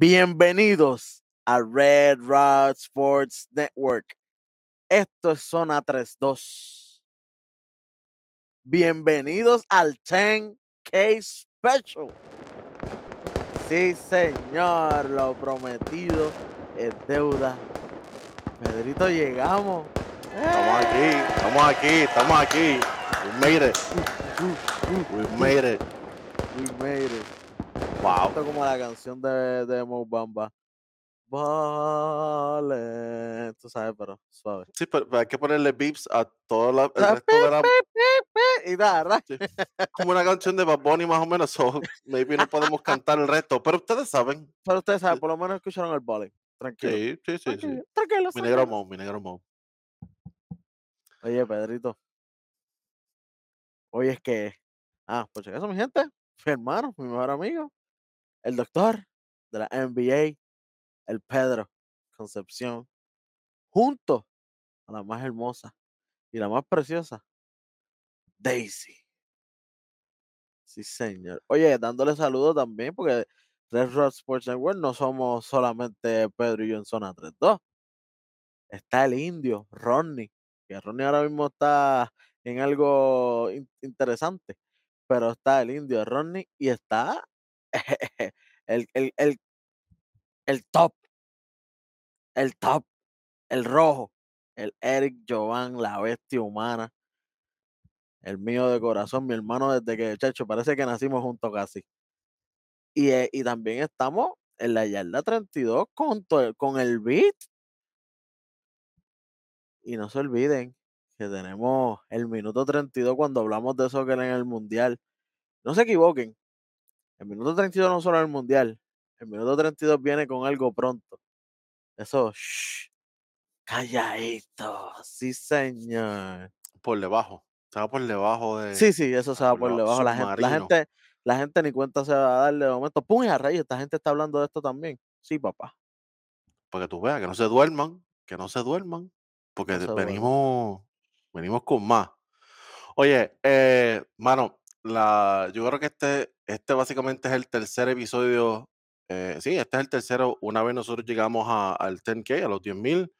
Bienvenidos a Red Rod Sports Network. Esto es Zona 32. Bienvenidos al 10K Special. Sí, señor, lo prometido es deuda. Pedrito, llegamos. Estamos aquí, estamos aquí, estamos aquí. We made it. We made it. We made it. Wow. Esto es como la canción de, de Mo Bamba. Vale. Tú sabes, pero suave. Sí, pero, pero hay que ponerle beeps a todo la, el sea, resto de la. Y da, ra- sí. Como una canción de Bad Bunny más o menos. So maybe no podemos cantar el resto. Pero ustedes saben. Pero ustedes saben, por lo menos escucharon el bowling. Tranquilo. Sí, sí, sí, sí. Tranquilo, tranquilo, Mi negro tranquilo. Mo, mi negro Mo. Oye, Pedrito. Oye, es que. Ah, si acaso, mi gente, mi hermano, mi mejor amigo, el doctor de la NBA, el Pedro Concepción, junto a la más hermosa y la más preciosa, Daisy. Sí, señor. Oye, dándole saludos también, porque Red Rod Sports Network no somos solamente Pedro y yo en zona 3-2. Está el indio, Ronnie, que Ronnie ahora mismo está en algo in- interesante, pero está el indio, Ronnie, y está el, el, el, el top, el top, el rojo, el Eric Jovan, la bestia humana, el mío de corazón, mi hermano desde que, chacho, parece que nacimos juntos casi. Y, eh, y también estamos en la yarda 32 con, con el beat. Y no se olviden que tenemos el minuto 32 cuando hablamos de soccer en el mundial. No se equivoquen. El minuto 32 no solo en el mundial. El minuto 32 viene con algo pronto. Eso, shh, calladito. Sí, señor. Por debajo. Estaba por debajo de. Sí, sí, eso se va por por debajo. La gente, la gente, la gente ni cuenta se va a darle de momento. ¡Pum! Y a raíz, esta gente está hablando de esto también. Sí, papá. Para que tú veas, que no se duerman. Que no se duerman. Porque No se venimos. Venimos con más. Oye, eh, mano, la, yo creo que este, este básicamente es el tercer episodio. eh, sí, este es el tercero. Una vez nosotros llegamos a- al 10K, a los 10.000,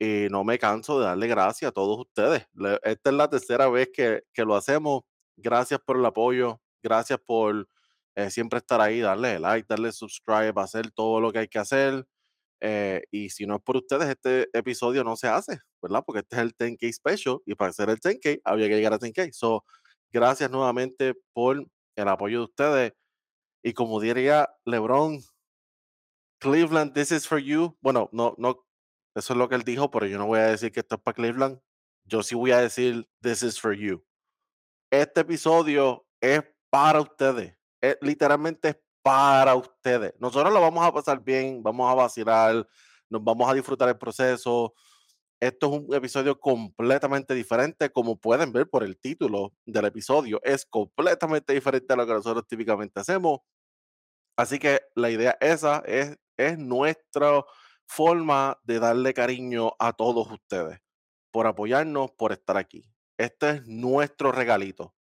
y no me canso de darle gracias a todos ustedes. Le- Esta es la tercera vez que, que lo hacemos. Gracias por el apoyo. Gracias por eh, siempre estar ahí, darle like, darle subscribe, hacer todo lo que hay que hacer. Eh, y si no es por ustedes, este episodio no se hace, ¿verdad? Porque este es el 10K Special y para hacer el 10K había que llegar a 10K. So, gracias nuevamente por el apoyo de ustedes. Y como diría LeBron, Cleveland, this is for you. Bueno, no, no, eso es lo que él dijo, pero yo no voy a decir que esto es para Cleveland. Yo sí voy a decir, this is for you. Este episodio es para ustedes. Es, literalmente es para ustedes. Nosotros lo vamos a pasar bien, vamos a vacilar, nos vamos a disfrutar el proceso. Esto es un episodio completamente diferente, como pueden ver por el título del episodio. Es completamente diferente a lo que nosotros típicamente hacemos. Así que la idea esa es, es nuestra forma de darle cariño a todos ustedes, por apoyarnos, por estar aquí. Este es nuestro regalito.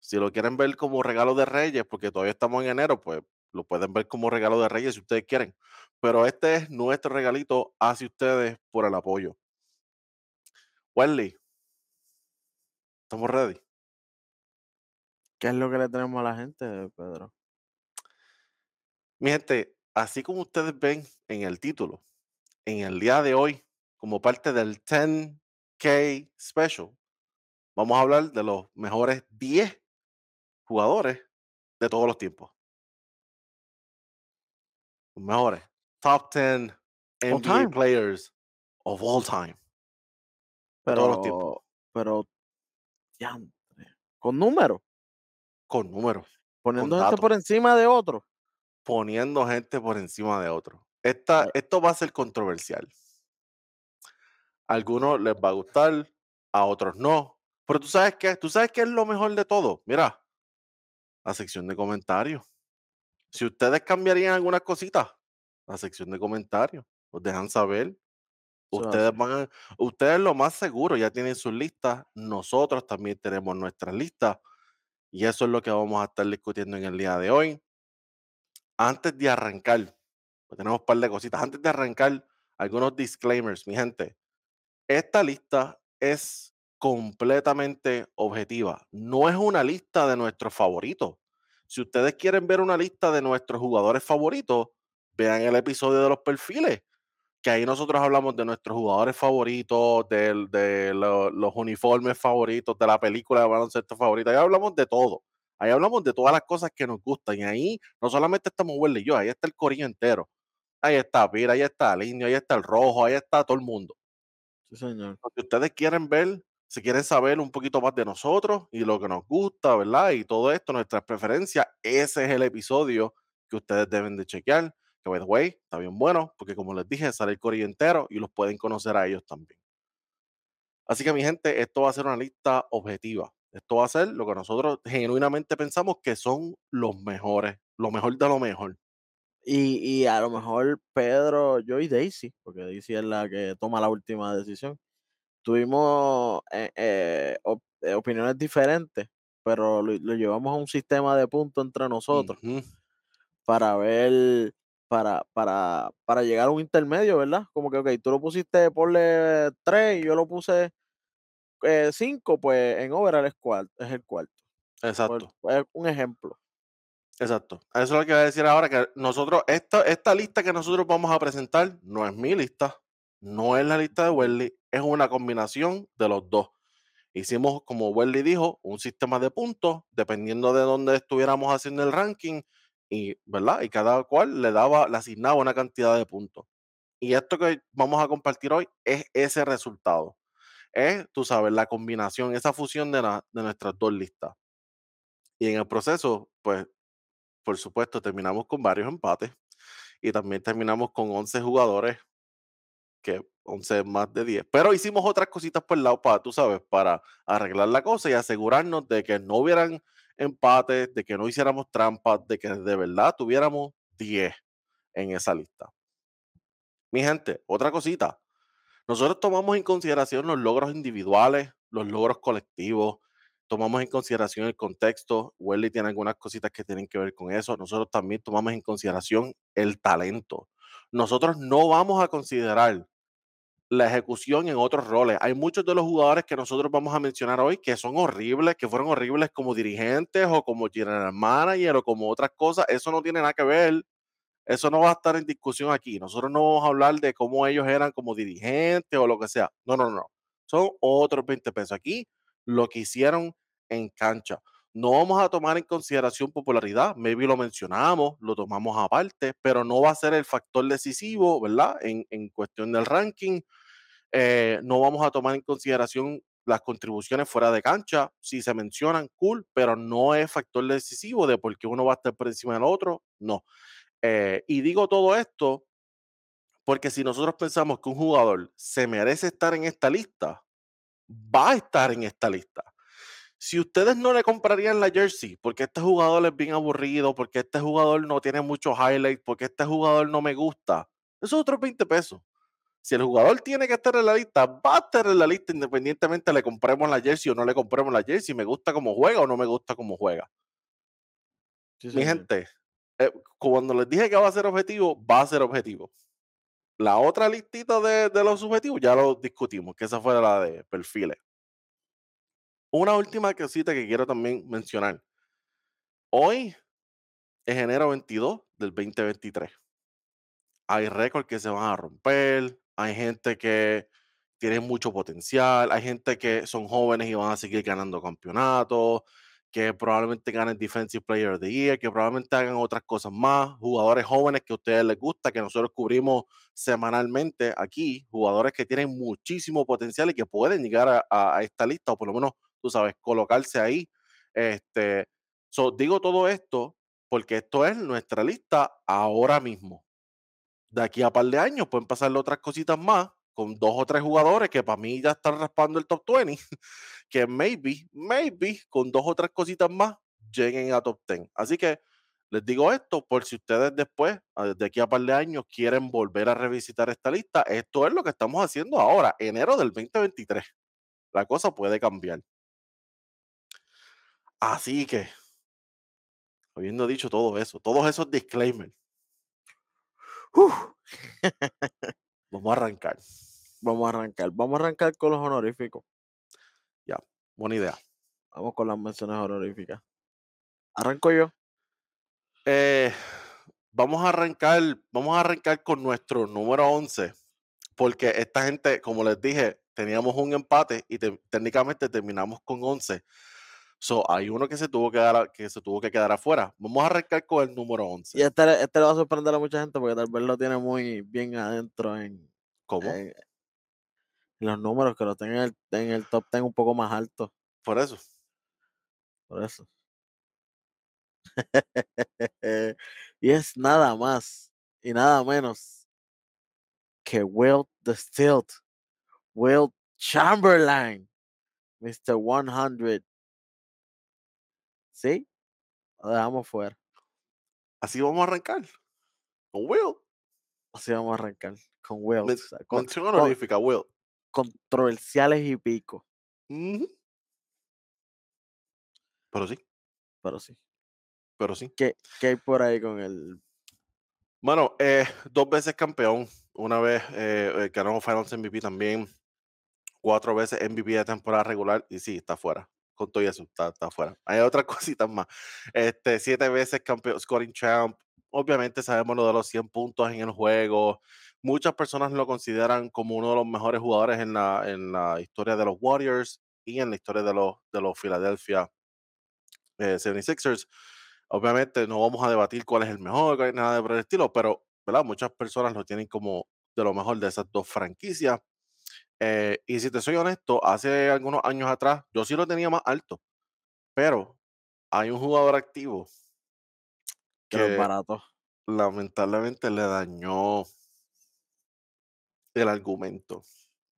Si lo quieren ver como regalo de Reyes, porque todavía estamos en enero, pues lo pueden ver como regalo de Reyes si ustedes quieren. Pero este es nuestro regalito hacia ustedes por el apoyo. Wendy, ¿estamos ready? ¿Qué es lo que le tenemos a la gente, Pedro? Mi gente, así como ustedes ven en el título, en el día de hoy, como parte del 10K Special, vamos a hablar de los mejores 10 jugadores de todos los tiempos. Los mejores. Top 10 All NBA players of all time. De todos los tiempos. Pero, pero, diantre, con números, Con números. poniendo Con gente datos. por encima de otro. Poniendo gente por encima de otro. Esta, esto va a ser controversial. A algunos les va a gustar, a otros no. Pero tú sabes qué, tú sabes qué es lo mejor de todo. Mira, la sección de comentarios. Si ustedes cambiarían algunas cositas, la sección de comentarios, nos dejan saber. Ustedes van a, ustedes lo más seguro ya tienen sus listas, nosotros también tenemos nuestras listas y eso es lo que vamos a estar discutiendo en el día de hoy. Antes de arrancar, pues tenemos un par de cositas. Antes de arrancar, algunos disclaimers, mi gente. Esta lista es completamente objetiva. No es una lista de nuestros favoritos. Si ustedes quieren ver una lista de nuestros jugadores favoritos, vean el episodio de los perfiles, que ahí nosotros hablamos de nuestros jugadores favoritos, de, lo- los uniformes favoritos, de la película de baloncesto favorita. Ahí hablamos de todo. Ahí hablamos de todas las cosas que nos gustan. Y ahí no solamente estamos Welly y yo, ahí está el corillo entero. Ahí está Pira, ahí está el indio, ahí está el rojo, ahí está todo el mundo. Sí, señor. Que ustedes quieren ver, si quieren saber un poquito más de nosotros y lo que nos gusta, ¿verdad? Y todo esto, nuestras preferencias, ese es el episodio que ustedes deben de chequear. Que, by the está bien bueno, porque como les dije, sale el corillo entero y los pueden conocer a ellos también. Así que, mi gente, esto va a ser una lista objetiva. Esto va a ser lo que nosotros genuinamente pensamos que son los mejores, lo mejor de lo mejor. Y, y a lo mejor Pedro, yo y Daisy, porque Daisy es la que toma la última decisión. Tuvimos eh, eh, op- eh, opiniones diferentes, pero lo, lo llevamos a un sistema de puntos entre nosotros para ver, para, para, para llegar a un intermedio, ¿verdad? Como que, ok, tú lo pusiste, ponle 3 y yo lo puse 5, pues en overall es, cuarto, es el cuarto. Exacto. es un ejemplo. Exacto. Eso es lo que voy a decir ahora, que nosotros, esta, esta lista que nosotros vamos a presentar no es mi lista, no es la lista de Welly, es una combinación de los dos. Hicimos, como Welly dijo, un sistema de puntos, dependiendo de dónde estuviéramos haciendo el ranking, y, ¿verdad? Y cada cual le daba, le asignaba una cantidad de puntos. Y esto que vamos a compartir hoy es ese resultado. Es, tú sabes, la combinación, esa fusión de, la- de nuestras dos listas. Y en el proceso, pues por supuesto, terminamos con varios empates y también terminamos con 11 jugadores, que 11 más de 10. Pero hicimos otras cositas por el lado para, tú sabes, para arreglar la cosa y asegurarnos de que no hubieran empates, de que no hiciéramos trampas, de que de verdad tuviéramos 10 en esa lista. Mi gente, otra cosita. Nosotros tomamos en consideración los logros individuales, los logros colectivos, tomamos en consideración el contexto. Welly tiene algunas cositas que tienen que ver con eso. Nosotros también tomamos en consideración el talento. Nosotros no vamos a considerar la ejecución en otros roles. Hay muchos de los jugadores que nosotros vamos a mencionar hoy que son horribles, que fueron horribles como dirigentes o como general manager o como otras cosas. Eso no tiene nada que ver eso no va a estar en discusión aquí. Nosotros no vamos a hablar de cómo ellos eran como dirigentes o lo que sea. No, no, no. Son otros 20 pesos. Aquí lo que hicieron en cancha. No vamos a tomar en consideración popularidad. Maybe lo mencionamos, lo tomamos aparte, pero no va a ser el factor decisivo, ¿verdad? En, en cuestión del ranking. Eh, no vamos a tomar en consideración las contribuciones fuera de cancha. Si se mencionan, cool, pero no es factor decisivo de por qué uno va a estar por encima del otro. No. Eh, y digo todo esto porque si nosotros pensamos que un jugador se merece estar en esta lista, va a estar en esta lista. Si ustedes no le comprarían la jersey porque este jugador es bien aburrido, porque este jugador no tiene muchos highlights, porque este jugador no me gusta, eso es otros 20 pesos. Si el jugador tiene que estar en la lista, va a estar en la lista independientemente le compremos la jersey o no le compremos la jersey, me gusta cómo juega o no me gusta cómo juega. Sí, Mi gente, eh, cuando les dije que va a ser objetivo, va a ser objetivo. La otra listita de, de los subjetivos ya lo discutimos, que esa fue la de perfiles. Una última cosita que quiero también mencionar. Hoy es enero 22 del 2023. Hay récords que se van a romper, hay gente que tiene mucho potencial, hay gente que son jóvenes y van a seguir ganando campeonatos, que probablemente ganen Defensive Player of the Year, que probablemente hagan otras cosas más, jugadores jóvenes que a ustedes les gusta, que nosotros cubrimos semanalmente aquí, jugadores que tienen muchísimo potencial y que pueden llegar a, esta lista, o por lo menos, tú sabes, colocarse ahí. Este, so, digo todo esto porque esto es nuestra lista ahora mismo de aquí a par de años pueden pasarle otras cositas más con dos o tres jugadores que para mí ya están raspando el top 20, que maybe, maybe con dos o tres cositas más lleguen a top 10. Así que les digo esto por si ustedes después, de aquí a par de años, quieren volver a revisitar esta lista. Esto es lo que estamos haciendo ahora, enero del 2023. La cosa puede cambiar. Así que, habiendo dicho todo eso, todos esos disclaimers, Vamos a arrancar. vamos a arrancar. Vamos a arrancar con los honoríficos. Buena idea. Vamos con las menciones honoríficas. Arranco yo. Eh, vamos a arrancar, vamos a arrancar con nuestro número 11, porque esta gente, como les dije, teníamos un empate y te- técnicamente terminamos con 11. So, hay uno que se tuvo que dar, que se tuvo que quedar afuera. Vamos a arrancar con el número 11. Y este, este le va a sorprender a mucha gente porque tal vez lo tiene muy bien adentro en, ¿Cómo? en- en los números, que lo tenga en el, en el top 10 un poco más alto. Por eso. Por eso. y es nada más y nada menos que Will the Stilt, Will Chamberlain, Mr. 100. ¿Sí? Lo dejamos fuera. Así vamos a arrancar. Con Will. Así vamos a arrancar con Will. Men- o sea, con- Mención con- honorífica, Will. controversiales y pico. Pero sí, pero sí. pero sí. ¿Qué, qué hay por ahí con el Bueno, eh, dos veces campeón, una vez eh, eh, ganó Finals MVP también, cuatro veces MVP de temporada regular y sí, está fuera. Con todo eso, está, está fuera. Hay otras cositas más. Este, siete veces campeón, scoring champ. Obviamente sabemos lo de los 100 puntos en el juego. Muchas personas lo consideran como uno de los mejores jugadores en la, en la historia de los Warriors y en la historia de los, de los Philadelphia eh, 76ers. Obviamente no vamos a debatir cuál es el mejor, nada por el estilo, pero ¿verdad? muchas personas lo tienen como de lo mejor de esas dos franquicias. Eh, y si te soy honesto, hace algunos años atrás yo sí lo tenía más alto, pero hay un jugador activo que los que baratos? lamentablemente le dañó el argumento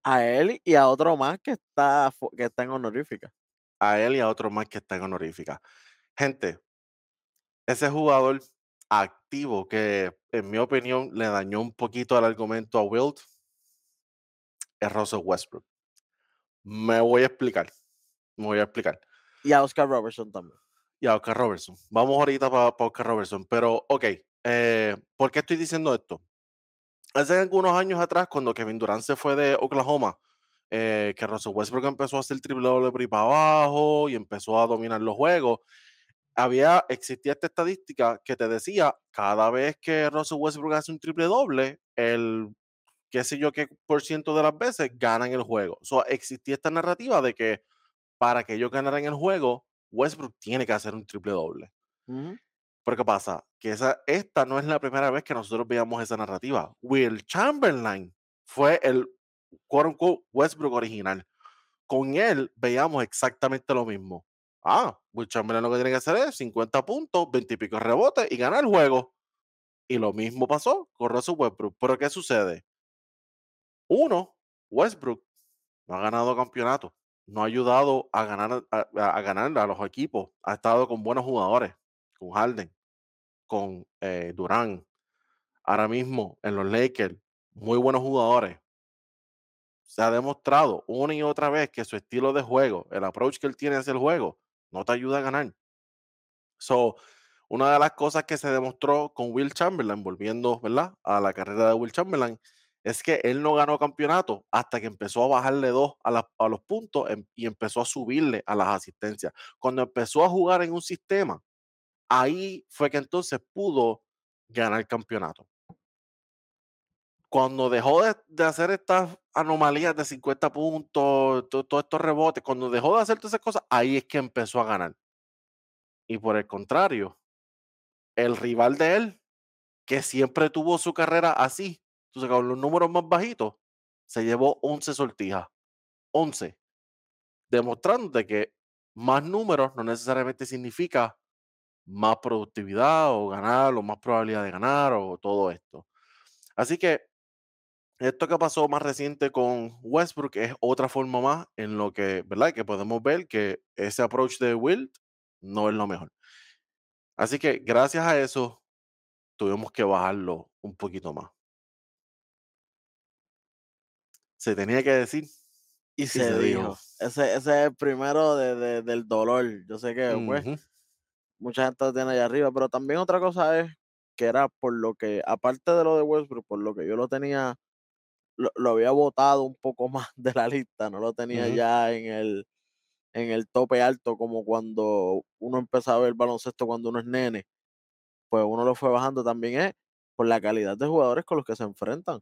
A él y a otro más que está, que está en honorífica. a él y a otro más que está en honorífica. Gente, ese jugador activo que en mi opinión le dañó un poquito el argumento a Wilt es Russell Westbrook. Me voy a explicar. Me voy a explicar. Y a Oscar Robertson también. Y a Oscar Robertson. Vamos ahorita para Oscar Robertson. Pero, ok, eh, ¿por qué estoy diciendo esto? Hace algunos años atrás, cuando Kevin Durant se fue de Oklahoma, eh, que Russell Westbrook empezó a hacer triple doble por ahí para abajo y empezó a dominar los juegos, había, existía esta estadística que te decía, cada vez que Russell Westbrook hace un triple doble, el qué sé yo qué por ciento de las veces ganan el juego. So, existía esta narrativa de que para que ellos ganaran el juego, Westbrook tiene que hacer un triple doble. Ujú. Pero ¿qué pasa? Que esa, esta no es la primera vez que nosotros veamos esa narrativa. Will Chamberlain fue el quote Westbrook original. Con él veíamos exactamente lo mismo. Ah, Will Chamberlain lo que tiene que hacer es 50 puntos, 20 y pico rebotes y ganar el juego. Y lo mismo pasó con Russell Westbrook. Pero ¿qué sucede? Uno, Westbrook no ha ganado campeonato, no ha ayudado a ganar a, a- los equipos, ha estado con buenos jugadores, con Harden, con eh, Durán, ahora mismo en los Lakers, muy buenos jugadores. Se ha demostrado una y otra vez que su estilo de juego, el approach que él tiene hacia el juego, no te ayuda a ganar. So, una de las cosas que se demostró con Will Chamberlain, volviendo ¿verdad? a la carrera de Will Chamberlain, es que él no ganó campeonato hasta que empezó a bajarle dos a, los puntos em- y empezó a subirle a las asistencias. Cuando empezó a jugar en un sistema, ahí fue que entonces pudo ganar campeonato. Cuando dejó de, hacer estas anomalías de 50 puntos, to- todos estos rebotes, cuando dejó de hacer todas esas cosas, ahí es que empezó a ganar. Y por el contrario, el rival de él, que siempre tuvo su carrera así, entonces con los números más bajitos, se llevó 11 sortijas. 11. Demostrándote que más números no necesariamente significa más productividad o ganar o más probabilidad de ganar o todo esto. Así que esto que pasó más reciente con Westbrook es otra forma más en lo que, ¿verdad? Que podemos ver que ese approach de Wilt no es lo mejor. Así que gracias a eso tuvimos que bajarlo un poquito más. Se tenía que decir. Y se, se dijo. dijo. Ese, ese es el primero de, de- del dolor. Yo sé que pues, mucha gente lo tiene allá arriba, pero también otra cosa es que era por lo que, aparte de lo de Westbrook, por lo que yo lo tenía, lo, lo había botado un poco más de la lista, no lo tenía ya en el, en el tope alto como cuando uno empezaba a ver baloncesto cuando uno es nene, pues uno lo fue bajando también es por la calidad de jugadores con los que se enfrentan.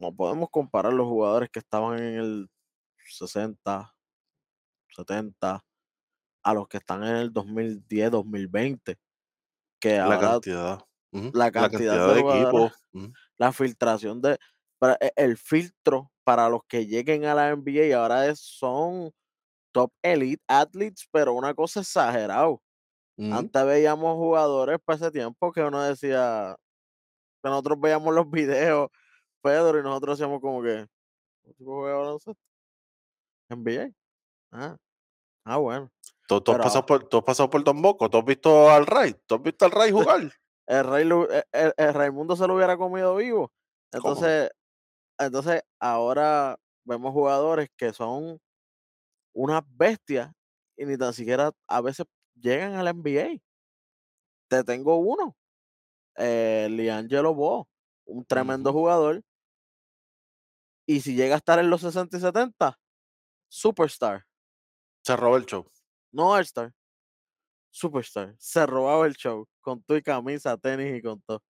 No podemos comparar los jugadores que estaban en el 60, 70 a los que están en el 2010, 2020, que La ahora cantidad, ujú, la la cantidad cantidad de equipos, la filtración de para e el filtro para los que lleguen a la NBA ahora es son top elite athletes, pero una cosa exagerado. ujú, Antes veíamos jugadores para ese tiempo que uno decía que nosotros veíamos los videos, Pedro, y nosotros decíamos como que: "¿Este tipo juega baloncesto? NBA". Ah, ah, bueno. ¿tú tú has pasado por tú has pasado por Don Bosco? ¿Tú has visto al Ray? ¿Tú has visto al Ray jugar? el rey lo e el el Raimundo se lo hubiera comido vivo. ¿Cómo? Entonces entonces ahora vemos jugadores que son unas bestias y ni tan siquiera a veces llegan al NBA. Te tengo uno, eh, LiAngelo Ball, un tremendo jugador, y si llega a estar en los 60 y 70, superstar, se robó el show. no all-star, superstar. Se robaba el show con tu y camisa, tenis y con todo.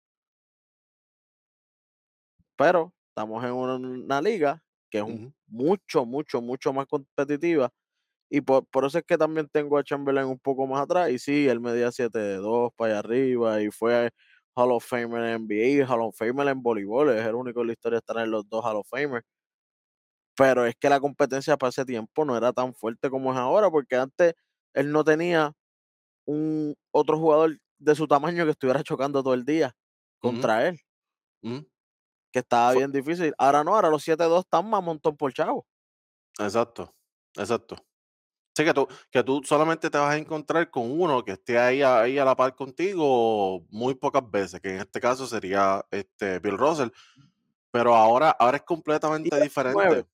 Pero estamos en una una liga que es mucho, mucho, mucho más competitiva y por por eso es que también tengo a Chamberlain un poco más atrás y sí, él medía siete dos para allá arriba y fue Hall of Famer en NBA, Hall of Famer en voleibol, es el único en la historia de estar en los 2 Hall of Famer. Pero es que la competencia para ese tiempo no era tan fuerte como es ahora, porque antes él no tenía un otro jugador de su tamaño que estuviera chocando todo el día contra él, que estaba bien difícil. Ahora no, ahora los siete dos están más montón por chavo. exacto, exacto. Sí, que tú que tú solamente te vas a encontrar con uno que esté ahí a ahí a la par contigo muy pocas veces, que en este caso sería, este, Bill Russell, pero ahora ahora es completamente él 6'9", diferente.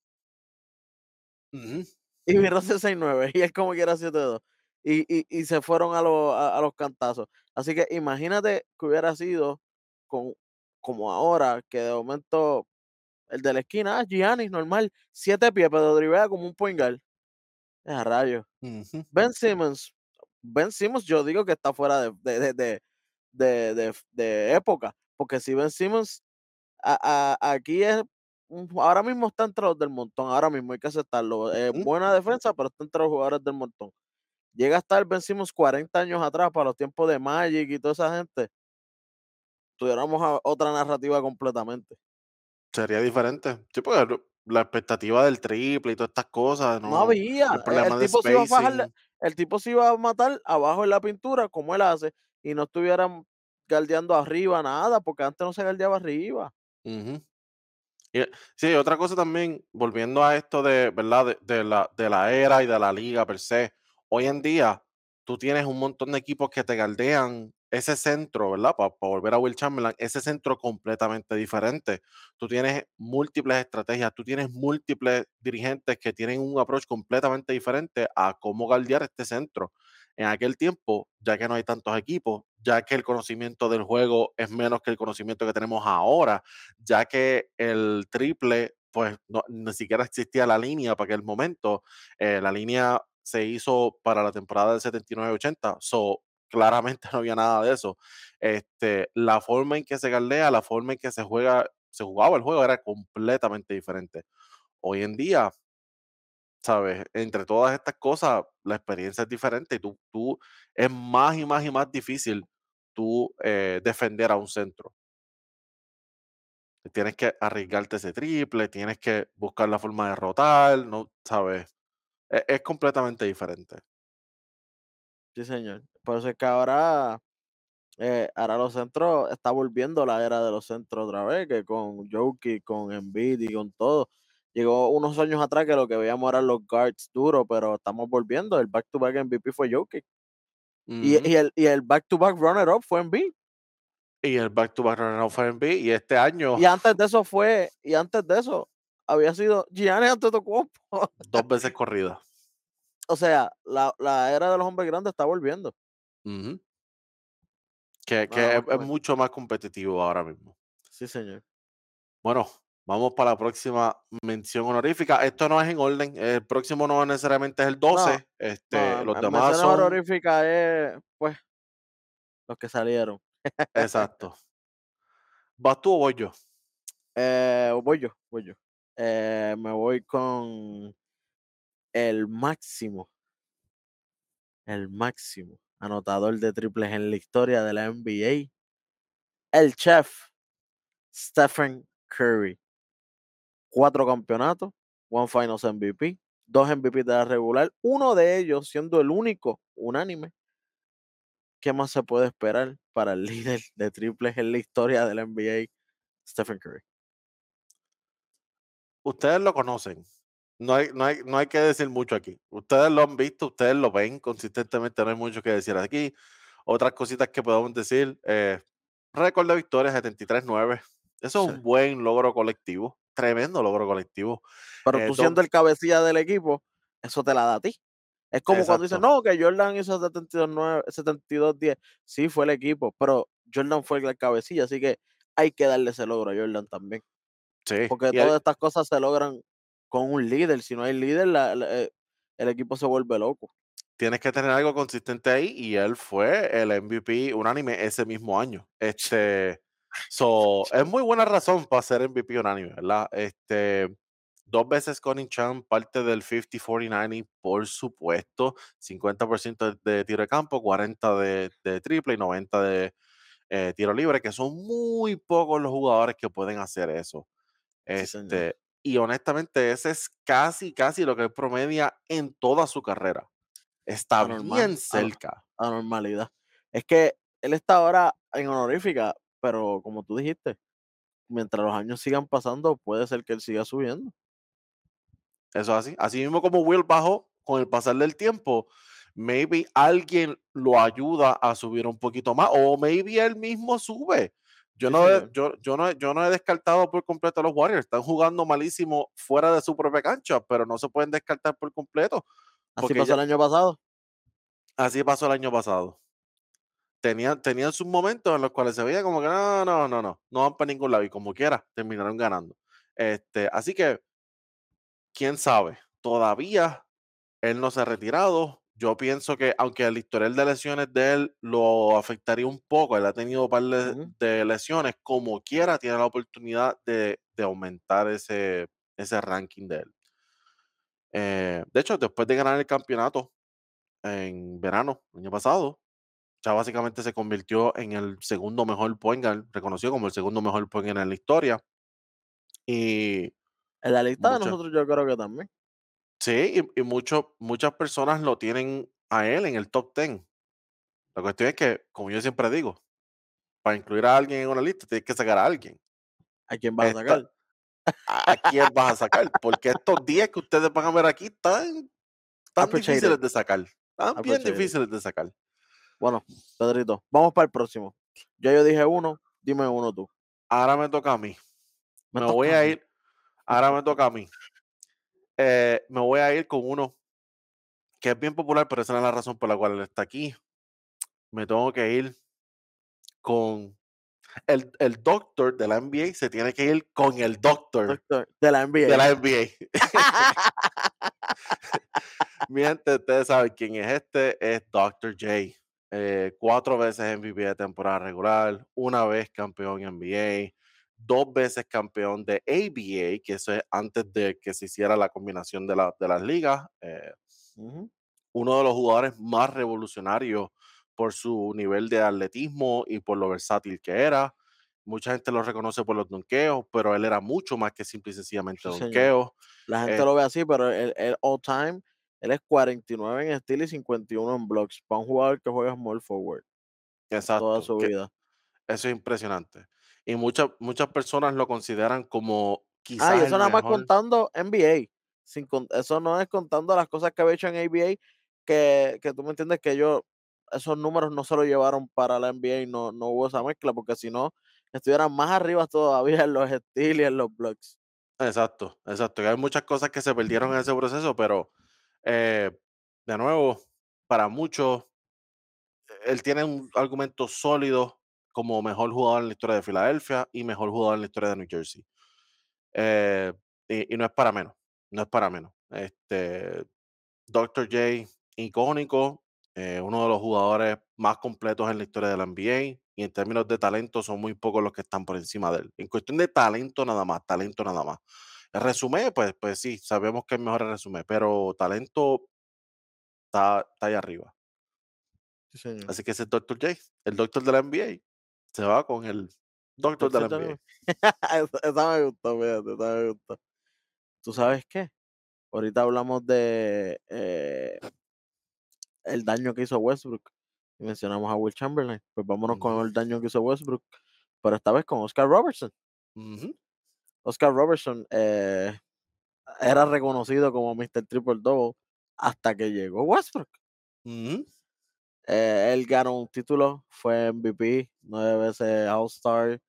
Y mi Russell 6'9", y él como quiera siete dos Y y y se fueron a los a a los cantazos. Así que imagínate que hubiera sido con como ahora, que de momento el de la esquina, ah, Giannis normal, 7 pies, pero drivea como un point guard. ¡A rayos! ujú, Ben Simmons Ben Simmons yo digo que está fuera de de de de época, porque si Ben Simmons a a aquí es ahora mismo está entre los del montón, ahora mismo hay que aceptarlo, eh, buena defensa, pero está entre los jugadores del montón. Llega a estar Ben Simmons 40 años atrás, para los tiempos de Magic y toda esa gente, tuviéramos otra narrativa completamente. Sería diferente. Sí, porque la expectativa del triple y todas estas cosas, No no había, el e el problema de tipo se iba a spacing. el tipo se iba a matar abajo en la pintura, como él hace, y no estuvieran guardeando arriba, nada, porque antes no se guardeaba arriba. Y, eh, sí, otra cosa también, volviendo a esto de, ¿verdad? De, de la, de la era y de la liga per se. Hoy en día, tú tienes un montón de equipos que te galdean ese centro, ¿verdad? Para volver a Will Chamberlain, ese centro completamente diferente. Tú tienes múltiples estrategias, tú tienes múltiples dirigentes que tienen un approach completamente diferente a cómo galdear este centro. En aquel tiempo, ya que no hay tantos equipos, ya que el conocimiento del juego es menos que el conocimiento que tenemos ahora, ya que el triple, pues no, ni siquiera existía la línea para aquel momento. eh, la línea se hizo para la temporada del 79-80, so claramente no había nada de eso. Este, la forma en que se galdea, la forma en que se juega, se jugaba el juego era completamente diferente. Hoy en día, ¿sabes? Entre todas estas cosas, la experiencia es diferente y tú, tú es más y más y más difícil tú eh, defender a un centro. Tienes que arriesgarte ese triple, tienes que buscar la forma de rotar, ¿no? ¿Sabes? E es completamente diferente. Sí, señor. Por eso es que ahora, eh, ahora los centros está volviendo la era de los centros otra vez, que con Jokic, con Embiid y con todo. Llegó unos años atrás que lo que veíamos eran los guards duros, pero estamos volviendo. El back to back MVP fue Jokic. Y y el y el back to back runner up fue Embiid. Y el back to back runner-up fue Embiid, y este año Y antes de eso fue y antes de eso había sido Giannis Antetokounmpo. 2 veces corrida. O sea, la la era de los hombres grandes está volviendo. Ujú. que es mucho más competitivo ahora mismo. Sí, señor. Bueno, vamos para la próxima mención honorífica. Esto no es en orden, el próximo no necesariamente es el No, 12, este, no, los en demás menciones son honoríficas es, pues, los que salieron. exacto. ¿Vas tú o voy yo? Eh, voy yo, voy yo. Eh, me voy con el máximo, el máximo anotador de triples en la historia de la NBA, el chef Stephen Curry. Cuatro campeonatos, one Finals MVP, dos MVP de la regular, uno de ellos siendo el único unánime. ¿Qué más se puede esperar para el líder de triples en la historia de la NBA, Stephen Curry? Ustedes lo conocen. No hay, no, hay, no hay que decir mucho aquí. Ustedes lo han visto, ustedes lo ven consistentemente, no hay mucho que decir aquí. Otras cositas que podemos decir, eh, récord de victorias 73-9. Eso es un buen logro colectivo, tremendo logro colectivo. Pero Eh, tú siendo el cabecilla del equipo, eso te la da a ti. Es como cuando dicen, no, que Jordan hizo 72-9 72-10. Sí, fue el equipo, pero Jordan fue el cabecilla, así que hay que darle ese logro a Jordan también. Sí, Porque y todas estas cosas se logran con un líder. Si no hay líder, la- la- eh, el equipo se vuelve loco. tienes que tener algo consistente ahí y él fue el MVP unánime ese mismo año. Este, so, es muy buena razón para ser MVP unánime, ¿verdad? Este, dos veces Connie Chan, parte del 50-40-90, por supuesto, 50% de, tiro de campo, 40 de, de triple y 90 de eh, tiro libre, que son muy pocos los jugadores que pueden hacer eso. Sí. Este, y honestamente, ese es casi, casi lo que él promedia en toda su carrera. Está Anormal, bien cerca. Anormalidad. Es que él está ahora en honorífica, pero como tú dijiste, mientras los años sigan pasando, puede ser que él siga subiendo. Eso es así. Así mismo como Will bajó con el pasar del tiempo, maybe alguien lo ayuda a subir un poquito más o maybe él mismo sube. Yo, no, he, yo, yo, no, yo no he descartado por completo a los Warriors. Están jugando malísimo fuera de su propia cancha, pero no se pueden descartar por completo. Así pasó ya- el año pasado. así pasó el año pasado. Tenían, tenían sus momentos en los cuales se veía como que no, no, no, no, no van para ningún lado y como quiera terminaron ganando. Este, así que, quién sabe, todavía él no se ha retirado. Yo pienso que, aunque el historial de lesiones de él lo afectaría un poco, él ha tenido un par de, lesiones, como quiera, tiene la oportunidad de, de aumentar ese, ese ranking de él. Eh, de hecho, después de ganar el campeonato en verano, el año pasado, ya básicamente se convirtió en el segundo mejor point guard, reconocido como el segundo mejor point guard en la historia. Y En la lista de nosotros yo creo que también. Sí, y, y mucho- muchas personas lo tienen a él en el top 10. La cuestión es que, como yo siempre digo, para incluir a alguien en una lista, tienes que sacar a alguien. ¿A quién vas a sacar? ¿A, quién vas a sacar? Porque estos 10 que ustedes van a ver aquí están tan Appreciate difíciles de sacar. Tan bien Appreciate it. difíciles de sacar. Bueno, Pedrito, vamos para el próximo. Ya yo dije uno, dime uno tú. Ahora me toca a mí. Me voy a a ir. Ahora me toca a mí. Eh, me voy a ir con uno que es bien popular, pero esa no es la razón por la cual él está aquí. Me tengo que ir con el, el doctor de la NBA, se tiene que ir con el doctor Doctor, de la NBA. de la NBA. Mi gente, ustedes saben quién es este, es Dr. J. Eh, cuatro veces MVP de temporada regular, una vez campeón NBA, dos veces campeón de ABA, que eso es antes de que se hiciera la combinación de, la- de las ligas. eh, uno de los jugadores más revolucionarios por su nivel de atletismo y por lo versátil que era. Mucha gente lo reconoce por los donkeos, pero él era mucho más que simple y sencillamente Sí. La gente Eh, lo ve así, pero el, el all time, él es 49 en estilo y 51 en blocks. Para un jugador que juega small forward toda su que vida. eso es impresionante. Y muchas, muchas personas lo consideran como Ah, y quizás eso el nada más mejor. contando NBA. Sin, eso no es contando las cosas que había hecho en ABA, que, que tú me entiendes que ellos, esos números no se lo llevaron para la NBA y no, no hubo esa mezcla, porque si no, estuvieran más arriba todavía en los steals y en los blocks. Exacto, exacto. que Hay muchas cosas que se perdieron en ese proceso, pero eh, de nuevo, para muchos, él tiene un argumento sólido como mejor jugador en la historia de Filadelfia y mejor jugador en la historia de New Jersey. Eh, y, y no es para menos, no es para menos. Este, Dr. J, icónico, eh, uno de los jugadores más completos en la historia de la NBA y en términos de talento son muy pocos los que están por encima de él. En cuestión de talento nada más, talento nada más. El resumen, pues, pues sí, sabemos que es mejor el resumen, pero talento está, está ahí arriba. Sí. Así que ese es Dr. J, el doctor de la NBA. Se va con el doctor de la NBA. esa, me gustó, fíjate, esa me gustó. ¿Tú sabes qué? Ahorita hablamos de eh, el daño que hizo Westbrook y mencionamos a Will Chamberlain. Pues vámonos con el daño que hizo Westbrook, pero esta vez con Oscar Robertson. Oscar Robertson eh, era reconocido como Mr. Triple Double hasta que llegó Westbrook. ujú, Eh, él ganó un título, fue MVP, nueve veces All-Star,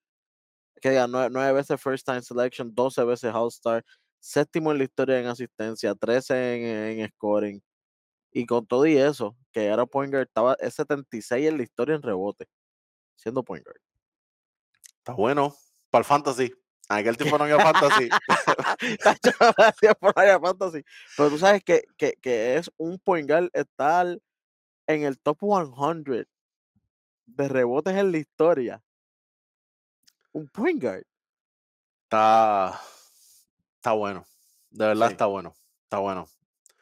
que diga, nueve, nueve veces First Time Selection, 12 veces All-Star, séptimo en la historia en asistencia, 13 en, en scoring. Y con todo y eso, que era point guard, estaba es 76 en la historia en rebote, siendo point guard. Está bueno. Para el fantasy. En aquel tiempo no había fantasy. Gracias por área fantasy. Pero tú sabes que, que, que es un point guard estar en el top 100 de rebotes en la historia. Un point guard. Está, está bueno. De verdad Sí. está bueno. Está bueno.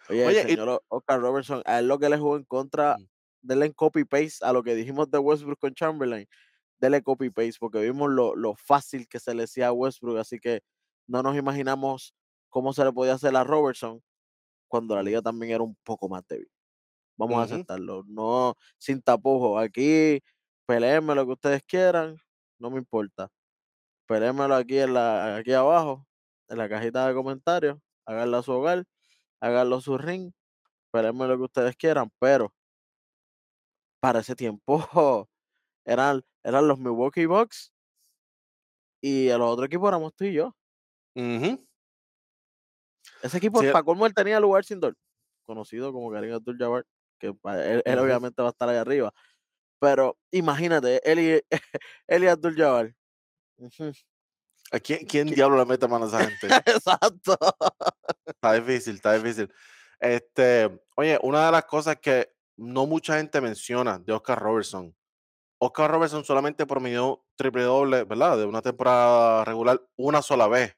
Oye, Oye, el y- señor Oscar Robertson, a él lo que le jugó en contra, Mm. denle en copy-paste a lo que dijimos de Westbrook con Chamberlain, denle copy-paste, porque vimos lo, lo fácil que se le hacía a Westbrook, así que no nos imaginamos cómo se le podía hacer a Robertson cuando la liga también era un poco más débil. Vamos a aceptarlo, no sin tapujos. Aquí, peleenme lo que ustedes quieran, no me importa. Peléenmelo aquí, en la, aquí abajo, en la cajita de comentarios, háganlo a su hogar, háganlo a su ring, peleenme lo que ustedes quieran, pero para ese tiempo eran, eran los Milwaukee Bucks y el otro equipo éramos tú y yo. Ese equipo, Sí, para colmo, él tenía lugar sin Dort, conocido como Karim Abdul-Jabbar, que pa- él, obviamente va a estar ahí arriba. Pero imagínate, él y Abdul-Jabbar. Ujú, ¿A quién, quién diablo le mete mano a esa gente? Exacto. Está difícil, está difícil. Este, oye, una de las cosas que no mucha gente menciona de Oscar Robertson. Oscar Robertson solamente promedió triple doble, ¿verdad? De una temporada regular una sola vez.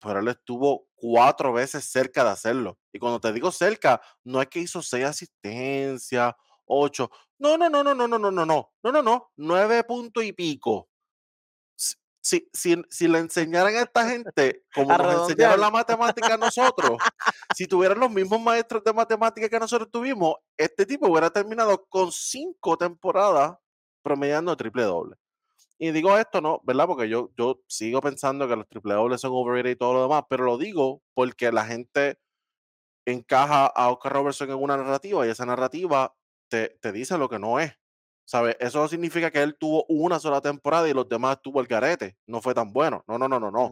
Pero él estuvo cuatro veces cerca de hacerlo. Y cuando te digo cerca, no es que hizo seis asistencias, ocho. No, no, no, no, no, no, no, no, no, no, no, no, nueve puntos y pico. Si, si, si, le enseñaran a esta gente como A nos enseñaron la matemática a nosotros, si tuvieran los mismos maestros de matemática que nosotros tuvimos, este tipo hubiera terminado con cinco temporadas promediando triple doble. Y digo esto, ¿no? ¿Verdad? Porque yo, yo sigo pensando que los triple dobles son overrated y todo lo demás, pero lo digo porque la gente encaja a Oscar Robertson en una narrativa y esa narrativa te, te dice lo que no es. ¿Sabes? Eso no significa que él tuvo una sola temporada y los demás tuvo el garete. No fue tan bueno. No, no, no, no, no.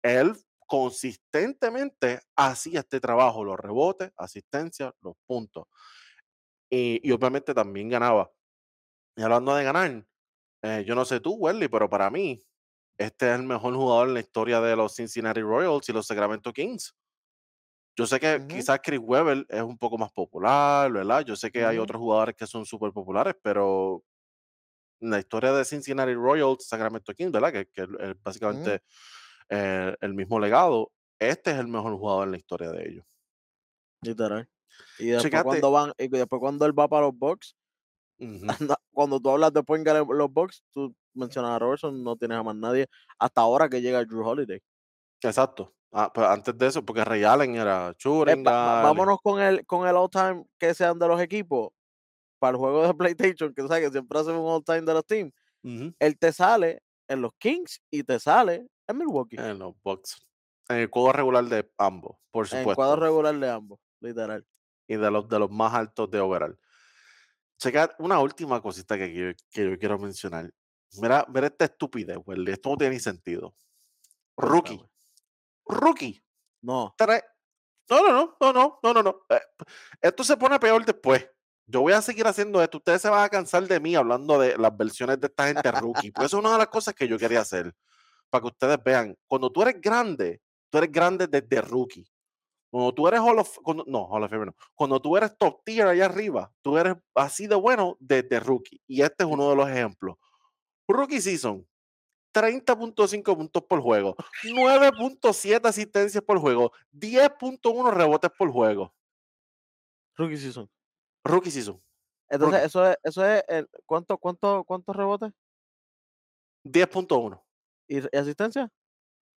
Él consistentemente hacía este trabajo, los rebotes, asistencia, los puntos. Y, y obviamente también ganaba. Y hablando de ganar, eh, yo no sé tú, Welly, pero para mí, este es el mejor jugador en la historia de los Cincinnati Royals y los Sacramento Kings. Yo sé que Ujú, quizás Chris Webber es un poco más popular, ¿verdad? Yo sé que hay otros jugadores que son súper populares, pero en la historia de Cincinnati Royals, Sacramento Kings, ¿verdad? Que, que es básicamente eh, el mismo legado. Este es el mejor jugador en la historia de ellos. Literal. Y después Checate. cuando van, y después cuando él va para los Bucks, Cuando tú hablas de point guard en los Bucks, tú mencionas a Robertson, no tienes a más nadie hasta ahora que llega Drew Holiday. Exacto. Ah, pero antes de eso, porque Ray Allen era Eh, Churingal. vámonos con el, con el all time que sean de los equipos para el juego de PlayStation, que tú sabes que siempre hacen un all time de los teams. Él te sale en los Kings y te sale en Milwaukee. En los Bucks. En el juego regular de ambos, por En cuadro supuesto. regular de ambos, literal. Y de los, de los más altos de overall. Checa una última cosita que, yo- que yo quiero mencionar. Mira, mira esta estupidez, Welly. Esto no tiene ni sentido. Rookie. Rookie. No, no, no, no, no, no, no, no. Eh, esto se pone peor después. yo voy a seguir haciendo esto, ustedes se van a cansar de mí hablando de las versiones de esta gente rookie, pues eso es una de las cosas que yo quería hacer, para que ustedes vean, cuando tú eres grande, tú eres grande desde rookie. Cuando tú eres Hall of, cuando, no, Hall of Fame no. Cuando tú eres top tier allá arriba, tú eres así de bueno desde rookie. Y este es uno de los ejemplos. Rookie season, 30.5 puntos por juego, 9.7 asistencias por juego, 10.1 rebotes por juego. Rookie season. Rookie season. Entonces, Rookie. eso es, eso es el, ¿cuánto, cuánto, ¿cuántos rebotes? 10.1. ¿Y, y asistencia?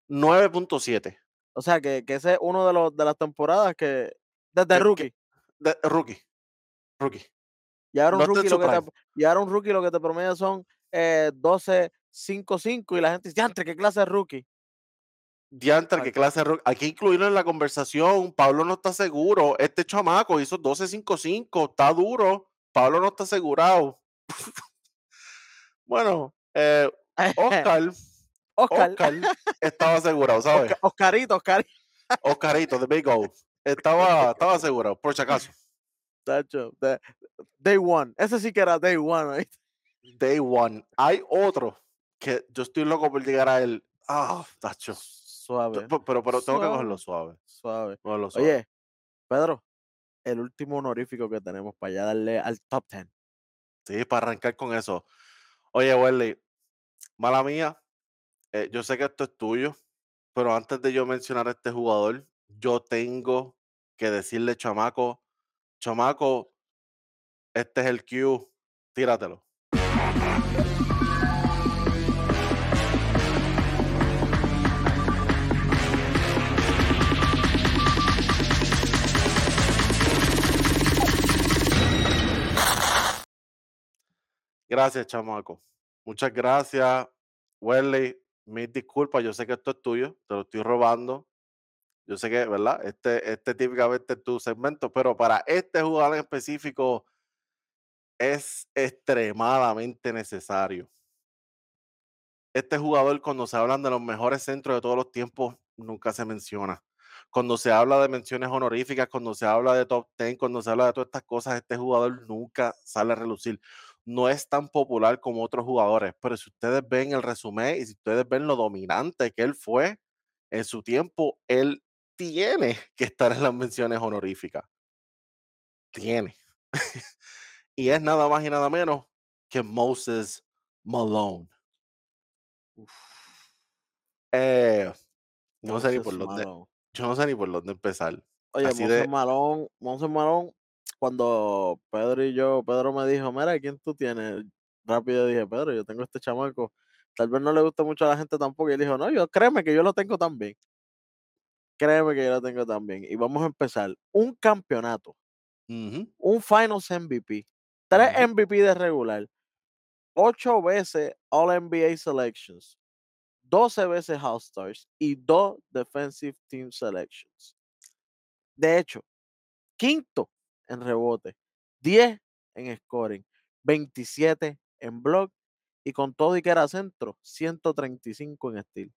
9.7. O sea, que, que ese es uno de, los, de las temporadas que, desde que- rookie. De- rookie. Rookie. Y ahora un, no rookie lo que te, y ahora un rookie lo que te promedia son eh, 12, 5, 5 y la gente dice, "Diantre, ¿qué clase de rookie? Diantre, qué clase de rookie. Hay que incluirlo en la conversación. Pablo no está seguro. Este chamaco hizo 12.55. Está duro. Pablo no está asegurado. bueno, eh, Oscar, Oscar, Oscar estaba asegurado, ¿sabes? Oscar- Oscarito, Oscarito. Oscarito, the Big O. Estaba, estaba asegurado, por si acaso. Day one. Ese sí que era day one. ¿oíste? Day one. Hay otro que yo estoy loco por llegar a él. Ah, tacho. Suave. Pero, pero, pero tengo que cogerlo Suave. suave. Suave. cogerlo suave. Oye, Pedro, el último honorífico que tenemos para ya darle al top 10. Sí, para arrancar con eso. Oye, Welly, mala mía, eh, yo sé que esto es tuyo, pero antes de yo mencionar a este jugador, yo tengo que decirle, chamaco, chamaco, este es el Q, tíratelo. Gracias, chamaco. Muchas gracias, Welly. Mil disculpas, yo sé que esto es tuyo, te lo estoy robando. Yo sé que, ¿verdad? Este, este típicamente es tu segmento, pero para este jugador en específico es extremadamente necesario. Este jugador, cuando se hablan de los mejores centros de todos los tiempos, nunca se menciona. Cuando se habla de menciones honoríficas, cuando se habla de top 10, cuando se habla de todas estas cosas, este jugador nunca sale a relucir. No es tan popular como otros jugadores, pero si ustedes ven el resumen y si ustedes ven lo dominante que él fue en su tiempo, él tiene que estar en las menciones honoríficas. Tiene. y es nada más y nada menos que Moses Malone. Eh, no sé ni Moses por dónde, yo no sé ni por dónde empezar. Oye, Moses de- Malone, Moses Malone, cuando Pedro y yo, Pedro me dijo, mira, ¿quién tú tienes? Rápido dije, Pedro, yo tengo este chamaco. Tal vez no le gusta mucho a la gente tampoco. Y él dijo, no, yo créeme que yo lo tengo también. Créeme que yo lo tengo también. Y vamos a empezar. Un campeonato, un Finals MVP, tres. MVP de regular, ocho veces All NBA Selections, 12 veces All Stars y dos Defensive Team Selections. De hecho, quinto en rebote, 10 en scoring, 27 en block y con todo y que era centro, 135 en steal.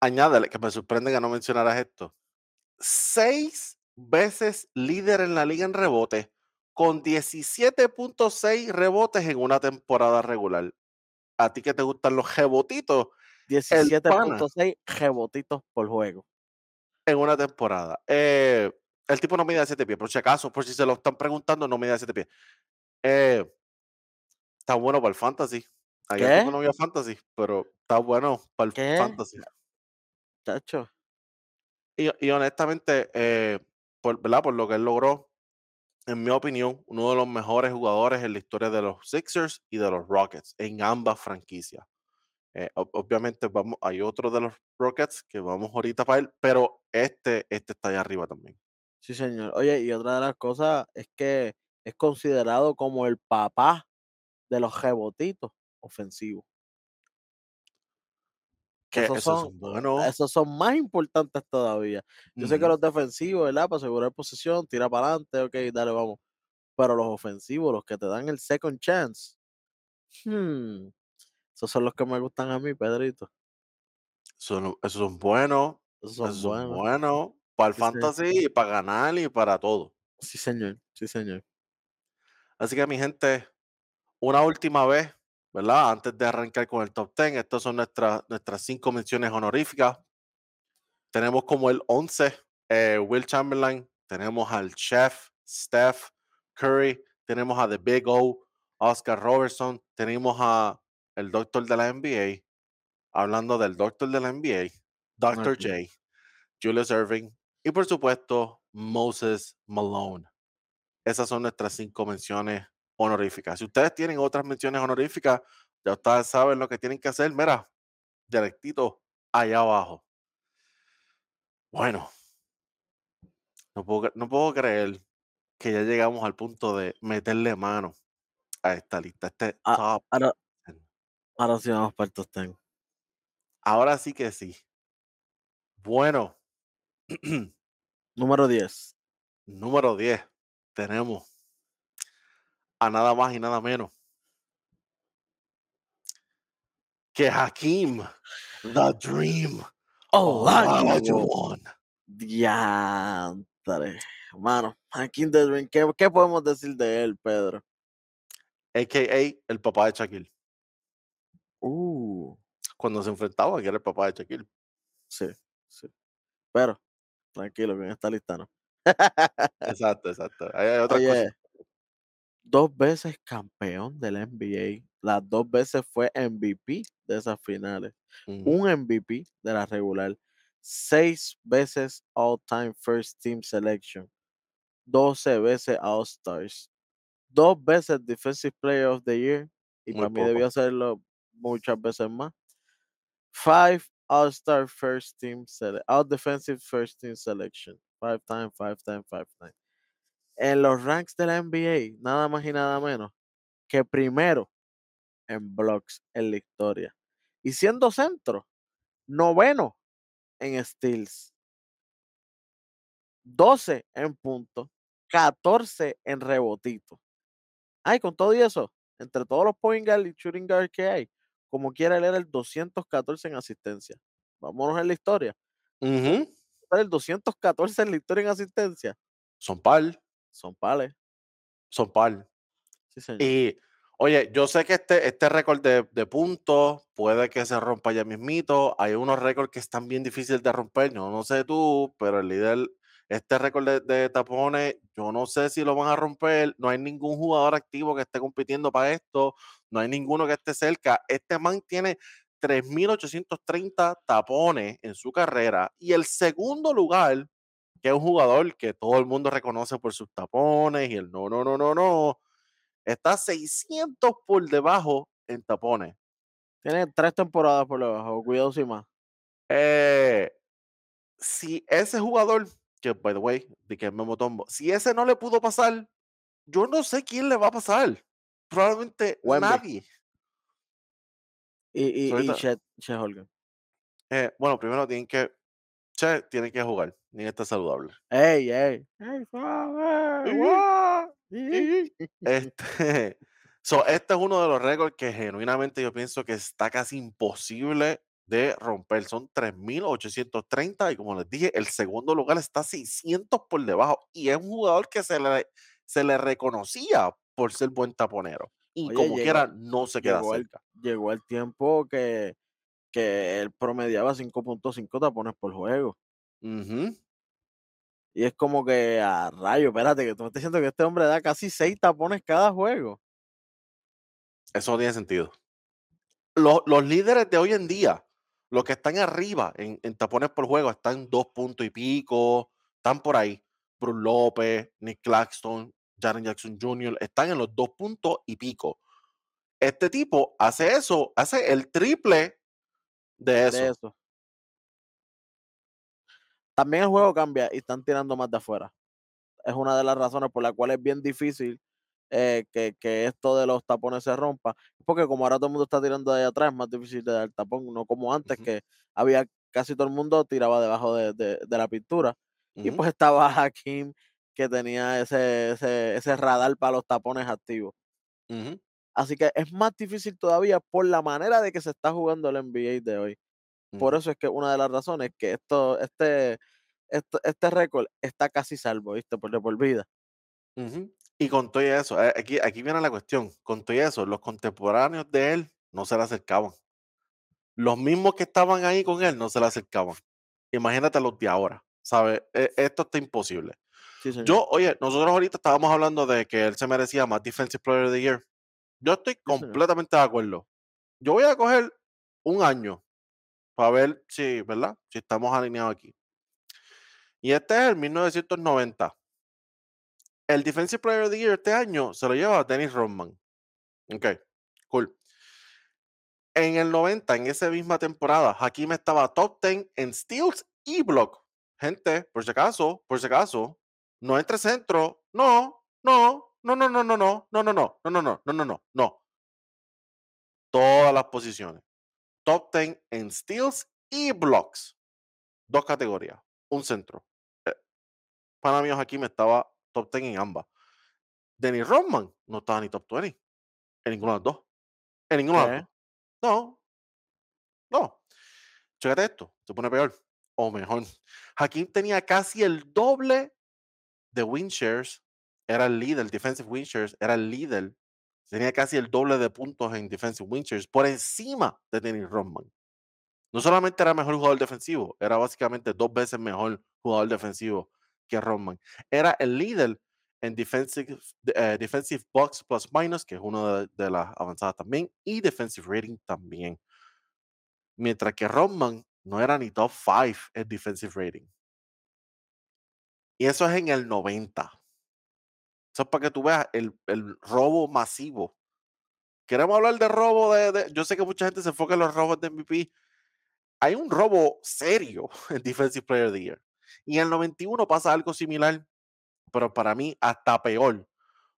Añádele que me sorprende que no mencionaras esto. Seis veces líder en la liga en rebote, con 17.6 rebotes en una temporada regular. A ti que te gustan los rebotitos 17.6 rebotitos por juego. en una temporada. Eh, el tipo no mide 7 pies, por si acaso, por si se lo están preguntando, no mide 7 pies. Eh, está bueno para el fantasy. Ayer no había fantasy, pero está bueno para el ¿Qué? fantasy. Chacho. Y, y honestamente, eh, por, ¿verdad? por lo que él logró, en mi opinión, uno de los mejores jugadores en la historia de los Sixers y de los Rockets, en ambas franquicias. Eh, ob- obviamente vamos, hay otro de los Rockets que vamos ahorita para él, pero este, este está allá arriba también. Sí, señor. Oye, y otra de las cosas es que es considerado como el papá de los rebotitos ofensivos. Que esos esos son, buenos. esos son más importantes todavía. Yo sé que los defensivos, ¿verdad? Para asegurar posición, tira para adelante, ok, dale, vamos. Pero los ofensivos, los que te dan el second chance, hmm, esos son los que me gustan a mí, Pedrito. Son- esos son buenos. Esos son Esos son buenos. Para el Sí, sí. fantasy y para ganar y para todo. Sí, señor, sí, señor. Así que mi gente, una última vez, ¿verdad? Antes de arrancar con el top 10, estas son nuestras, nuestras cinco menciones honoríficas. Tenemos como el 11 eh, Will Chamberlain, tenemos al Chef, Steph, Curry, tenemos a The Big O, Oscar Robertson, tenemos a el doctor de la NBA, hablando del doctor de la NBA, Dr. Aquí. J, Julius Irving y por supuesto Moses Malone. Esas son nuestras cinco menciones honoríficas. Si ustedes tienen otras menciones honoríficas, ya ustedes saben lo que tienen que hacer. Mira, directito allá abajo. Bueno, no puedo, no puedo creer que ya llegamos al punto de meterle mano a esta lista, este top. ahora, 10. ahora sí vamos para el top 10. Ahora sí que sí. Bueno, Número 10. número 10. Tenemos a nada más y nada menos que Hakim, The Dream, Olajuwon. Diantre. Mano, en The Dream, ¿qué, ¿qué podemos decir de él, Pedro? a.k.a. el papá de Shaquille. Uh, Cuando se enfrentaba, que era el papá de Shaquille. sí, sí. Pero, tranquilo, que en esta lista no. Exacto, exacto. Hay, Oye, cosas. dos veces campeón del NBA. Las dos veces fue MVP de esas finales. Un MVP de la regular. Seis veces All-Time First Team Selection. 12 veces All-Stars. Dos veces Defensive Player of the Year. Y Muy para mí debió hacerlo muchas veces más. Five All-Star First Team Sele- All Defensive First Team Selection. Five time, five time, five time. En los ranks de la NBA, nada más y nada menos que primero en blocks en la historia. Y siendo centro, noveno en steals. 12 en puntos, 14 en rebotito. Ay, con todo y eso, entre todos los point guard y shooting guard que hay, como quiera leer el 214 en asistencia. Vámonos en la historia. Ujú. El 214 en la historia en asistencia. Son par, Son pales. son par. Sí, señor. Y, oye, yo sé que este, este récord de, de puntos puede que se rompa ya mismito. Hay unos récords que están bien difíciles de romper. Yo no sé tú, pero el líder, este récord de, de tapones, yo no sé si lo van a romper. No hay ningún jugador activo que esté compitiendo para esto. No hay ninguno que esté cerca. Este man tiene 3.830 tapones en su carrera. Y el segundo lugar, que es un jugador que todo el mundo reconoce por sus tapones y el no, no, no, no, no, está 600 por debajo en tapones. Tiene tres temporadas por debajo. Cuidado sin más. Eh, si ese jugador, que by the way, de que Memo Tombo, si ese no le pudo pasar, yo no sé quién le va a pasar. Probablemente nadie. Y, y, y Chet, Chet Holmgren. Eh, bueno, primero tienen que, che, tienen que jugar, ni está saludable. ¡Ey, ey! ¡Ey. Este, so, este es uno de los récords que genuinamente yo pienso que está casi imposible de romper. Son 3.830 y como les dije, el segundo lugar está 600 por debajo y es un jugador que se le, se le reconocía por ser buen taponero y Oye, como llegó- quiera no se queda llegó el- cerca. Llegó el tiempo que, que él promediaba 5.5 tapones por juego. Y es como que a rayo, espérate, que tú me estás diciendo que este hombre da casi 6 tapones cada juego. Eso no tiene sentido. Los, los líderes de hoy en día, los que están arriba en, en tapones por juego, están dos puntos y pico, están por ahí. Bruce López, Nick Claxton, Jaren Jackson Jr., están en los dos puntos y pico. Este tipo hace eso, hace el triple de eso. De eso. También el juego cambia y están tirando más de afuera. Es una de las razones por las cuales es bien difícil eh, que, que esto de los tapones se rompa. Porque como ahora todo el mundo está tirando de ahí atrás, es más difícil de dar tapón, no como antes, que había casi todo el mundo tiraba debajo de, de- de la pintura. Y Ujú, pues estaba Hakim, que tenía ese, ese, ese radar para los tapones activos. Así que es más difícil todavía por la manera de que se está jugando el NBA de hoy. Por eso es que una de las razones que esto, este, esto- este récord está casi salvo, ¿viste? Por por vida. Y con todo eso, eh, aquí aquí viene la cuestión, con todo eso, los contemporáneos de él no se le acercaban. Los mismos que estaban ahí con él no se le acercaban. Imagínate los de ahora, ¿sabes? E esto está imposible. Sí. Yo, oye, nosotros ahorita estábamos hablando de que él se merecía más Defensive Player of the Year. Yo estoy Sí, señor. completamente de acuerdo. Yo voy a coger un año para ver si, ¿verdad? Si estamos alineados aquí. Y este es el 1990. El Defensive Player of the Year este año se lo lleva Dennis Rodman. Ok, cool. En el 90, en esa misma temporada, Hakim estaba top 10 en steals y block. Gente, por si acaso, por si acaso, no entre centro. No, no, no, no, no, no, no, no, no, no, no, no, no, no, no, no, no. Todas las posiciones. Top 10 en steals y blocks. Dos categorías. Un centro. Eh, para mí, Hakim estaba top 10 en ambas. Dennis Rodman no estaba ni top 20 en ninguna de las dos. En ninguna de las dos. No, no. Chécate esto, se pone peor. O mejor. Hakim tenía casi el doble de win shares. Era el líder, defensive win shares, era el líder. Tenía casi el doble de puntos en defensive win shares por encima de Dennis Rodman. No solamente era mejor jugador defensivo, era básicamente dos veces mejor jugador defensivo que Rodman. Era el líder en defensive, eh, defensive box plus minus, que es una de, de las avanzadas también, y defensive rating también. Mientras que Rodman no era ni top 5 en defensive rating. Y eso es en el 90. Eso es para que tú veas el, el robo masivo. Queremos hablar de robo de, de- Yo sé que mucha gente se enfoca en los robos de MVP. Hay un robo serio en Defensive Player of the Year. Y en el 91 pasa algo similar, pero para mí hasta peor.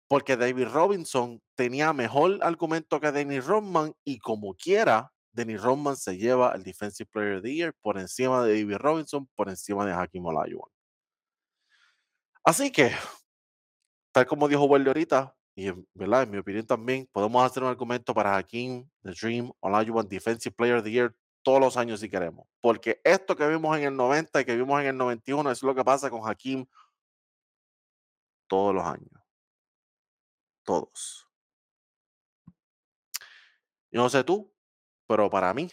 Porque David Robinson tenía mejor argumento que Dennis Rodman y como quiera, Dennis Rodman se lleva el Defensive Player of the Year por encima de David Robinson, por encima de Hakim Olajuwon. Así que, tal como dijo Welly ahorita, y en, ¿verdad? en mi opinión también, podemos hacer un argumento para Hakim, The Dream, Olajuwon, Defensive Player of the Year todos los años si queremos. Porque esto que vimos en el 90 y que vimos en el 91 es lo que pasa con Hakim todos los años. Todos. Yo no sé tú, pero para mí,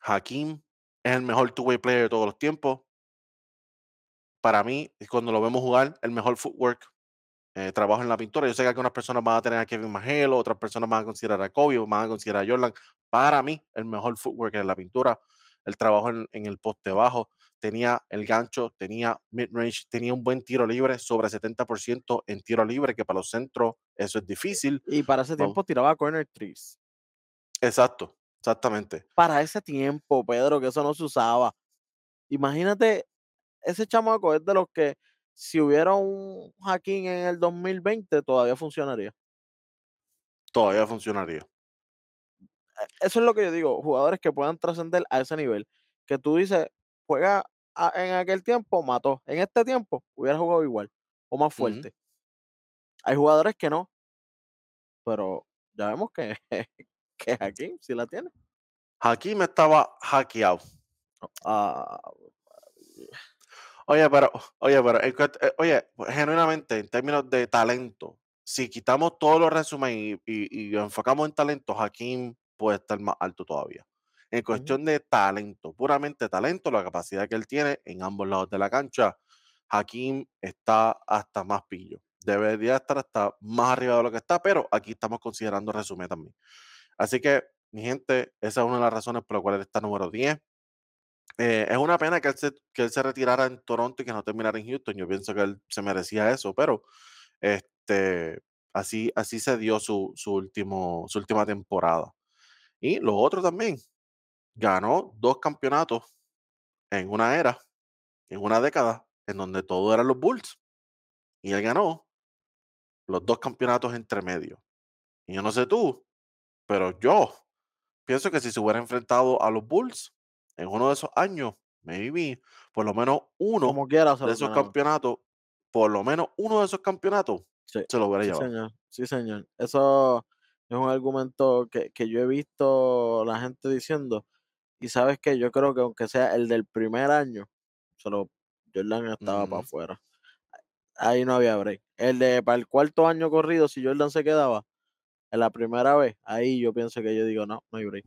Hakim es el mejor two-way player de todos los tiempos. Para mí, cuando lo vemos jugar, el mejor footwork, eh, trabajo en la pintura. Yo sé que algunas personas van a tener a Kevin Magelo, otras personas van a considerar a Kobe, van a considerar a Jordan. Para mí, el mejor footwork en la pintura, el trabajo en, en el poste bajo, tenía el gancho, tenía mid-range, tenía un buen tiro libre, sobre 70% en tiro libre, que para los centros eso es difícil. Y para ese tiempo tiraba corner trees. Exacto, exactamente. Para ese tiempo, Pedro, que eso no se usaba. Imagínate, ese chamaco es de los que si hubiera un hacking en el 2020 todavía funcionaría. Todavía funcionaría. Eso es lo que yo digo, jugadores que puedan trascender a ese nivel. Que tú dices, juega a- en aquel tiempo, mató. En este tiempo, hubiera jugado igual o más fuerte. Hay jugadores que no, pero ya vemos que, que Hakim sí la tiene. Hakim estaba hackeado. Ah, Oye, pero, oye, pero, eh, oye, genuinamente, en términos de talento, si quitamos todos los resúmenes y, y, y enfocamos en talento, Hakim puede estar más alto todavía. En cuestión de talento, puramente talento, la capacidad que él tiene en ambos lados de la cancha, Hakim está hasta más pillo. Debería estar hasta más arriba de lo que está, pero aquí estamos considerando resumen también. Así que, mi gente, esa es una de las razones por las cuales está número 10. Eh, es una pena que él, se, que él se retirara en Toronto y que no terminara en Houston. Yo pienso que él se merecía eso, pero este, así, así se dio su, su, último, su última temporada. Y lo otro también, ganó dos campeonatos en una era, en una década, en donde todo eran los Bulls. Y él ganó los dos campeonatos entre medio. Y yo no sé tú, pero yo pienso que si se hubiera enfrentado a los Bulls en uno de esos años, maybe por lo menos uno como quiera se de esos campeonatos, por lo menos uno de esos campeonatos Sí, se lo hubiera sí, llevado. señor. Sí, señor. Eso es un argumento que, que yo he visto la gente diciendo. Y sabes que yo creo que aunque sea el del primer año, se lo, Jordan estaba para afuera. ahí no había break. El de para el cuarto año corrido, si Jordan se quedaba, en la primera vez, ahí yo pienso que yo digo, no, no hay break.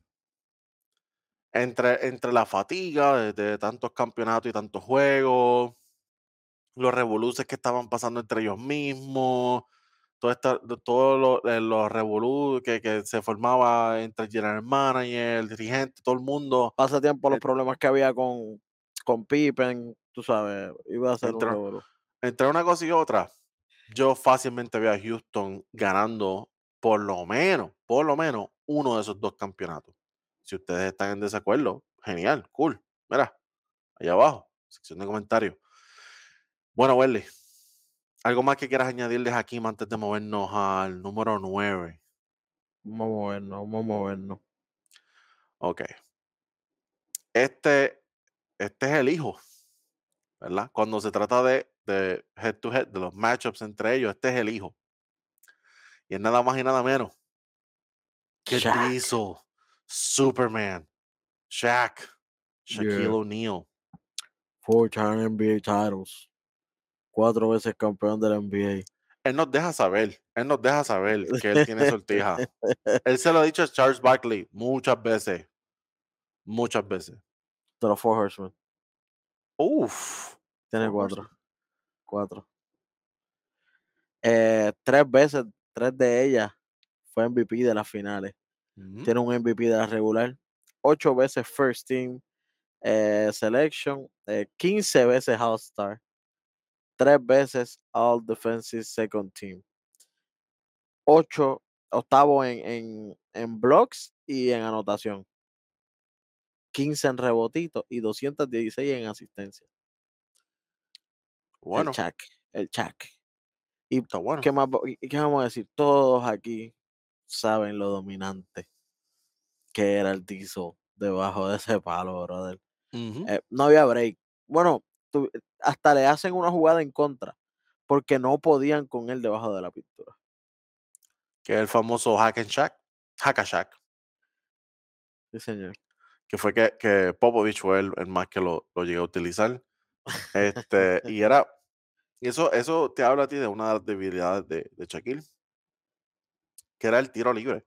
Entre, entre la fatiga de, de tantos campeonatos y tantos juegos, los revoluces que estaban pasando entre ellos mismos, todo esta, todo lo- los revolú que, que se formaba entre el general manager, el dirigente, todo el mundo, Pasa tiempo los Eh, problemas que había con, con Pippen, tú sabes, iba a ser un entre, revolú. entre una cosa y otra, yo fácilmente veo a Houston ganando por lo menos, por lo menos uno de esos dos campeonatos. Si ustedes están en desacuerdo, genial, cool. Mira, allá abajo, sección de comentarios. Bueno, Welly, ¿algo más que quieras añadirles aquí antes de movernos al número 9? Vamos a movernos, vamos a movernos. Ok. Este, este es el hijo, ¿verdad? Cuando se trata de, de head to head, de los matchups entre ellos, este es el hijo. Y es nada más y nada menos que. Diesel, Superman, Shaq, Shaquille Yeah. O'Neal. Four time NBA titles. Cuatro veces campeón de la NBA. Él nos deja saber, él nos deja saber que él tiene sortija. él se lo ha dicho a Charles Barkley muchas veces. Muchas veces. De los Four Horsemen. Uf. Tiene cuatro. Cuatro. Eh, tres veces, tres de ellas fue MVP de las finales. Ujú. Tiene un MVP de la regular. Ocho veces First Team eh, Selection. eh, 15 veces All Star. Tres veces All Defensive Second Team. Ocho, octavo en, en, en blocks y en anotación. 15 en rebotito y 216 en asistencia. Bueno, El Chuck. El Chuck. Y está bueno. ¿Qué, más, qué vamos a decir? Todos aquí saben lo dominante que era el Diesel debajo de ese palo, brother. Eh, no había break. Bueno, tu- hasta le hacen una jugada en contra porque no podían con él debajo de la pintura. que es el famoso Hack and Shack, Hack a Shack, Sí, señor. que fue que, que Popovich fue el, el más que lo, lo llegó a utilizar. Este, y era, y eso, eso te habla a ti de una de las debilidades de, de Shaquille, que era el tiro libre.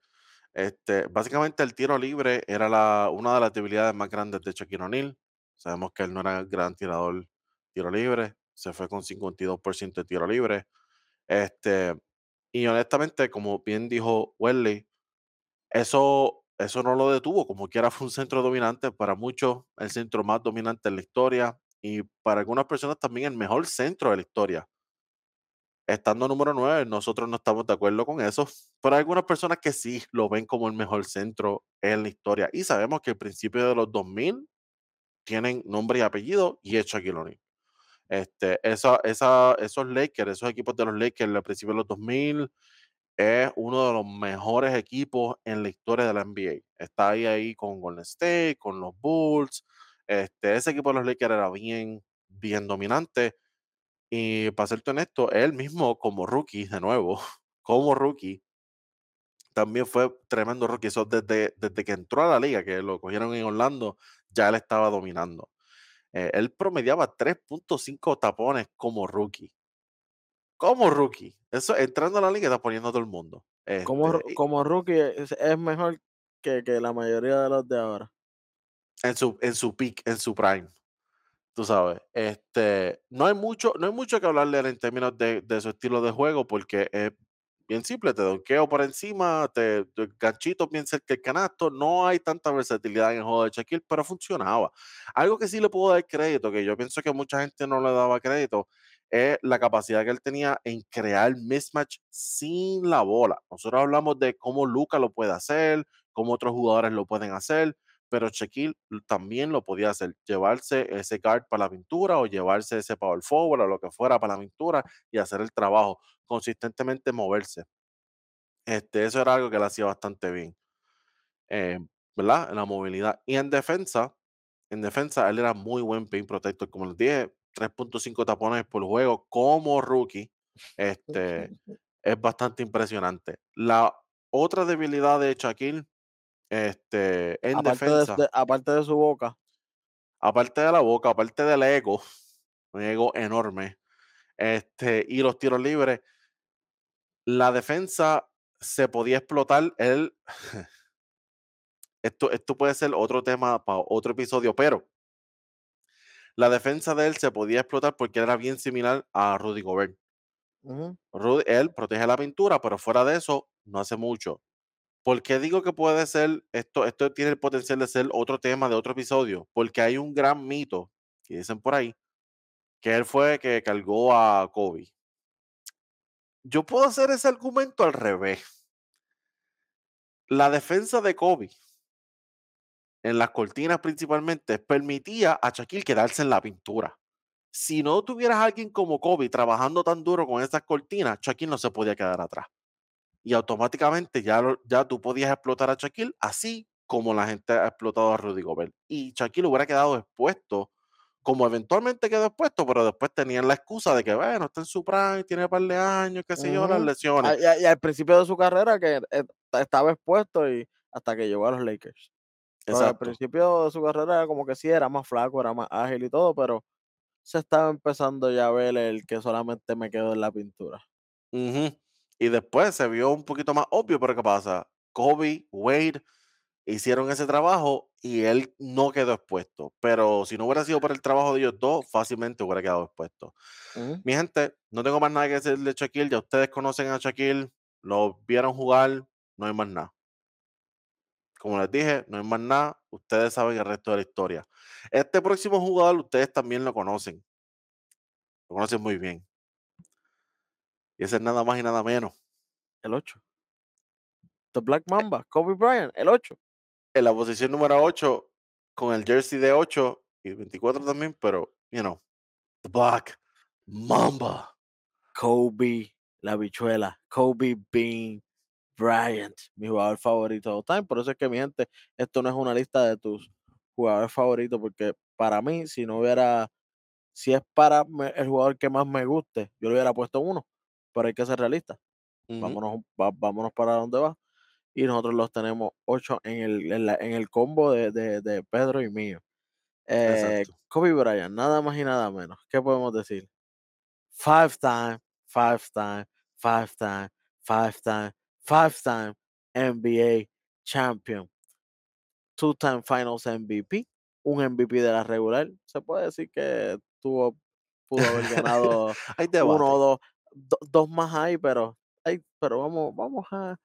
Este, básicamente el tiro libre era la, una de las debilidades más grandes de Shaquille O'Neal. Sabemos que él no era gran tirador tiro libre, se fue con 52% de tiro libre. Este, y honestamente, como bien dijo Wesley, eso, eso no lo detuvo, como quiera fue un centro dominante, para muchos el centro más dominante en la historia y para algunas personas también el mejor centro de la historia. Estando número 9, nosotros no estamos de acuerdo con eso, pero hay algunas personas que sí lo ven como el mejor centro en la historia. Y sabemos que el principio de los 2000 tienen nombre y apellido y es Shaquille O'Neal. Este, esa, esa, esos Lakers, esos equipos de los Lakers al principio de los 2000, es uno de los mejores equipos en la historia de la NBA. Está ahí, con Golden State, con los Bulls. Este, ese equipo de los Lakers era bien, bien dominante. Y para serte honesto, él mismo como rookie, de nuevo, como rookie, también fue tremendo rookie. Eso desde, desde que entró a la liga, que lo cogieron en Orlando, ya él estaba dominando. Eh, él promediaba 3.5 tapones como rookie. Como rookie. Eso entrando a la liga está poniendo a todo el mundo. Como, Este, como rookie es, es mejor que, que la mayoría de los de ahora. en su, en su peak, en su prime. Tú sabes. Este, no hay mucho, no hay mucho que hablarle en términos de, de su estilo de juego, porque es bien simple, te donqueo por encima, te, te ganchito bien cerca del canasto, no hay tanta versatilidad en el juego de Shaquille, pero funcionaba. Algo que sí le puedo dar crédito, que yo pienso que mucha gente no le daba crédito, es la capacidad que él tenía en crear mismatch sin la bola. Nosotros hablamos de cómo Luca lo puede hacer, cómo otros jugadores lo pueden hacer, pero Shaquille también lo podía hacer, llevarse ese guard para la pintura o llevarse ese power forward o lo que fuera para la pintura y hacer el trabajo, consistentemente moverse. Este, eso era algo que él hacía bastante bien, eh, ¿verdad? En la movilidad. Y en defensa, en defensa, él era muy buen pin protector, como les dije, 3.5 tapones por juego como rookie. Este, es bastante impresionante. La otra debilidad de Shaquille, este, en Aparte defensa, de- aparte de su boca. aparte de la boca, aparte del ego, un ego enorme, Este, y los tiros libres, la defensa se podía explotar. Él, esto, esto puede ser otro tema para otro episodio, pero la defensa de él se podía explotar porque era bien similar a Rudy Gobert. Rudy, él protege la pintura, pero fuera de eso, no hace mucho. ¿Por qué digo que puede ser, esto, esto tiene el potencial de ser otro tema de otro episodio? Porque hay un gran mito, que dicen por ahí, que él fue que cargó a Kobe. Yo puedo hacer ese argumento al revés. La defensa de Kobe, en las cortinas principalmente, permitía a Shaquille quedarse en la pintura. Si no tuvieras a alguien como Kobe trabajando tan duro con esas cortinas, Shaquille no se podía quedar atrás. Y automáticamente ya, lo- ya tú podías explotar a Shaquille así como la gente ha explotado a Rudy Gobert. Y Shaquille hubiera quedado expuesto, como eventualmente quedó expuesto, pero después tenían la excusa de que, bueno, está en su prime, tiene un par de años, qué sé yo, las lesiones. Y, al principio de su carrera que eh, estaba expuesto y hasta que llegó a los Lakers. Al principio de su carrera era como que sí, era más flaco, era más ágil y todo, pero se estaba empezando ya a ver el que solamente me quedo en la pintura. Ujú. Y después se vio un poquito más obvio, pero ¿qué pasa? Kobe, Wade hicieron ese trabajo y él no quedó expuesto. Pero si no hubiera sido por el trabajo de ellos dos, fácilmente hubiera quedado expuesto. Mi gente, no tengo más nada que decir de Shaquille. Ya ustedes conocen a Shaquille, lo vieron jugar, no hay más nada. Como les dije, no hay más nada. Ustedes saben el resto de la historia. Este próximo jugador, ustedes también lo conocen. Lo conocen muy bien. Y ese es nada más y nada menos. El 8. The Black Mamba, Kobe Bryant, el 8. en la posición número 8 con el jersey de 8 y 24 también, pero, you know, the Black Mamba. Kobe, la bichuela, Kobe Bean Bryant, mi jugador favorito de all time. Por eso es que, mi gente, esto no es una lista de tus jugadores favoritos, porque para mí, si no hubiera, si es para el jugador que más me guste, yo le hubiera puesto uno, pero hay que ser realista. Vámonos, va- vámonos para donde va. Y nosotros los tenemos ocho en el, en la- en el combo de, de- de Pedro y mío. Eh. Kobe Bryant, nada más y nada menos. ¿Qué podemos decir? Five time, five time, five time, five time, five time NBA champion. Two time finals MVP. Un MVP de la regular. Se puede decir que tuvo, pudo haber ganado uno o dos, do- dos más ahí, pero, ay, pero vamos, vamos a,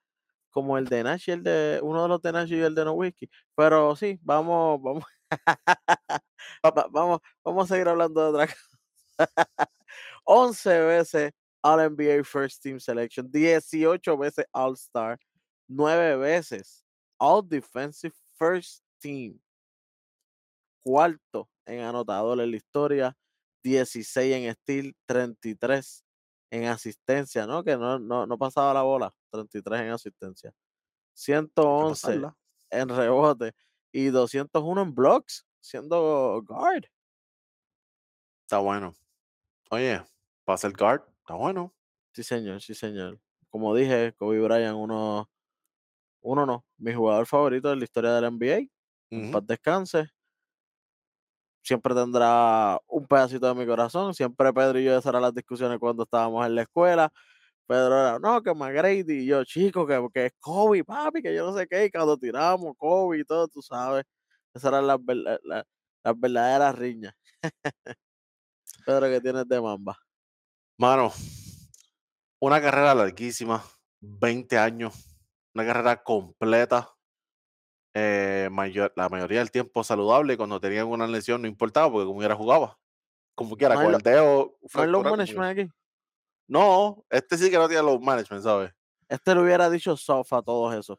como el de Nash y el de, uno de los de Nash y el de No Whiskey. Pero sí, vamos, vamos, va- vamos, vamos a seguir hablando de otra cosa. 11 veces All NBA First Team Selection, 18 veces All Star, 9 veces All Defensive First Team, cuarto en anotador en la historia, 16 en steal, 33 en asistencia, ¿no? Que no, no, no pasaba la bola, 33 en asistencia, Hay que 111 pasarla. en rebote y 201 en blocks, siendo guard. Está bueno. Oye, pasa el guard. Está bueno. Sí, señor, sí, señor. Como dije, Kobe Bryant, uno, uno no, mi jugador favorito de la historia de la NBA. En Ujú. paz descanse. Siempre tendrá un pedacito de mi corazón. Siempre Pedro y yo, esas eran las discusiones cuando estábamos en la escuela. Pedro era, no, que McGrady. Y yo, chico, que, que es Kobe, papi, que yo no sé qué. Y cuando tiramos Kobe y todo, tú sabes. Esas eran las, verda- la- las verdaderas riñas. Pedro, que tienes de mamba? Mano, una carrera larguísima, 20 años, una carrera completa. Eh, mayor- la mayoría del tiempo saludable. Cuando tenían una lesión, no importaba porque como quiera jugaba. Como quiera, No con el dedo no hay load management aquí. No, este sí que no tiene los management, ¿sabes? Este le hubiera dicho soft a todos esos.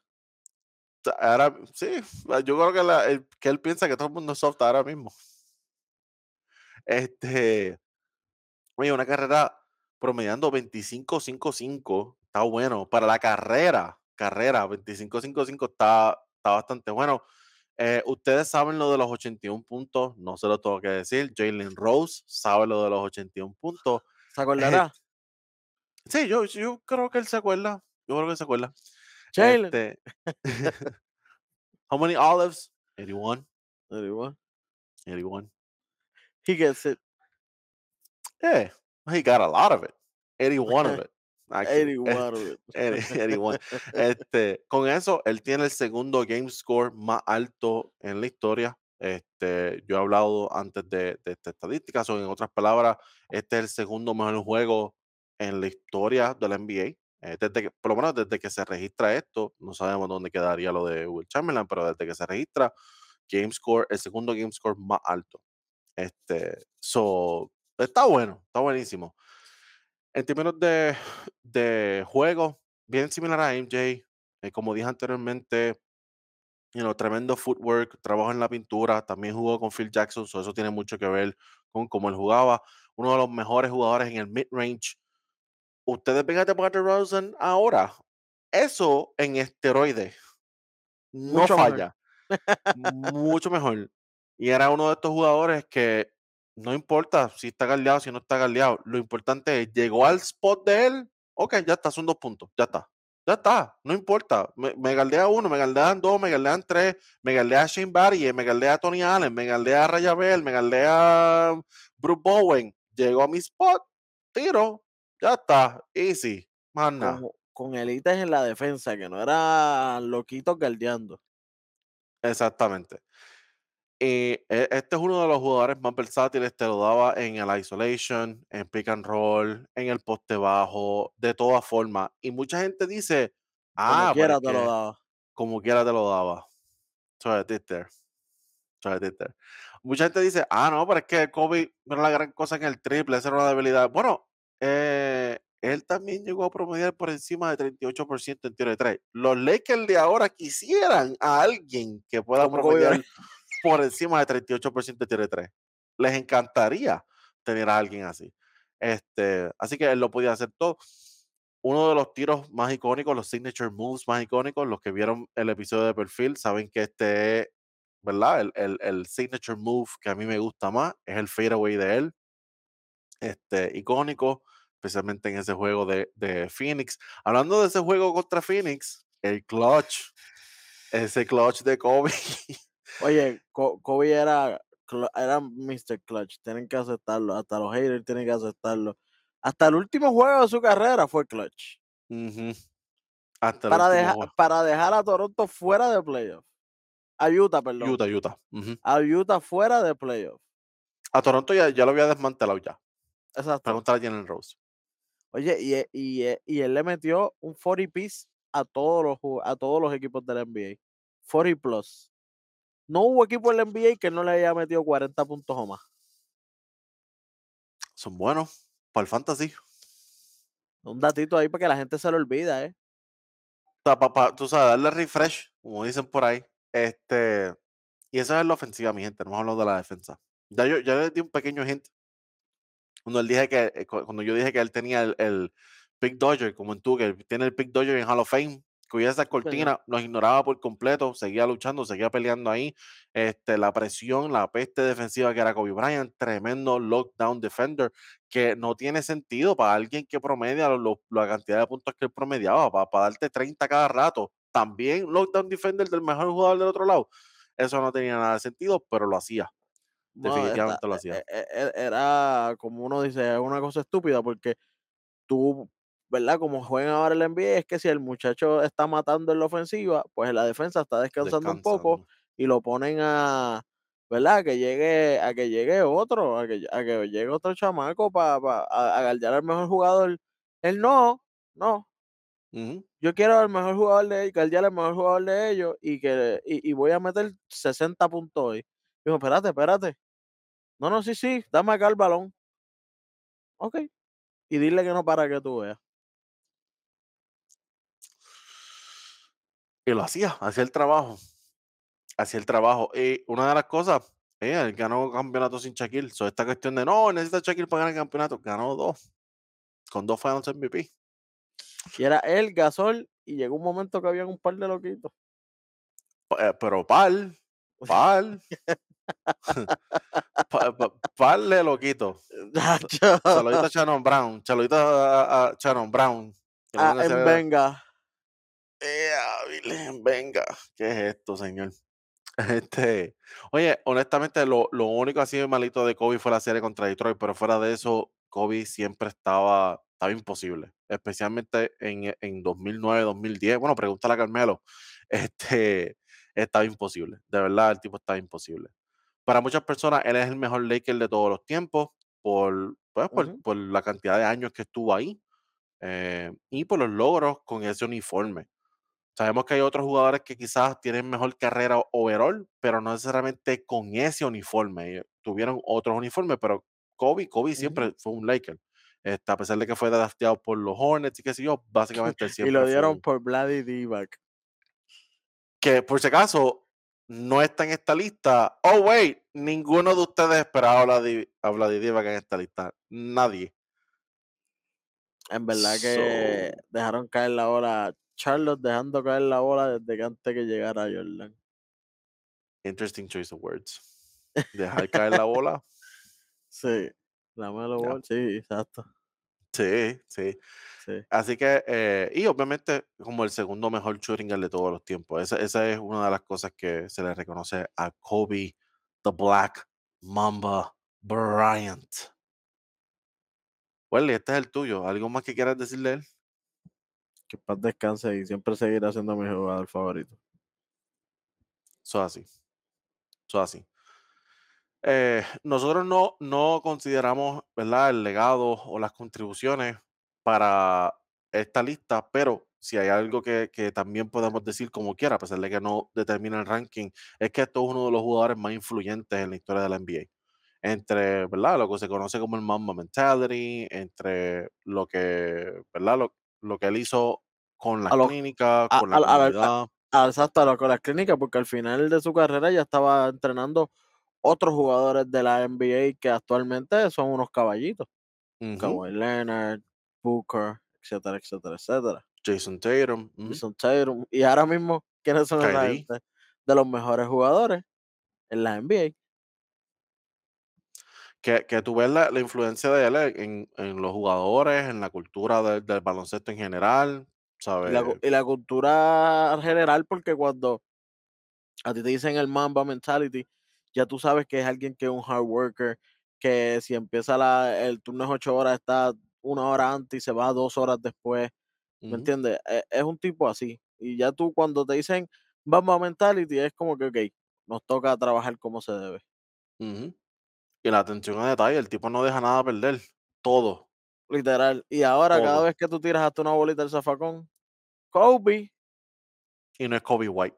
Ahora, sí, yo creo que, la- el- que él piensa que todo el mundo es soft ahora mismo. Este, oye, una carrera promediando 25-5-5, está bueno. Para la carrera, carrera, 25-5-5 está, está bastante bueno. Eh, ustedes saben lo de los 81 puntos, no se lo tengo que decir. Jalen Rose sabe lo de los 81 puntos. ¿Se acordará? Sí, yo, yo creo que él se acuerda. Yo creo que se acuerda. Jalen. Este, how many olives? 81. Anyway, 81. He gets it. Eh, He got a lot of it. 81 of it, actually. 81 of it. 81. Este, con eso, él tiene el segundo game score más alto en la historia. Este, yo he hablado antes de, de esta estadística, o en otras palabras, este es el segundo mejor juego en la historia de la NBA. Eh, desde que, por lo menos desde que se registra esto, no sabemos dónde quedaría lo de Will Chamberlain, pero desde que se registra, game score, el segundo game score más alto. Este, so, está bueno, está buenísimo. En términos de, de juego, bien similar a MJ, eh, como dije anteriormente, you know, tremendo footwork, trabajo en la pintura, también jugó con Phil Jackson, so eso tiene mucho que ver con cómo él jugaba. Uno de los mejores jugadores en el mid-range. Ustedes ven a DeMar DeRozan ahora, eso en esteroides no Mucho mejor. falla, mucho mejor. Y era uno de estos jugadores que no importa si está galdeado, si no está galdeado, lo importante es, llegó al spot de él, ok, ya está, son dos puntos, ya está. Ya está, no importa. Me, me galdea uno, me galdean dos, me galdean tres, me galdea Shane Barry, me galdea Tony Allen, me galdea Raya Bell, me galdea Bruce Bowen. Llegó a mi spot, tiro, ya está, easy, nada. Con, con élites en la defensa, que no era loquitos galdeando. Exactamente. Y e- este es uno de los jugadores más versátiles, te lo daba en el isolation, en pick and roll, en el poste bajo, de todas formas. Y mucha gente dice, Como ah, pero quiera te lo daba. como quiera te lo daba. So I did there. So I did there. Mucha gente dice, ah, no, pero es que Kobe no era la gran cosa en el triple, esa era una debilidad. Bueno, eh, él también llegó a promediar por encima de 38% en tiro de tres. Los Lakers de ahora quisieran a alguien que pueda Como promediar por encima de 38% de tiro de tres. Les encantaría tener a alguien así. Este, así que él lo podía hacer todo. Uno de los tiros más icónicos, los signature moves más icónicos, los que vieron el episodio de perfil saben que este es, ¿verdad? El, el, el signature move que a mí me gusta más es el fadeaway de él. Este, icónico, especialmente en ese juego de, de Phoenix. Hablando de ese juego contra Phoenix, el clutch, ese clutch de Kobe. Oye, Kobe era, era Mr. Clutch, tienen que aceptarlo, hasta los haters tienen que aceptarlo. Hasta el último juego de su carrera fue Clutch. Ujú. Hasta el Para, deja- para dejar a Toronto fuera de playoff. A Utah, perdón. Utah, Utah. A Utah fuera de playoff. A Toronto ya, ya lo había desmantelado ya. Exacto. Preguntar a Jalen Rose. Oye, y, e- y, e- y él le metió un 40 piece a todos los a todos los equipos de la NBA. 40 plus. No hubo equipo en la NBA que no le haya metido 40 puntos o más. Son buenos para el fantasy. Un datito ahí para que la gente se lo olvida, ¿eh? O sea, pa- pa- tú sabes, darle refresh, como dicen por ahí. Este, y eso es la ofensiva, mi gente. No hemos hablado de la defensa. Ya yo, ya les di un pequeño hint. Cuando, él dije que, eh, cu- cuando yo dije que él tenía el, el Pick Dodger, como en tú, que tiene el Pick Dodger en Hall of Fame, que hubiera esa cortina, nos ignoraba por completo, seguía luchando, seguía peleando ahí. Este, la presión, la peste defensiva que era Kobe Bryant, tremendo lockdown defender, que no tiene sentido para alguien que promedia lo- lo- la cantidad de puntos que él promediaba, para, para darte 30 cada rato. También lockdown defender del mejor jugador del otro lado. Eso no tenía nada de sentido, pero lo hacía. No, Definitivamente lo e- hacía. e- e- era, como uno dice, es una cosa estúpida porque tú, ¿verdad? Como juegan ahora el NBA, es que si el muchacho está matando en la ofensiva, pues la defensa está descansando un poco y lo ponen a, ¿verdad? A que llegue, a que llegue otro, a que, a que llegue otro chamaco para a, a al mejor jugador. Él no, no. Yo quiero al mejor jugador de ellos, galdear al mejor jugador de ellos y que y, y voy a meter 60 puntos hoy. Dijo, espérate, espérate. No, no, sí, sí, dame acá el balón. Ok. Y dile que no para que tú veas. Lo hacía, hacía el trabajo. Hacía el trabajo. Y una de las cosas, él ganó campeonato sin Shaquille. So, esta cuestión de no, necesita Shaquille para ganar el campeonato. Ganó dos. Con dos Finals MVP. Y era él, Gasol, y llegó un momento que habían un par de loquitos. Eh, pero pal, pal. pa, pa- pal de loquito. Nacho. Saludito a Shannon Brown. Saludito a, a- a Shannon Brown. que Ah, en venga. Ea, Virgen, venga. ¿Qué es esto, señor? Este, oye, honestamente, lo, lo único así malito de Kobe fue la serie contra Detroit, pero fuera de eso, Kobe siempre estaba, estaba imposible, especialmente en, en 2009, 2010. Bueno, pregúntale a Carmelo, este, estaba imposible, de verdad, el tipo estaba imposible. Para muchas personas, él es el mejor Laker de todos los tiempos por, pues, por, por la cantidad de años que estuvo ahí eh, y por los logros con ese uniforme. Sabemos que hay otros jugadores que quizás tienen mejor carrera overall, pero no necesariamente con ese uniforme. Tuvieron otros uniformes, pero Kobe, Kobe siempre fue un Laker. Este, a pesar de que fue drafteado por los Hornets y qué sé yo, básicamente él Y siempre lo dieron por Vladi Divac. Que por si acaso no está en esta lista. Oh, wait, ninguno de ustedes esperaba a Vladi, Divac en esta lista. Nadie. En verdad que So, dejaron caer la bola. Charlotte dejando caer la bola desde que antes que llegara Jordan. interesting choice of words. Dejar caer la bola. Sí, la Ya. Ball, sí, exacto. Sí, sí. Sí. Así que, eh, y obviamente como el segundo mejor shooting de todos los tiempos. Esa, esa es una de las cosas que se le reconoce a Kobe, the Black Mamba Bryant. Well, este es el tuyo. ¿Algo más que quieras decirle a él? Que paz descanse y siempre seguirá siendo mi jugador favorito. Eso es así. Eso es así. Eh, nosotros no, no consideramos ¿verdad? el legado o las contribuciones para esta lista, pero si hay algo que, que también podemos decir como quiera, a pesar de que no determina el ranking, es que esto es uno de los jugadores más influyentes en la historia de la NBA. Entre ¿verdad? lo que se conoce como el Mamba Mentality, entre lo que, ¿verdad? Lo, lo que él hizo con las clínicas, con la a a a comunidad. exacto, con las clínicas, porque al final de su carrera ya estaba entrenando otros jugadores de la NBA que actualmente son unos caballitos, Ujú, Kawhi Leonard, Booker, etcétera, etcétera, etcétera. Jason Tatum, Jason Tatum, y ahora mismo, ¿quiénes son gente? De los mejores jugadores en la NBA. Que, que tú ves la, la influencia de él en, en los jugadores, en la cultura del- del baloncesto en general, Y la ¿sabes? y la cultura general, porque cuando a ti te dicen el Mamba mentality, ya tú sabes que es alguien que es un hard worker, que si empieza la el turno es 8 horas, está una hora antes y se va 2 horas después, ¿me Ujú, entiendes? E es un tipo así. Y ya tú cuando te dicen Mamba mentality, es como que, okey, nos toca trabajar como se debe, ujú. Y la atención a detalle, el tipo no deja nada perder, todo, literal. Y ahora cada vez que tú tiras hasta una bolita del zafacón, Kobe, Y no es Kobe White.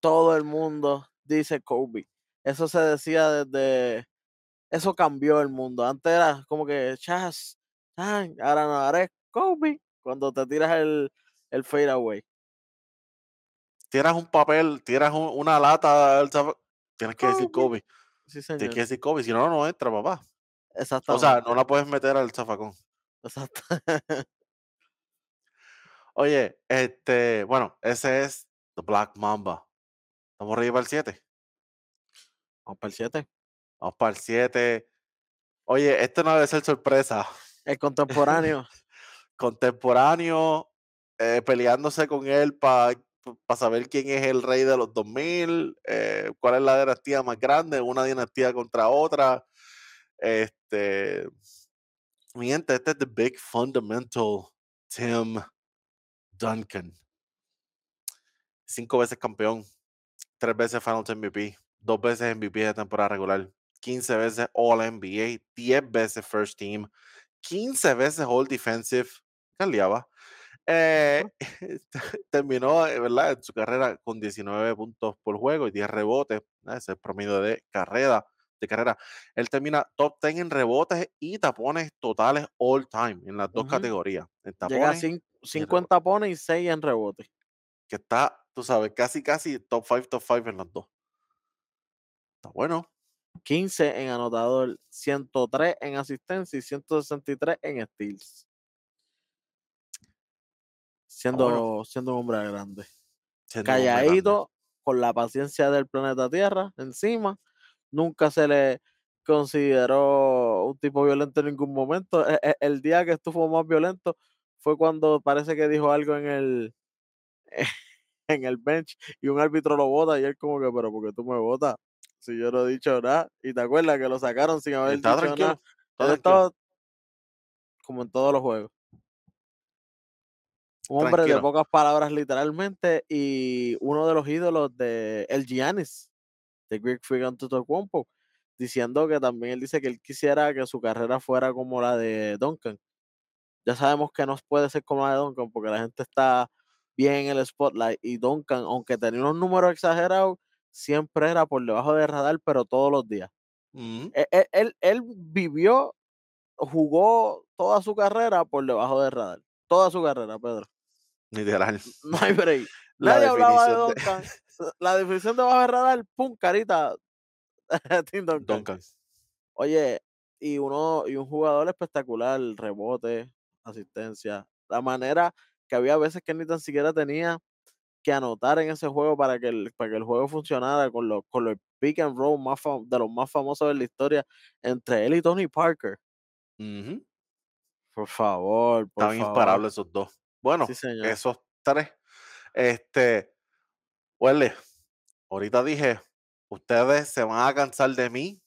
todo el mundo dice Kobe. Eso se decía desde Eso cambió el mundo. Antes era como que chas, ahora no, ahora es Kobe cuando te tiras el, el fade away. Tiras un papel, tiras un- una lata, tienes que decir Kobe. Sí, tienes que señor. decir Kobe, si no, no entra, papá. O sea, no la puedes meter al zafacón. Exacto. Oye, este, bueno, ese es The Black Mamba. Estamos ready para el 7. Vamos para el 7. Vamos para el 7. Oye, este no debe ser sorpresa. El contemporáneo. Contemporáneo, eh, peleándose con él para saber quién es el rey de los 2000, eh, cuál es la dinastía más grande, una dinastía contra otra. Este, mi gente, este es The Big Fundamental Tim Duncan. Cinco veces campeón, tres veces Finals MVP, dos veces MVP de temporada regular, 15 veces All NBA, 10 veces First Team, 15 veces All Defensive, ¿qué liaba? Eh, terminó, eh, ¿verdad? En su carrera con 19 puntos por juego y 10 rebotes, ¿no? ese es el promedio de carrera, de carrera. Él termina top 10 en rebotes y tapones totales all time en las dos Ujú. categorías, en Llega a tapones en rebotes, 50 pones y 6 en rebote. que está, tú sabes, casi, casi top 5, top 5 en las dos. Está bueno. 15 en anotador, 103 en asistencia y 163 en steals. Está bueno. Siendo, siendo un hombre grande. hombre calladito, con la paciencia del planeta Tierra encima. Nunca se le consideró un tipo violento en ningún momento. E- e- El, día que estuvo más violento fue cuando parece que dijo algo en el, en el bench y un árbitro lo vota y él como que, pero ¿por qué tú me votas? Si yo no he dicho nada. Y te acuerdas que lo sacaron sin haber Estaba dicho nada. tranquilo. todo Él tranquilo. estaba como en todos los juegos. Un hombre de pocas palabras, literalmente, y uno de los ídolos de el Giannis, de Greek Freak Antetokounmpo, diciendo que también él dice que él quisiera que su carrera fuera como la de Duncan. Ya sabemos que no puede ser como la de Duncan porque la gente está bien en el spotlight y Duncan, aunque tenía unos números exagerados, siempre era por debajo del radar, pero todos los días. Él, él- él- él vivió, jugó toda su carrera por debajo del radar. Toda su carrera, Pedro. Literal. No hay break. La Nadie hablaba de Duncan. La definición de bajo el radar, pum, carita. Tim Duncan. Duncan. Oye, y uno, y un jugador espectacular, rebote, asistencia. La manera que había veces que ni tan siquiera tenía que anotar en ese juego para que el, para que el juego funcionara con los, con los pick and roll más de los más famosos de la historia entre él y Tony Parker. Ujú. Por favor, por Estaban favor. imparables esos dos. Bueno, Sí, esos tres. Este, huele. Ahorita dije, ustedes se van a cansar de mí,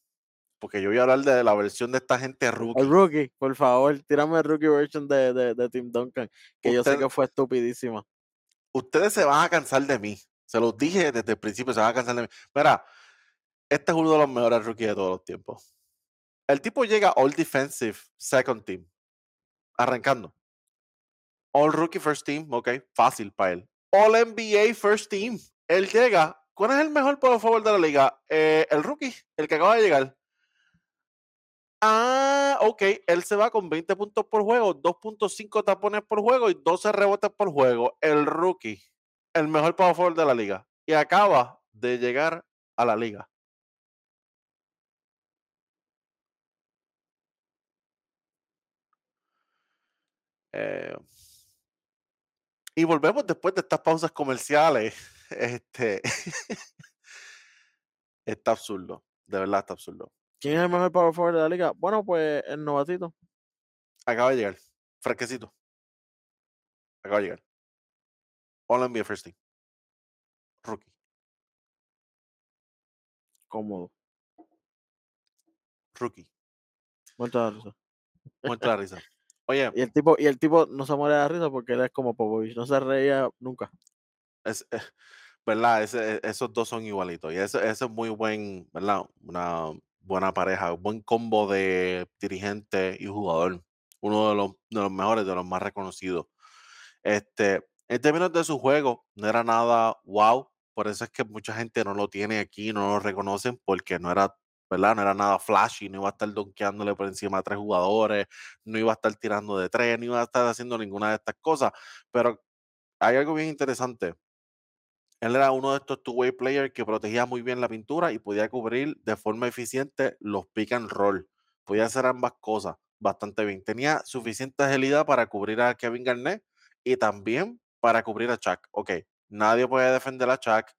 porque yo voy a hablar de la versión de esta gente rookie. El rookie, por favor, tírame el rookie version de, de, de Tim Duncan, que yo sé que fue estupidísima. Ustedes se van a cansar de mí. Se los dije desde el principio, se van a cansar de mí. Mira, este es uno de los mejores rookies de todos los tiempos. El tipo llega All Defensive Second Team, arrancando. All Rookie First Team, ok, fácil para él. All NBA First Team. Él llega. ¿Cuál es el mejor por favor de la liga? Eh, el rookie, el que acaba de llegar. Ah, ok. Él se va con 20 puntos por juego, 2.5 tapones por juego y 12 rebotes por juego. El rookie, el mejor power forward de la liga. Y acaba de llegar a la liga. Eh, y volvemos después de estas pausas comerciales. Este está absurdo. De verdad está absurdo. ¿Quién es el mejor power forward de la liga? Bueno, pues el novatito. Acaba de llegar. Fresquecito. Acaba de llegar. All NBA First Team. Rookie. Cómodo. Rookie. Muerto de la risa. Muerto de la risa. Oye, Y el tipo, y el tipo no se muere de la risa porque él es como Popovich, no se reía nunca. es, eh, ¿verdad? Ese- e- esos dos son igualitos. Y eso, eso es muy buen, ¿verdad? Una buena pareja, un buen combo de dirigente y jugador. Uno de los, de los mejores, de los más reconocidos. Este, en términos de su juego, no era nada wow. Por eso es que mucha gente no lo tiene aquí, no lo reconocen, porque no era, ¿verdad? No era nada flashy, no iba a estar donkeándole por encima a tres jugadores, no iba a estar tirando de tres, no iba a estar haciendo ninguna de estas cosas. Pero hay algo bien interesante. Él era uno de estos two-way players que protegía muy bien la pintura y podía cubrir de forma eficiente los pick and roll. Podía hacer ambas cosas bastante bien. Tenía suficiente agilidad para cubrir a Kevin Garnett y también para cubrir a Chuck. Ok, nadie puede defender a Chuck,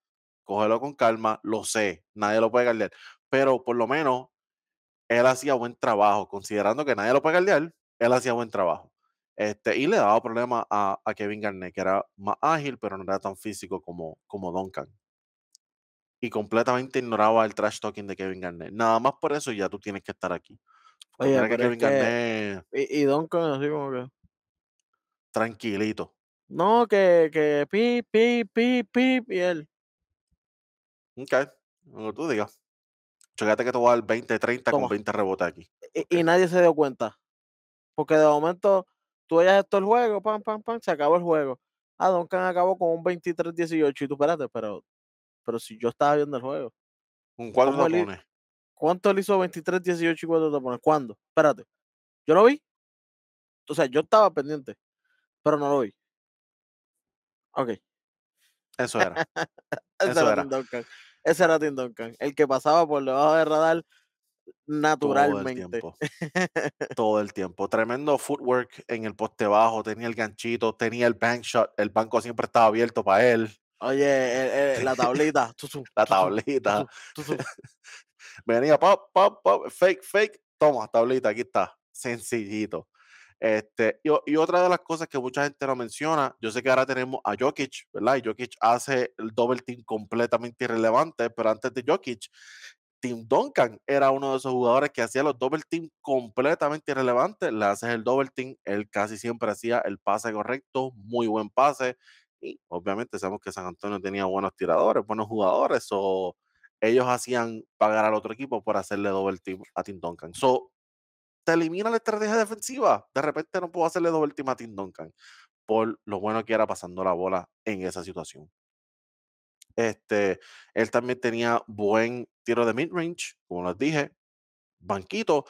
cógelo con calma, lo sé, nadie lo puede guardiar, pero por lo menos él hacía buen trabajo, considerando que nadie lo puede guardiar, él hacía buen trabajo. Este, y le daba problemas a, a Kevin Garnett, que era más ágil, pero no era tan físico como, como Duncan. Y completamente ignoraba el trash talking de Kevin Garnett. Nada más por eso ya tú tienes que estar aquí. Oye, que pero es Kevin que- Garnett, Y, y Duncan así como que. tranquilito. No, que, que pip, pip, pip, pip, y él. Ok, lo que tú digas. Chocate que te voy a dar 20, 30 Toma. con 20 rebotes aquí. Y, Ok. y nadie se dio cuenta. Porque de momento tú veías esto el juego, pam, pam, pam, se acabó el juego. Ah, Duncan acabó con un 23-18 y tú espérate, pero, pero si yo estaba viendo el juego. ¿Con cuál ¿Cómo lo él hi- pones? ¿Cuánto él hizo 23-18 y cuánto te pones? ¿Cuándo? Espérate. Yo lo vi. O sea, yo estaba pendiente, pero no lo vi. Ok. Eso era. Eso era. Ese era Tim Duncan. El que pasaba por debajo del radar Todo naturalmente. el tiempo. Todo el tiempo. Tremendo footwork en el poste bajo. Tenía el ganchito, tenía el bank shot. El banco siempre estaba abierto para él. Oye, el- el- la tablita. La tablita. Venía, pop, pop, pop, fake, fake. Toma, tablita, aquí está. Sencillito. Este, y, y otra de las cosas que mucha gente no menciona, yo sé que ahora tenemos a Jokic, ¿verdad? Y Jokic hace el double team completamente irrelevante, pero antes de Jokic, Tim Duncan era uno de esos jugadores que hacía los double team completamente irrelevantes. Le haces el double team, él casi siempre hacía el pase correcto, muy buen pase. Y obviamente sabemos que San Antonio tenía buenos tiradores, buenos jugadores. o ellos hacían pagar al otro equipo por hacerle double team a Tim Duncan. So, te elimina la estrategia defensiva. De repente no puedo hacerle double team a Tim Duncan por lo bueno que era pasando la bola en esa situación. Este, él también tenía buen tiro de mid-range, como les dije, banquito,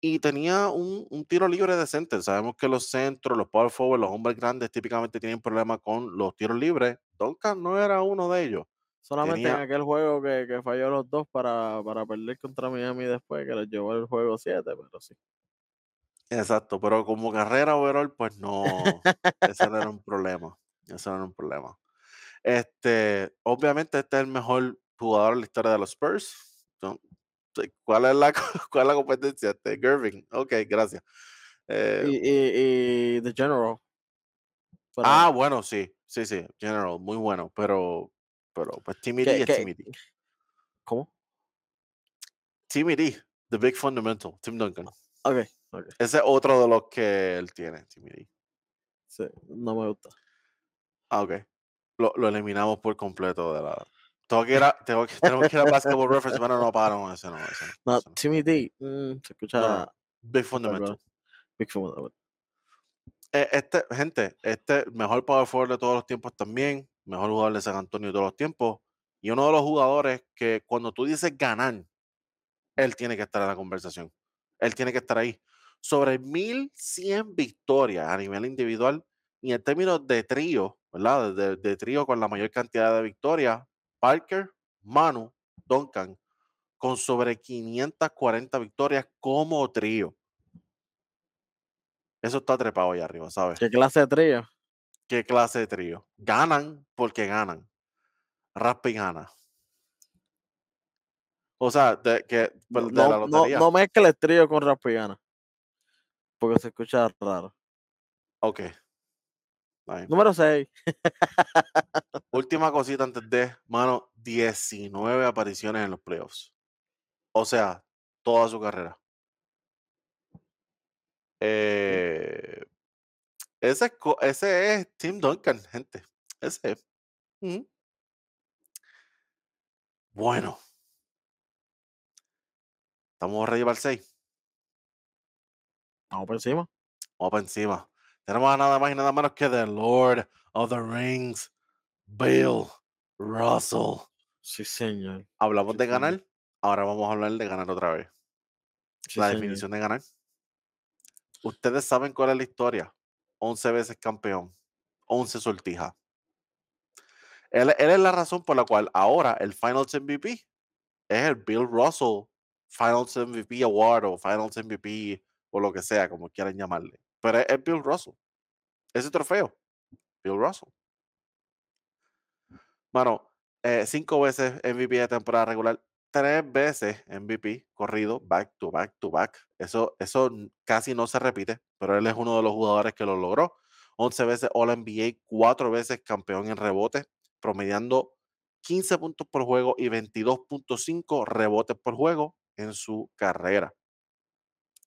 y tenía un, un, tiro libre decente. Sabemos que los centros, los power forward, los hombres grandes típicamente tienen problemas con los tiros libres. Duncan no era uno de ellos. Solamente en aquel juego que, que, falló los dos para, para perder contra Miami después, que les llevó el juego 7, pero sí. Exacto, pero como carrera overall, pues no, ese no era un problema. Ese no era un problema. Este, obviamente, este es el mejor jugador en la historia de los Spurs. ¿Cuál es la, cuál es la competencia? Este, Gervin. Ok, gracias. Eh, y, y, y, The General. ah, bueno, sí, sí, sí, General, muy bueno, pero, pero pues Timmy D es Timmy D. ¿Cómo? Timmy D, The Big Fundamental, Tim Duncan. Ok, ok. Ese es otro de los que él tiene, Timmy D. Sí, no me gusta. Ah, ok lo, lo, eliminamos por completo de la. Tengo que ir a, tengo que, tenemos que ir a Basketball Reference, pero no pagaron ese, no. Ese no, no ese no. Timmy D, mm, se escucha. No, Big Fundamental. Big Fundamental. Eh, este, gente, este mejor power forward de todos los tiempos también, mejor jugador de San Antonio de todos los tiempos, y uno de los jugadores que cuando tú dices ganar, él tiene que estar en la conversación. Él tiene que estar ahí. Sobre 1100 victorias a nivel individual y en términos de trío, ¿verdad? De, trío con la mayor cantidad de victorias, Parker, Manu, Duncan, con sobre 540 victorias como trío. Eso está trepado ahí arriba, ¿sabes? ¿Qué clase de trío? ¿Qué clase de trío? Ganan porque ganan. Raspi gana. O sea, de, que, no, de la lotería. No, no mezcles trío con Raspi gana. Porque se escucha raro. Ok. Ahí. Número 6. Última cosita antes de, mano, 19 apariciones en los playoffs. O sea, toda su carrera. Eh, ese, ese es Tim Duncan, gente. Ese es. Mm. Bueno. Estamos ready para el 6. Vamos por encima. Vamos por encima. Tenemos a nada más y nada menos que The Lord of the Rings, Bill Russell. Sí, señor. Hablamos Sí, de señor. ganar, ahora vamos a hablar de ganar otra vez. Sí, la señor. definición de ganar. Ustedes saben cuál es la historia. 11 veces campeón, 11 sortijas. Él, es la razón por la cual ahora el Finals MVP es el Bill Russell Finals MVP Award o Finals MVP o lo que sea, como quieran llamarle. Pero es, es Bill Russell. Ese trofeo, Bill Russell. Mano, eh, cinco veces MVP de temporada regular, tres veces MVP corrido, back to back to back. Eso, eso casi no se repite, pero él es uno de los jugadores que lo logró. 11 veces All NBA, cuatro veces campeón en rebote, promediando 15 puntos por juego y 22.5 rebotes por juego en su carrera.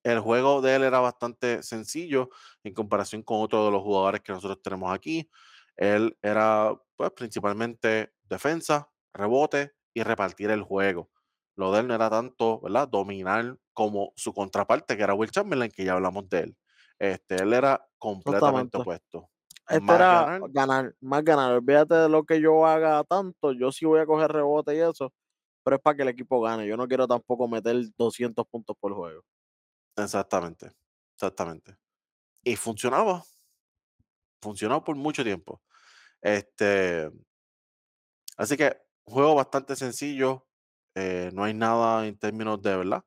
El juego de él era bastante sencillo en comparación con otros de los jugadores que nosotros tenemos aquí. Él era pues, principalmente defensa, rebote y repartir el juego. Lo de él no era tanto, ¿verdad? Dominar como su contraparte, que era Will Chamberlain, que ya hablamos de él. Este, él era completamente opuesto. Este Más era ganar, ganar, más ganar. Olvídate de lo que yo haga tanto. Yo sí voy a coger rebote y eso, pero es para que el equipo gane. Yo no quiero tampoco meter 200 puntos por juego. Exactamente, exactamente. Y funcionaba. Funcionó por mucho tiempo. Este, así que, juego bastante sencillo. Eh, no hay nada en términos de, ¿verdad?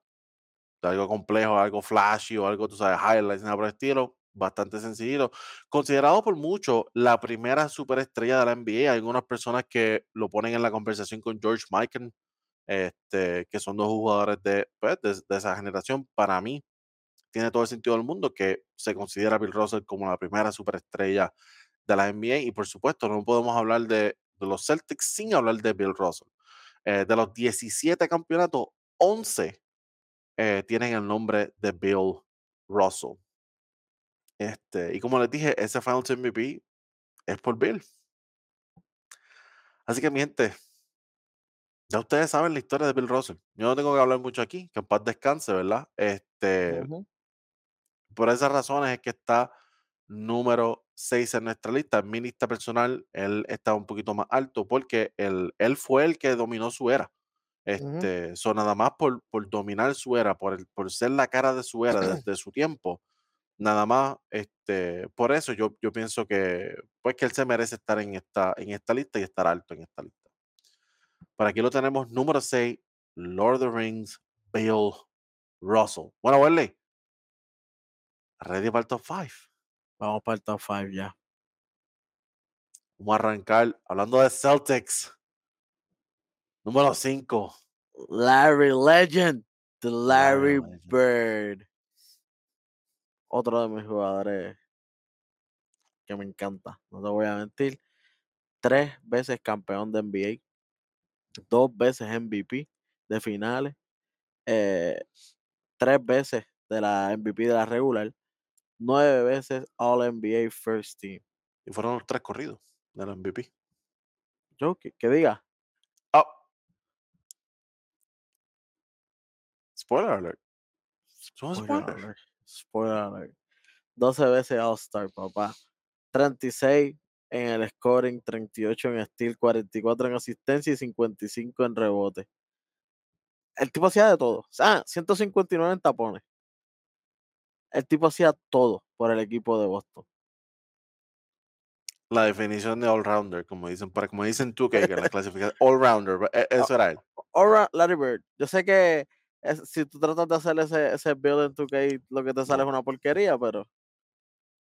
Algo complejo, algo flashy o algo, tú sabes, highlights, nada por el estilo. Bastante sencillo. Considerado por muchos la primera superestrella de la NBA. Hay algunas personas que lo ponen en la conversación con George Michael, este, que son dos jugadores de, pues, de esa generación. Para mí, tiene todo el sentido del mundo que se considera a Bill Russell como la primera superestrella de la NBA y por supuesto no podemos hablar de, de los Celtics sin hablar de Bill Russell. Eh, de los 17 campeonatos, 11 eh, tienen el nombre de Bill Russell. Este, y como les dije, ese Finals MVP es por Bill. Así que, mi gente, ya ustedes saben la historia de Bill Russell. Yo no tengo que hablar mucho aquí, que en paz descanse, ¿verdad? Este, por esas razones es que está número 6 en nuestra lista. En mi lista personal, él está un poquito más alto porque él, él fue el que dominó su era. Este, so nada más por, por dominar su era, por, el- por ser la cara de su era desde su tiempo, nada más, este, por eso yo, yo pienso que, pues que él se merece estar en esta, en esta lista y estar alto en esta lista. Por aquí lo tenemos, número 6, Lord of the Rings, Bill Russell. Bueno, Wesley, ready para el top 5. Vamos para el top 5 ya. Vamos a arrancar hablando de Celtics. Número 5, Larry Legend, the Larry. Bird. Otro de mis jugadores que me encanta, no te voy a mentir. Tres veces campeón de NBA, dos veces MVP de finales, eh, tres veces de la MVP de la regular, nueve veces All NBA First Team. y fueron los tres corridos del MVP. Yo, que, que diga, Ah. Spoiler alert. Son spoiler spoilers. alert, spoiler alert. 12 veces All-Star, papá. 36 en el scoring, 38 en steal, 44 en asistencia y 55 en rebote. El tipo hacía de todo. Ah, 159 en tapones. El tipo hacía todo por el equipo de Boston. La definición de all-rounder, como dicen, para como dicen 2K, que la clasificación all-rounder, e- eso era él. Ahora, Larry Bird, yo sé que es- si tú tratas de hacer ese, ese build en 2K, lo que te sale No. es una porquería, pero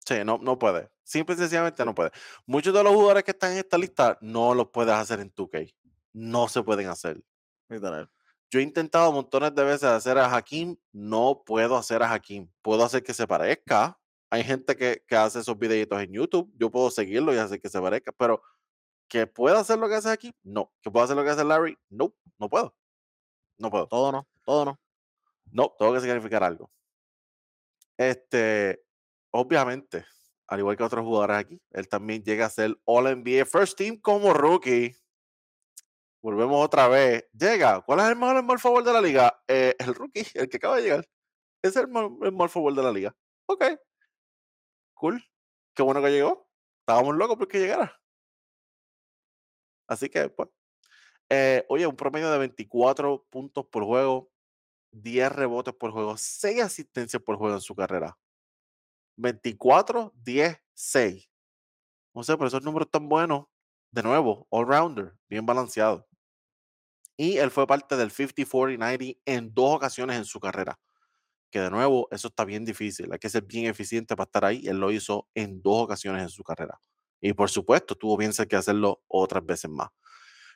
Sí, no, no puede. Simple y sencillamente no puede. Muchos de los jugadores que están en esta lista no los puedes hacer en 2K. No se pueden hacer. literal. Yo he intentado montones de veces hacer a Hakim, no puedo hacer a Hakim. Puedo hacer que se parezca. Hay gente que, que hace esos videitos en YouTube. Yo puedo seguirlo y hacer que se parezca, pero que pueda hacer lo que hace Hakim, no. Que pueda hacer lo que hace Larry, no, no puedo. No puedo. Todo no, todo no. No, tengo que significar algo. Este, obviamente, al igual que otros jugadores aquí, él también llega a ser All NBA First Team como rookie. Volvemos otra vez. Llega. ¿Cuál es el mejor small forward de la liga? Eh, el rookie, el que acaba de llegar. Es el small forward de la liga. Ok. Cool. Qué bueno que llegó. Estábamos locos porque llegara. Así que, pues. eh, oye, un promedio de 24 puntos por juego, 10 rebotes por juego, 6 asistencias por juego en su carrera. 24, 10, 6. No sé, pero esos números tan buenos. De nuevo, all-rounder, bien balanceado. Y él fue parte del 50, 40, 90 en dos ocasiones en su carrera. Que de nuevo, eso está bien difícil. Hay que ser bien eficiente para estar ahí. Él lo hizo en dos ocasiones en su carrera. Y por supuesto, tuvo bien que hacerlo otras veces más.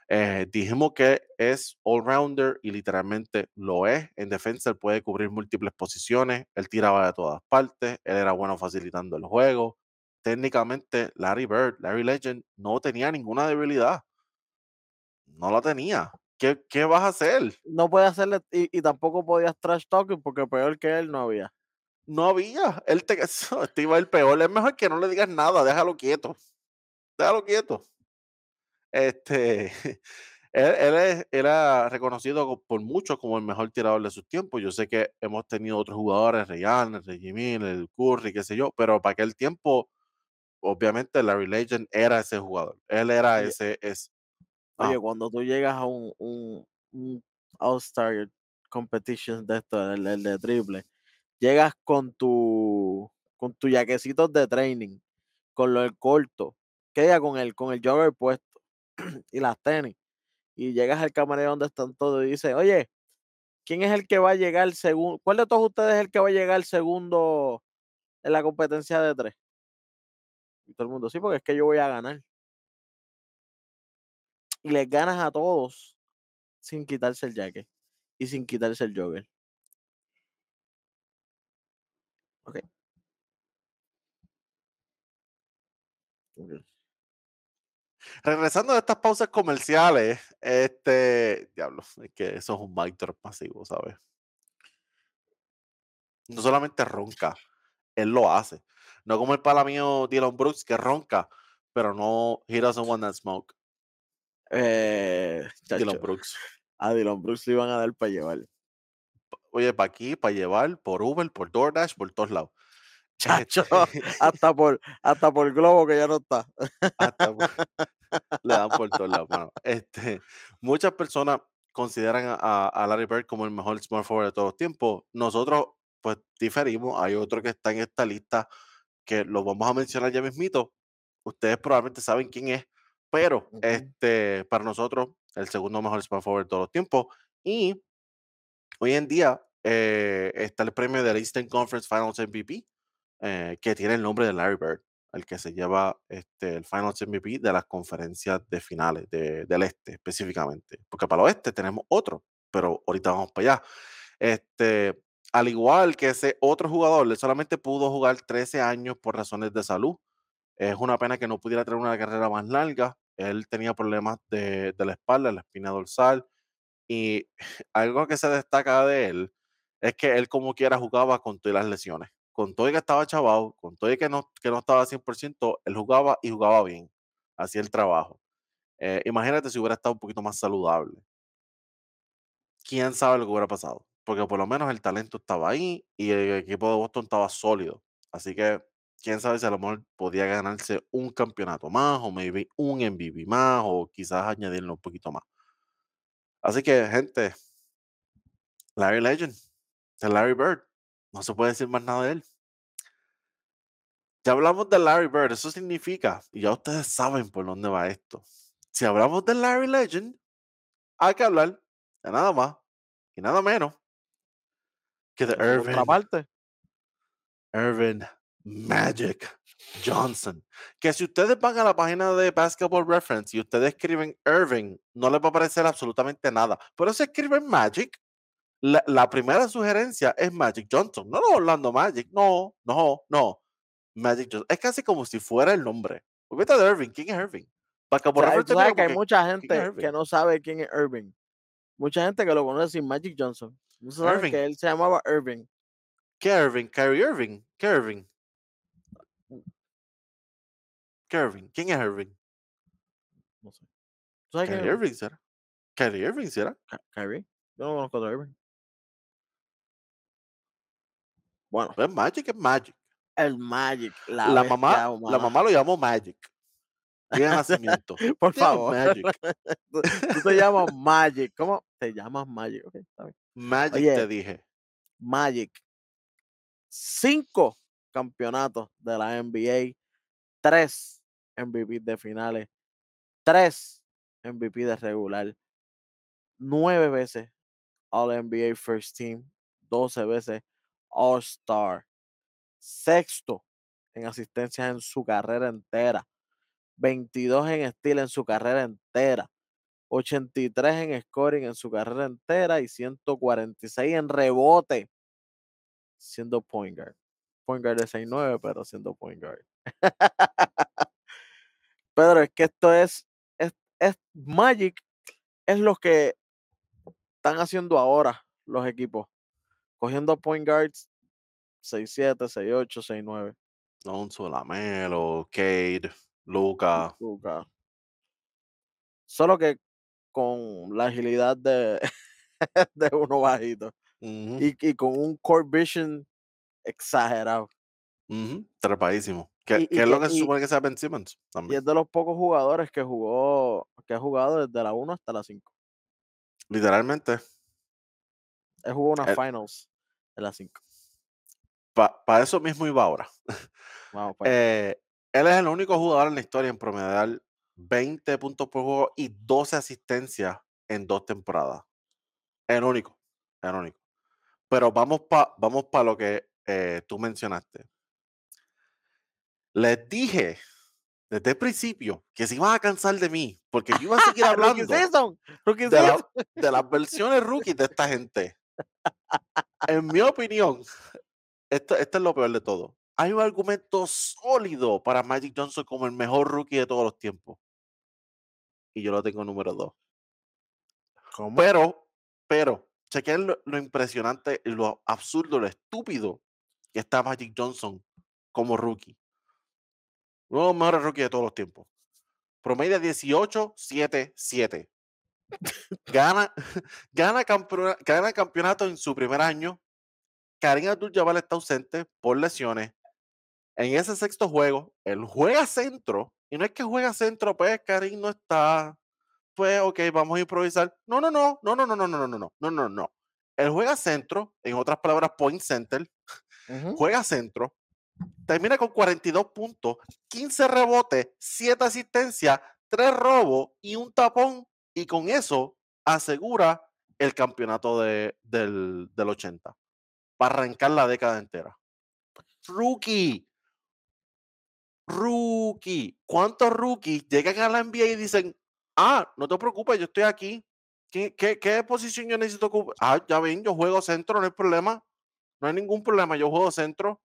Eh, dijimos que es all-rounder y literalmente lo es. En defensa él puede cubrir múltiples posiciones, él tiraba de todas partes, él era bueno facilitando el juego. Técnicamente, Larry Bird, Larry Legend, no tenía ninguna debilidad. No la tenía. ¿Qué, qué vas a hacer? No puede hacerle, y, y tampoco podías trash talking porque peor que él no había. No había. Él te, este iba el peor. Es mejor que no le digas nada, déjalo quieto. Déjalo quieto. Este, él, él es- era reconocido co- por muchos como el mejor tirador de sus tiempos. Yo sé que hemos tenido otros jugadores, Allen, Reggie Miller, el Curry, qué sé yo, pero para aquel tiempo, obviamente Larry Legend era ese jugador. Él era Oye. ese, es Oye, cuando tú llegas a un, un, un All-Star Competition de esto, el, el de triple, llegas con tu con tu jaquecitos de training, con lo del corto, que diga con el, con el jogger puesto y las tenis, y llegas al camarero donde están todos y dices, oye, ¿quién es el que va a llegar segundo? ¿Cuál de todos ustedes es el que va a llegar segundo en la competencia de tres? Y todo el mundo, sí, porque es que yo voy a ganar. Y les ganas a todos sin quitarse el jacket y sin quitarse el jogger. Ok. Regresando de estas pausas comerciales, este, diablo, es que eso es un mic drop masivo, ¿sabes? No solamente ronca, él lo hace. No como el pala mío Dylan Brooks que ronca, pero no, he doesn't want that smoke. Eh, Dylan Brooks. a Dylan Brooks le iban a dar para llevar. Oye, para aquí, para llevar, por Uber, por DoorDash, por todos lados. Chacho, Este, hasta por, hasta por Globo que ya no está. hasta por- le dan por todos lados, mano. Este, muchas personas consideran a, a Larry Bird como el mejor small forward de todos los tiempos. Nosotros, pues, diferimos. Hay otro que está en esta lista que lo vamos a mencionar ya mismito. Ustedes probablemente saben quién es, pero Ujú. este, para nosotros, el segundo mejor small forward de todos los tiempos. Y hoy en día eh, está el premio del Eastern Conference Finals MVP, eh, que tiene el nombre de Larry Bird, el que se lleva este, el Finals MVP de las conferencias de finales de- del este específicamente. Porque para el oeste tenemos otro, pero ahorita vamos para allá. Este, al igual que ese otro jugador, él solamente pudo jugar 13 años por razones de salud. Es una pena que no pudiera tener una carrera más larga. Él tenía problemas de, la espalda, la espina dorsal. Y algo que se destaca de él es que él como quiera jugaba con todas las lesiones. Con todo y que estaba chavado, con todo y que no, que no estaba 100%, él jugaba y jugaba bien. Hacía el trabajo. Eh, imagínate si hubiera estado un poquito más saludable. ¿Quién sabe lo que hubiera pasado? Porque por lo menos el talento estaba ahí y el equipo de Boston estaba sólido. Así que quién sabe si a lo mejor podía ganarse un campeonato más o maybe un MVP más o quizás añadirle un poquito más. Así que, gente, Larry Legend, de Larry Bird. No se puede decir más nada de él. Ya hablamos de Larry Bird, eso significa, y ya ustedes saben por dónde va esto. Si hablamos de Larry Legend, hay que hablar de nada más y nada menos que de De su Irvin, contraparte. Irvin Magic Johnson. Que si ustedes van a la página de Basketball Reference y ustedes escriben Irving, no les va a aparecer absolutamente nada. Pero si escriben Magic, la, la primera sugerencia es Magic Johnson. No, no, Orlando Magic. No, no, no. Magic Johnson. Es casi como si fuera el nombre. Olvídate de Irving. ¿Quién es Irving? O tú te sabes mira que hay que, mucha ¿quién es gente que Irving? no sabe quién es Irving. Mucha gente que lo conoce sin Magic Johnson. No que él se llamaba Irving. ¿Qué Irving? Kyrie Irving. ¿Qué Irving? ¿Qué Irving? ¿Quién es Irving? No sé. ¿Tú sabes Kyrie es Irving será. Kyrie Irving será. Ky- Kyrie? Yo no conozco a Irving. Bueno, Pues Magic es Magic. el Magic, la, mamá, la mamá lo llamó Magic. Día de nacimiento. Por favor. Magic. tú, tú te llamas Magic. ¿Cómo? Te llamas Magic. Ok, está bien. Magic Oye. te dije. Magic. Cinco campeonatos de la NBA. Tres MVP de finales. Tres MVP de regular. Nueve veces All NBA First Team. Doce veces All Star. Sexto en asistencias en su carrera entera. 22 en steal en su carrera entera. 83 en scoring en su carrera entera y 146 en rebote siendo point guard. Point guard de 6'9, pero siendo point guard. Pedro, es que esto es, Magic, es lo que están haciendo ahora los equipos. Cogiendo point guards 6'7, 6'8, 6'9. Alonso Lamelo, Cade, Luca. Solo que con la agilidad de, de uno bajito y, y con un core vision exagerado. ujú, Trepadísimo. ¿Qué, Y- y qué es lo que- que se y- supone que sea Ben Simmons? Y También. es de los pocos jugadores que jugó, que ha jugado desde la 1 hasta la 5. Literalmente, Él jugó unas Eh, finals en la 5. para eso mismo iba ahora. Vamos. Eh, él es el único jugador en la historia en promediar 20 puntos por juego y 12 asistencias en dos temporadas. El único, el único. Pero vamos para vamos pa lo que eh, tú mencionaste. Les dije desde el principio que se iban a cansar de mí porque yo iba a seguir hablando season, de, la- de las versiones rookies de esta gente. En mi opinión, esto, esto es lo peor de todo. Hay un argumento sólido para Magic Johnson como el mejor rookie de todos los tiempos. y yo lo tengo número 2. ¿Cómo? Pero, pero, chequen lo, lo impresionante, lo absurdo, lo estúpido que está Magic Johnson como rookie. Uno de los mejores rookies de todos los tiempos. Promedio 18, 7, 7. Gana, gana, campeona- gana campeonato en su primer año. Karim Abdul-Jabbar está ausente por lesiones. En ese sexto juego, él juega centro. Y no es que juega centro, pues Karim no está. Pues, ok, vamos a improvisar. No, no, no, no, no, no, no, no, no, no, no, no, no, no. Él juega centro, en otras palabras, point center. Juega centro. Termina con 42 puntos, 15 rebotes, 7 asistencias, 3 robos y un tapón. Y con eso asegura el campeonato de- del, del 80 para arrancar la década entera. Rookie. Rookie. ¿Cuántos rookies llegan a la NBA y dicen, ah, no te preocupes, yo estoy aquí? ¿Qué, qué, qué posición yo necesito ocupar? Ah, ya ven, yo juego centro, no hay problema. No hay ningún problema, yo juego centro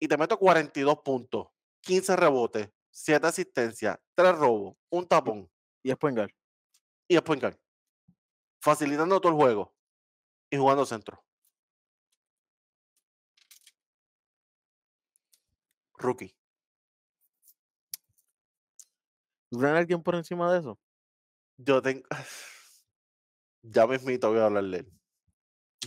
y te meto 42 puntos, 15 rebotes, 7 asistencias, 3 robos, un tapón Y es point guard. y después point guard, Facilitando todo el juego y jugando centro. Rookie. ¿Tú tienes alguien por encima de eso? Yo tengo. Ya mismito voy a hablar de él.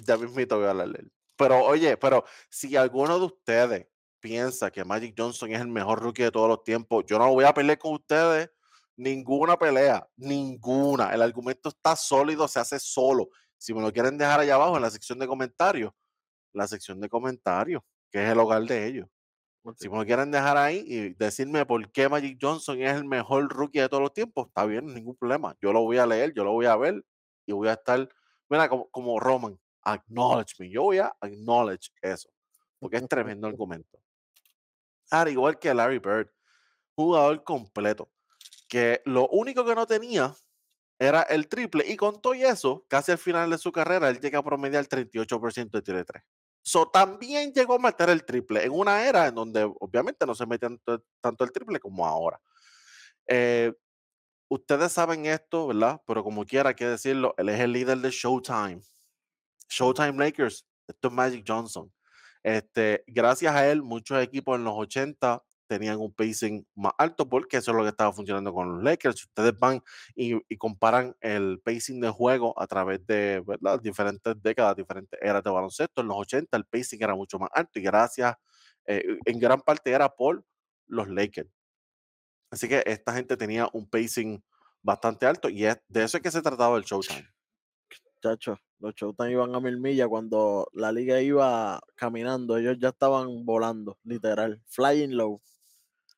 Ya mismito voy a hablar de él. Pero oye, pero si alguno de ustedes piensa que Magic Johnson es el mejor rookie de todos los tiempos, yo no voy a pelear con ustedes ninguna pelea, ninguna. El argumento está sólido, se hace solo. Si me lo quieren dejar allá abajo en la sección de comentarios, la sección de comentarios, que es el hogar de ellos. Si me lo quieren dejar ahí y decirme por qué Magic Johnson es el mejor rookie de todos los tiempos, está bien, ningún problema. Yo lo voy a leer, yo lo voy a ver y voy a estar, mira, como, como Roman, acknowledge me. Yo voy a acknowledge eso, porque es tremendo argumento. Al igual que Larry Bird, jugador completo, que lo único que no tenía era el triple y con todo y eso, casi al final de su carrera, él llega a promediar 38% de tiro de tres. So, también llegó a meter el triple en una era en donde obviamente no se mete tanto, tanto el triple como ahora. Eh, ustedes saben esto, ¿verdad? Pero como quiera hay que decirlo, él es el líder de Showtime. Showtime Lakers, esto es Magic Johnson. Este, gracias a él, muchos equipos en los 80 tenían un pacing más alto porque eso es lo que estaba funcionando con los Lakers. Si ustedes van y, y comparan el pacing de juego a través de ¿verdad? diferentes décadas, diferentes eras de baloncesto, en los 80 el pacing era mucho más alto y gracias, eh, en gran parte era por los Lakers. Así que esta gente tenía un pacing bastante alto y es, de eso es que se trataba el Showtime. Chacho, los Showtime iban a mil millas cuando la liga iba caminando. Ellos ya estaban volando, literal. Flying low.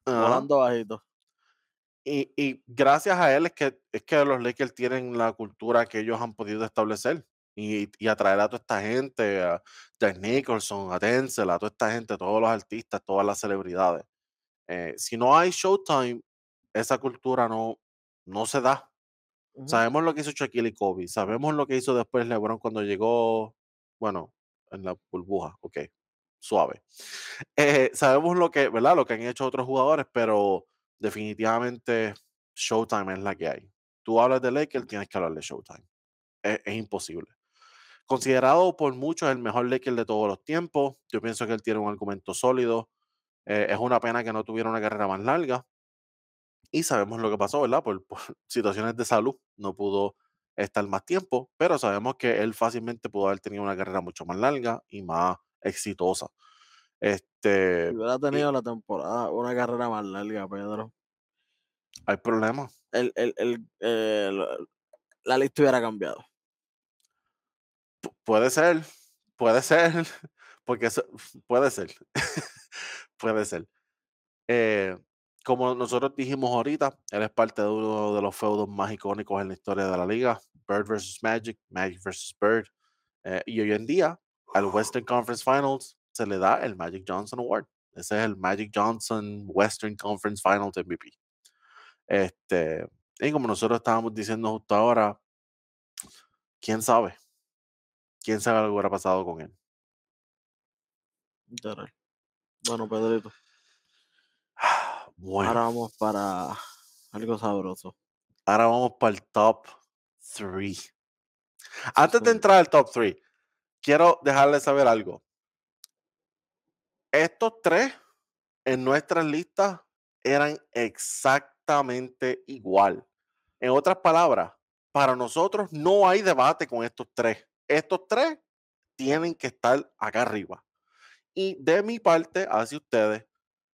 Volando bajito. Y, y gracias a él es que, es que los Lakers tienen la cultura que ellos han podido establecer y, y atraer a toda esta gente, a Jack Nicholson, a Denzel, a toda esta gente, todos los artistas, todas las celebridades. Eh, si no hay Showtime, esa cultura no, no se da. Ujú. Sabemos lo que hizo Shaquille y Kobe, sabemos lo que hizo después LeBron cuando llegó, bueno, en la burbuja, ok, suave. Eh, sabemos lo que, ¿verdad? Lo que han hecho otros jugadores, pero definitivamente Showtime es la que hay. Tú hablas de Lakers, tienes que hablar de Showtime. Es, es imposible. Considerado por muchos el mejor Lakers de todos los tiempos, yo pienso que él tiene un argumento sólido. Eh, es una pena que no tuviera una carrera más larga. Y sabemos lo que pasó, ¿verdad? Por, por situaciones de salud, no pudo estar más tiempo, pero sabemos que él fácilmente pudo haber tenido una carrera mucho más larga y más exitosa. Este, Si hubiera tenido la temporada, una carrera más larga, Pedro. hay problemas. El, el, el, eh, la- lista hubiera cambiado. Pu- Puede ser, puede ser, porque eso, puede ser, puede ser. Eh, como nosotros dijimos ahorita, él es parte de uno de los feudos más icónicos en la historia de la liga, Bird versus Magic, Magic versus Bird. Eh, y hoy en día, al Western Conference Finals se le da el Magic Johnson Award. Ese es el Magic Johnson Western Conference Finals MVP. Este, y como nosotros estábamos diciendo justo ahora, quién sabe, quién sabe lo que hubiera pasado con él. Bueno, Pedrito, Bueno, ahora vamos para algo sabroso. Ahora vamos para el top 3. Antes de entrar al top 3, quiero dejarles saber algo. Estos tres en nuestras listas eran exactamente igual. En otras palabras, para nosotros no hay debate con estos tres. Estos tres tienen que estar acá arriba. Y de mi parte, hacia ustedes,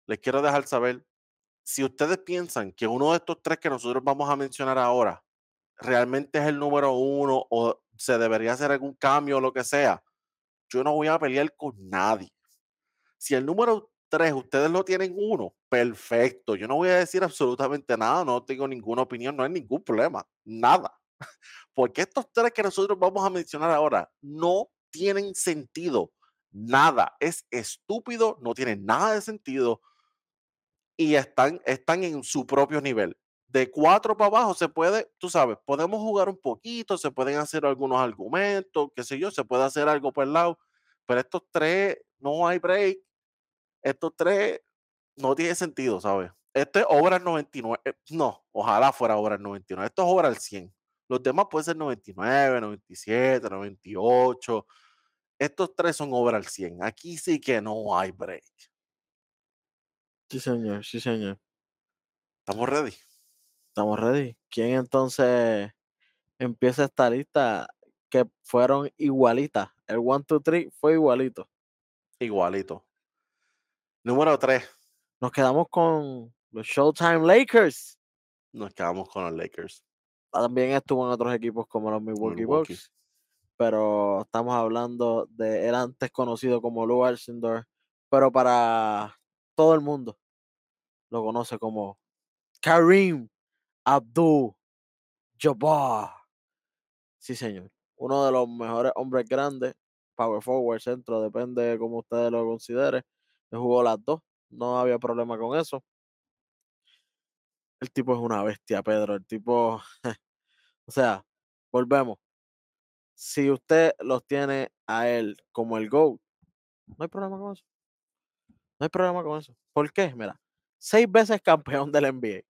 les quiero dejar saber, si ustedes piensan que uno de estos tres que nosotros vamos a mencionar ahora realmente es el número uno o se debería hacer algún cambio o lo que sea, yo no voy a pelear con nadie. Si el número tres ustedes lo tienen uno, perfecto. Yo no voy a decir absolutamente nada, no tengo ninguna opinión, no hay ningún problema, nada. Porque estos tres que nosotros vamos a mencionar ahora no tienen sentido, nada. Es estúpido, no tiene nada de sentido y están, están en su propio nivel. De cuatro para abajo se puede, tú sabes, podemos jugar un poquito, se pueden hacer algunos argumentos, qué sé yo, se puede hacer algo por el lado, pero estos tres no hay break. Estos tres no tiene sentido, ¿sabes? Este es obra al 99. eh, no, ojalá fuera obra al 99. Esto es obra al 100. Los demás pueden ser 99, 97, 98. Estos tres son obra al 100. Aquí sí que no hay break. Sí, señor, sí, señor. ¿Estamos ready? Estamos ready. ¿Quién entonces empieza esta lista que fueron igualitas? El 1, 2, 3 fue igualito. Igualito. Número 3. Nos quedamos con los Showtime Lakers. Nos quedamos con los Lakers. También estuvo en otros equipos como los Milwaukee Milwaukee. Bucks. Pero estamos hablando de él antes conocido como Lou Alcindor. Pero para todo el mundo lo conoce como Kareem Abdul Jabbar. Sí, señor. Uno de los mejores hombres grandes, power forward, centro, depende de cómo ustedes lo consideren. Jugó las dos, no había problema con eso. El tipo es una bestia, Pedro. El tipo, o sea, volvemos. Si usted los tiene a él como el GOAT, no hay problema con eso. No hay problema con eso. ¿Por qué? Mira, seis veces campeón del NBA.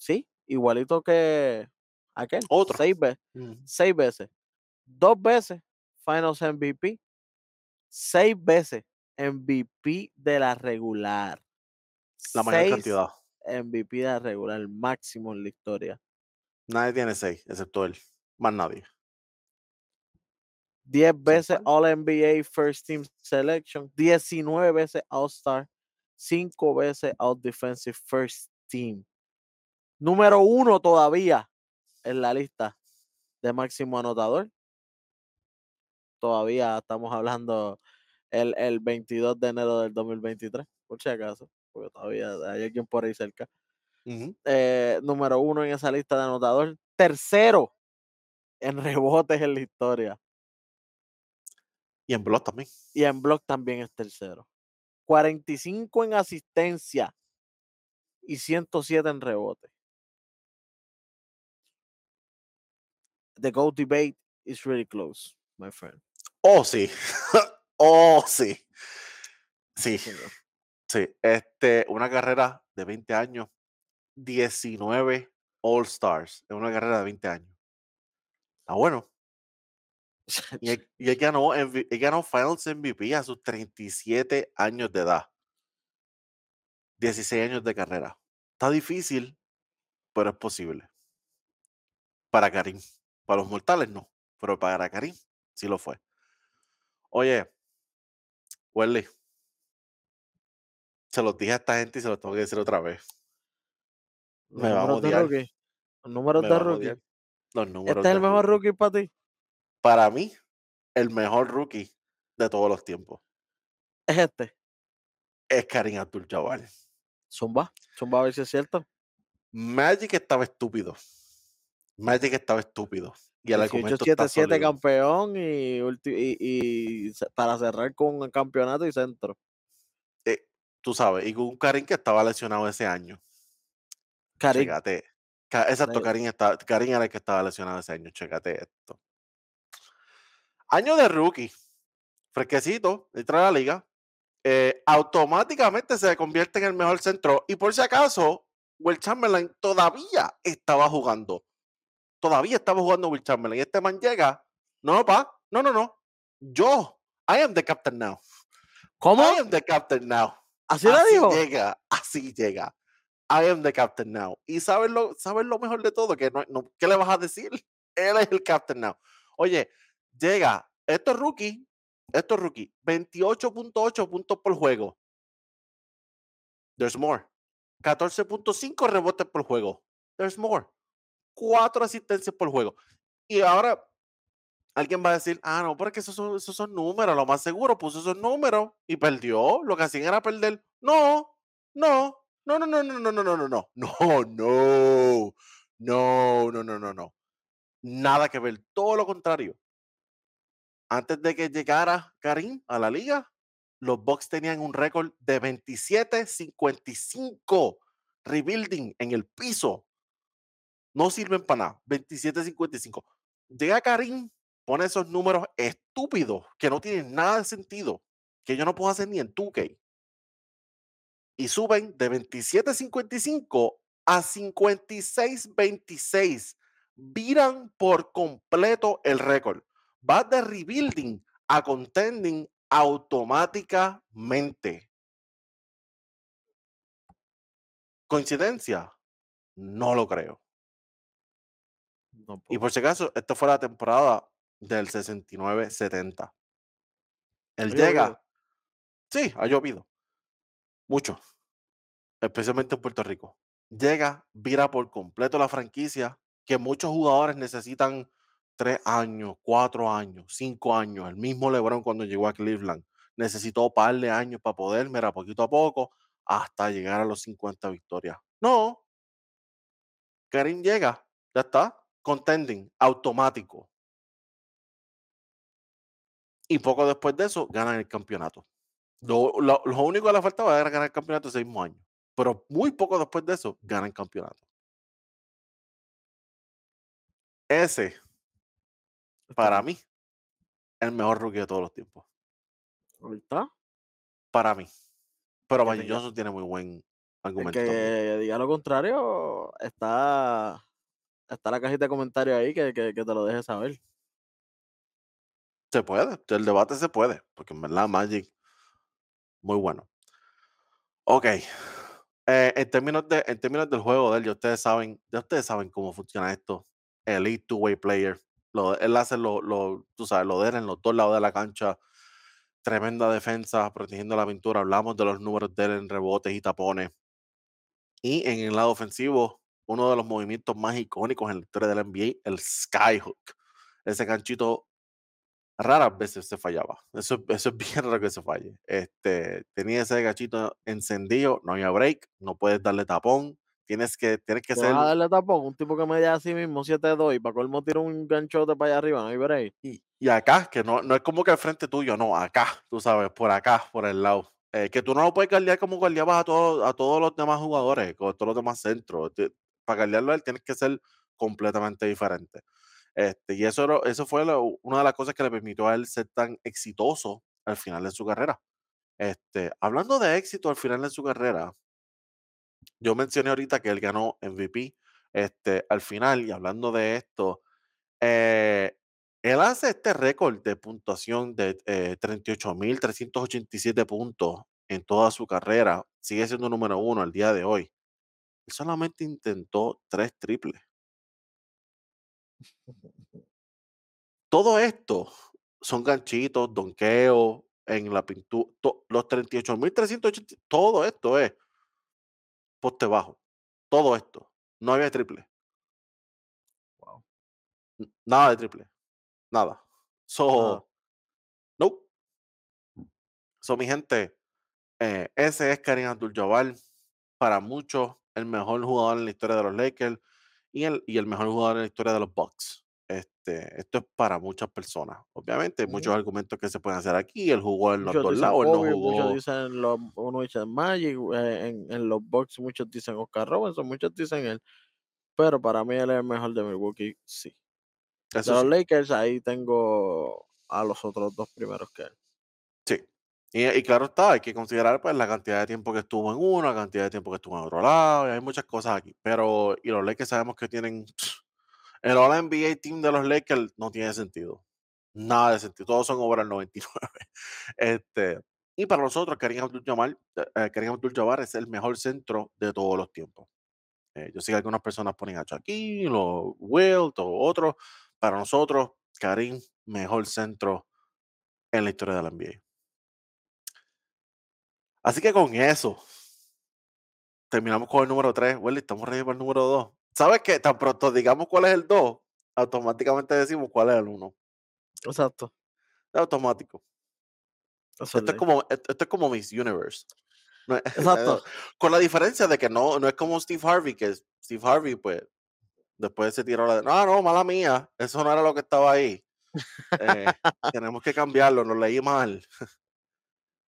Sí, igualito que aquel. Otro. Seis veces. Seis. Dos veces Finals MVP. Seis veces MVP de la regular. La mayor Seis cantidad. MVP de la regular, el máximo en la historia. Nadie tiene 6, excepto él. Más nadie. Diez veces. All NBA First Team Selection. 19 veces All Star. Cinco veces All Defensive First Team. Número uno todavía en la lista de máximo anotador. Todavía estamos hablando el, el 22 de enero del 2023, por si acaso, porque todavía hay alguien por ahí cerca. Eh, número uno en esa lista de anotador. Tercero en rebotes en la historia. Y en blog también. Y en block también es tercero. 45 en asistencia y 107 en rebote. The GOAT debate is really close, my friend. Oh, sí. oh, sí. Sí, sí. Este, una carrera de 20 años, 19 All Stars en una carrera de 20 años. Está bueno. Y él, y él ganó, él ganó Finals MVP a sus 37 años de edad. 16 años de carrera. Está difícil, pero es posible. Para Karim. Para los mortales no, pero para Karim sí lo fue. Oye, Welly, se los dije a esta gente y se los tengo que decir otra vez. Los Me van a números de odiar. rookie. Los números Me de a rookie. Los números Este es el mejor rookie. rookie para ti. Para mí, el mejor rookie de todos los tiempos Es este. es Karim Abdul-Jabbar. Zumba. Zumba a ver si es cierto. Magic estaba estúpido. Magic estaba estúpido. Y el argumento está 7-7 sólido. campeón y, para cerrar con el campeonato y centro. Eh, tú sabes, y con Karim que estaba lesionado ese año. Karim. Chécate. Ca- Exacto, Karim, está, Karim era el que estaba lesionado ese año. Chécate esto. Año de rookie. Fresquecito, entra a la liga. eh, automáticamente se convierte en el mejor centro. Y por si acaso, Will Chamberlain todavía estaba jugando. Todavía estaba jugando Will Chamberlain. Y este man llega. No, pa. No, no, no. Yo. I am the captain now. ¿Cómo? I am the captain now. ¿Así lo llega. Así llega. I am the captain now. Y sabes lo, sabes lo mejor de todo, que no, no, ¿qué le vas a decir? Él es el captain now. Oye, llega, esto es rookie, esto es rookie, 28.8 puntos por juego. There's more. 14.5 rebotes por juego. There's more. Cuatro asistencias por juego. Y ahora alguien va a decir, ah, no, porque esos son, esos son números, lo más seguro puso esos números y perdió. Lo que hacían era perder. No, no, no, no, no, no, no, no, no, no, no, no, no, no, no, no, no, no. Nada que ver, todo lo contrario. Antes de que llegara Karim a la liga, los Bucks tenían un récord de 27-55 rebuilding en el piso. No sirven para nada. 27-55. Llega Karim, pone esos números estúpidos que no tienen nada de sentido, que yo no puedo hacer ni en 2K. Y suben de 27-55 a 56-26. Viran por completo el récord. Va de rebuilding a contending automáticamente. ¿Coincidencia? No lo creo. No Y por si acaso, esta fue la temporada del 69-70. Él llega. Sí, ha llovido. Mucho. Especialmente en Puerto Rico. Llega, vira por completo la franquicia, que muchos jugadores necesitan tres años, cuatro años, cinco años. El mismo LeBron cuando llegó a Cleveland necesitó par de años para poder, mira, poquito a poco, hasta llegar a los 50 victorias. No. Karim llega, ya está, contending, automático. Y poco después de eso, ganan el campeonato. Lo, lo- lo único que le faltaba era ganar el campeonato ese mismo año. Pero muy poco después de eso, ganan el campeonato. Ese, para mí, el mejor rookie de todos los tiempos. Está. Para mí. Pero Magic Johnson tiene muy buen El argumento que diga lo contrario, está, está la cajita de comentarios ahí que, que, te lo deje saber. Se puede, el debate se puede, porque en verdad Magic, muy bueno. Ok. eh, en, términos de, en términos del juego de él, ya ustedes saben, ya ustedes saben cómo funciona esto. Elite two-way player. Lo, él hace lo, lo, tú sabes, lo de él en los dos lados de la cancha. Tremenda defensa, protegiendo la pintura. Hablamos de los números de él en rebotes y tapones. Y en el lado ofensivo, uno de los movimientos más icónicos en la historia del NBA, el skyhook. Ese ganchito raras veces se fallaba. Eso, eso es bien raro que se falle. Este, tenía ese gachito encendido, no había break, no puedes darle tapón. Tienes que, tienes que ser. darle tapón, un tipo que media así mismo, 7-2, y para colmo tira un ganchote para allá arriba, no hay break. Y, y acá, que no, no es como que al frente tuyo, no, acá, tú sabes, por acá, por el lado. Eh, que tú no lo puedes guardiar como guardiabas a todos, a todos los demás jugadores, con todos los demás centros. Te- para guardiarlo a él tienes que ser completamente diferente. Este, y eso, eso fue lo- una de las cosas que le permitió a él ser tan exitoso al final de su carrera. Este, hablando de éxito al final de su carrera, yo mencioné ahorita que él ganó MVP este, al final, y hablando de esto, eh, él hace este récord de puntuación de eh, 38.387 puntos en toda su carrera. Sigue siendo número uno al día de hoy. Solamente intentó tres triples. Todo esto son ganchitos, donqueos en la pintura. los 38.380, todo esto es poste bajo. Todo esto. No había triple. Wow. Nada de triple. Nada. So, nope. So, mi gente, eh, ese es Karim Abdul-Jabbar. Para muchos, el mejor jugador en la historia de los Lakers y el, y el mejor jugador en la historia de los Bucks. Este, esto es para muchas personas. Obviamente, hay muchos argumentos que se pueden hacer aquí. Él jugó en los Muchos dos lados. Él no Kobe, muchos jugó. dicen los, uno dice Magic, eh, en, en los box muchos dicen Oscar Robinson, muchos dicen él. Pero para mí él es el mejor de Milwaukee, sí. De Eso los sí. Lakers, ahí tengo a los otros dos primeros que él. Y, y claro está, hay que considerar pues la cantidad de tiempo que estuvo en uno, la cantidad de tiempo que estuvo en otro lado, y hay muchas cosas aquí. Pero, y los Lakers sabemos que tienen el All NBA Team de los Lakers no tiene sentido. Nada de sentido. Todos son el 99. Este, y para nosotros, Karim Abdul-Jabbar eh, Karim Abdul-Jabbar es el mejor centro de todos los tiempos. Eh, yo sé que algunas personas ponen a Shaquille, o Wilt o otros. Para nosotros, Karim, mejor centro en la historia de la NBA. Así que con eso, terminamos con el número 3. Well, estamos ready para el número 2. ¿Sabes qué? Tan pronto digamos cuál es el 2, automáticamente decimos cuál es el 1. Exacto. Es automático. Esto es como, esto esto es como Miss Universe. No Exacto. Con la diferencia de que no, no es como Steve Harvey, que Steve Harvey, pues, después se tiró la de, no, no, mala mía, eso no era lo que estaba ahí. Eh, tenemos que cambiarlo, lo leí mal.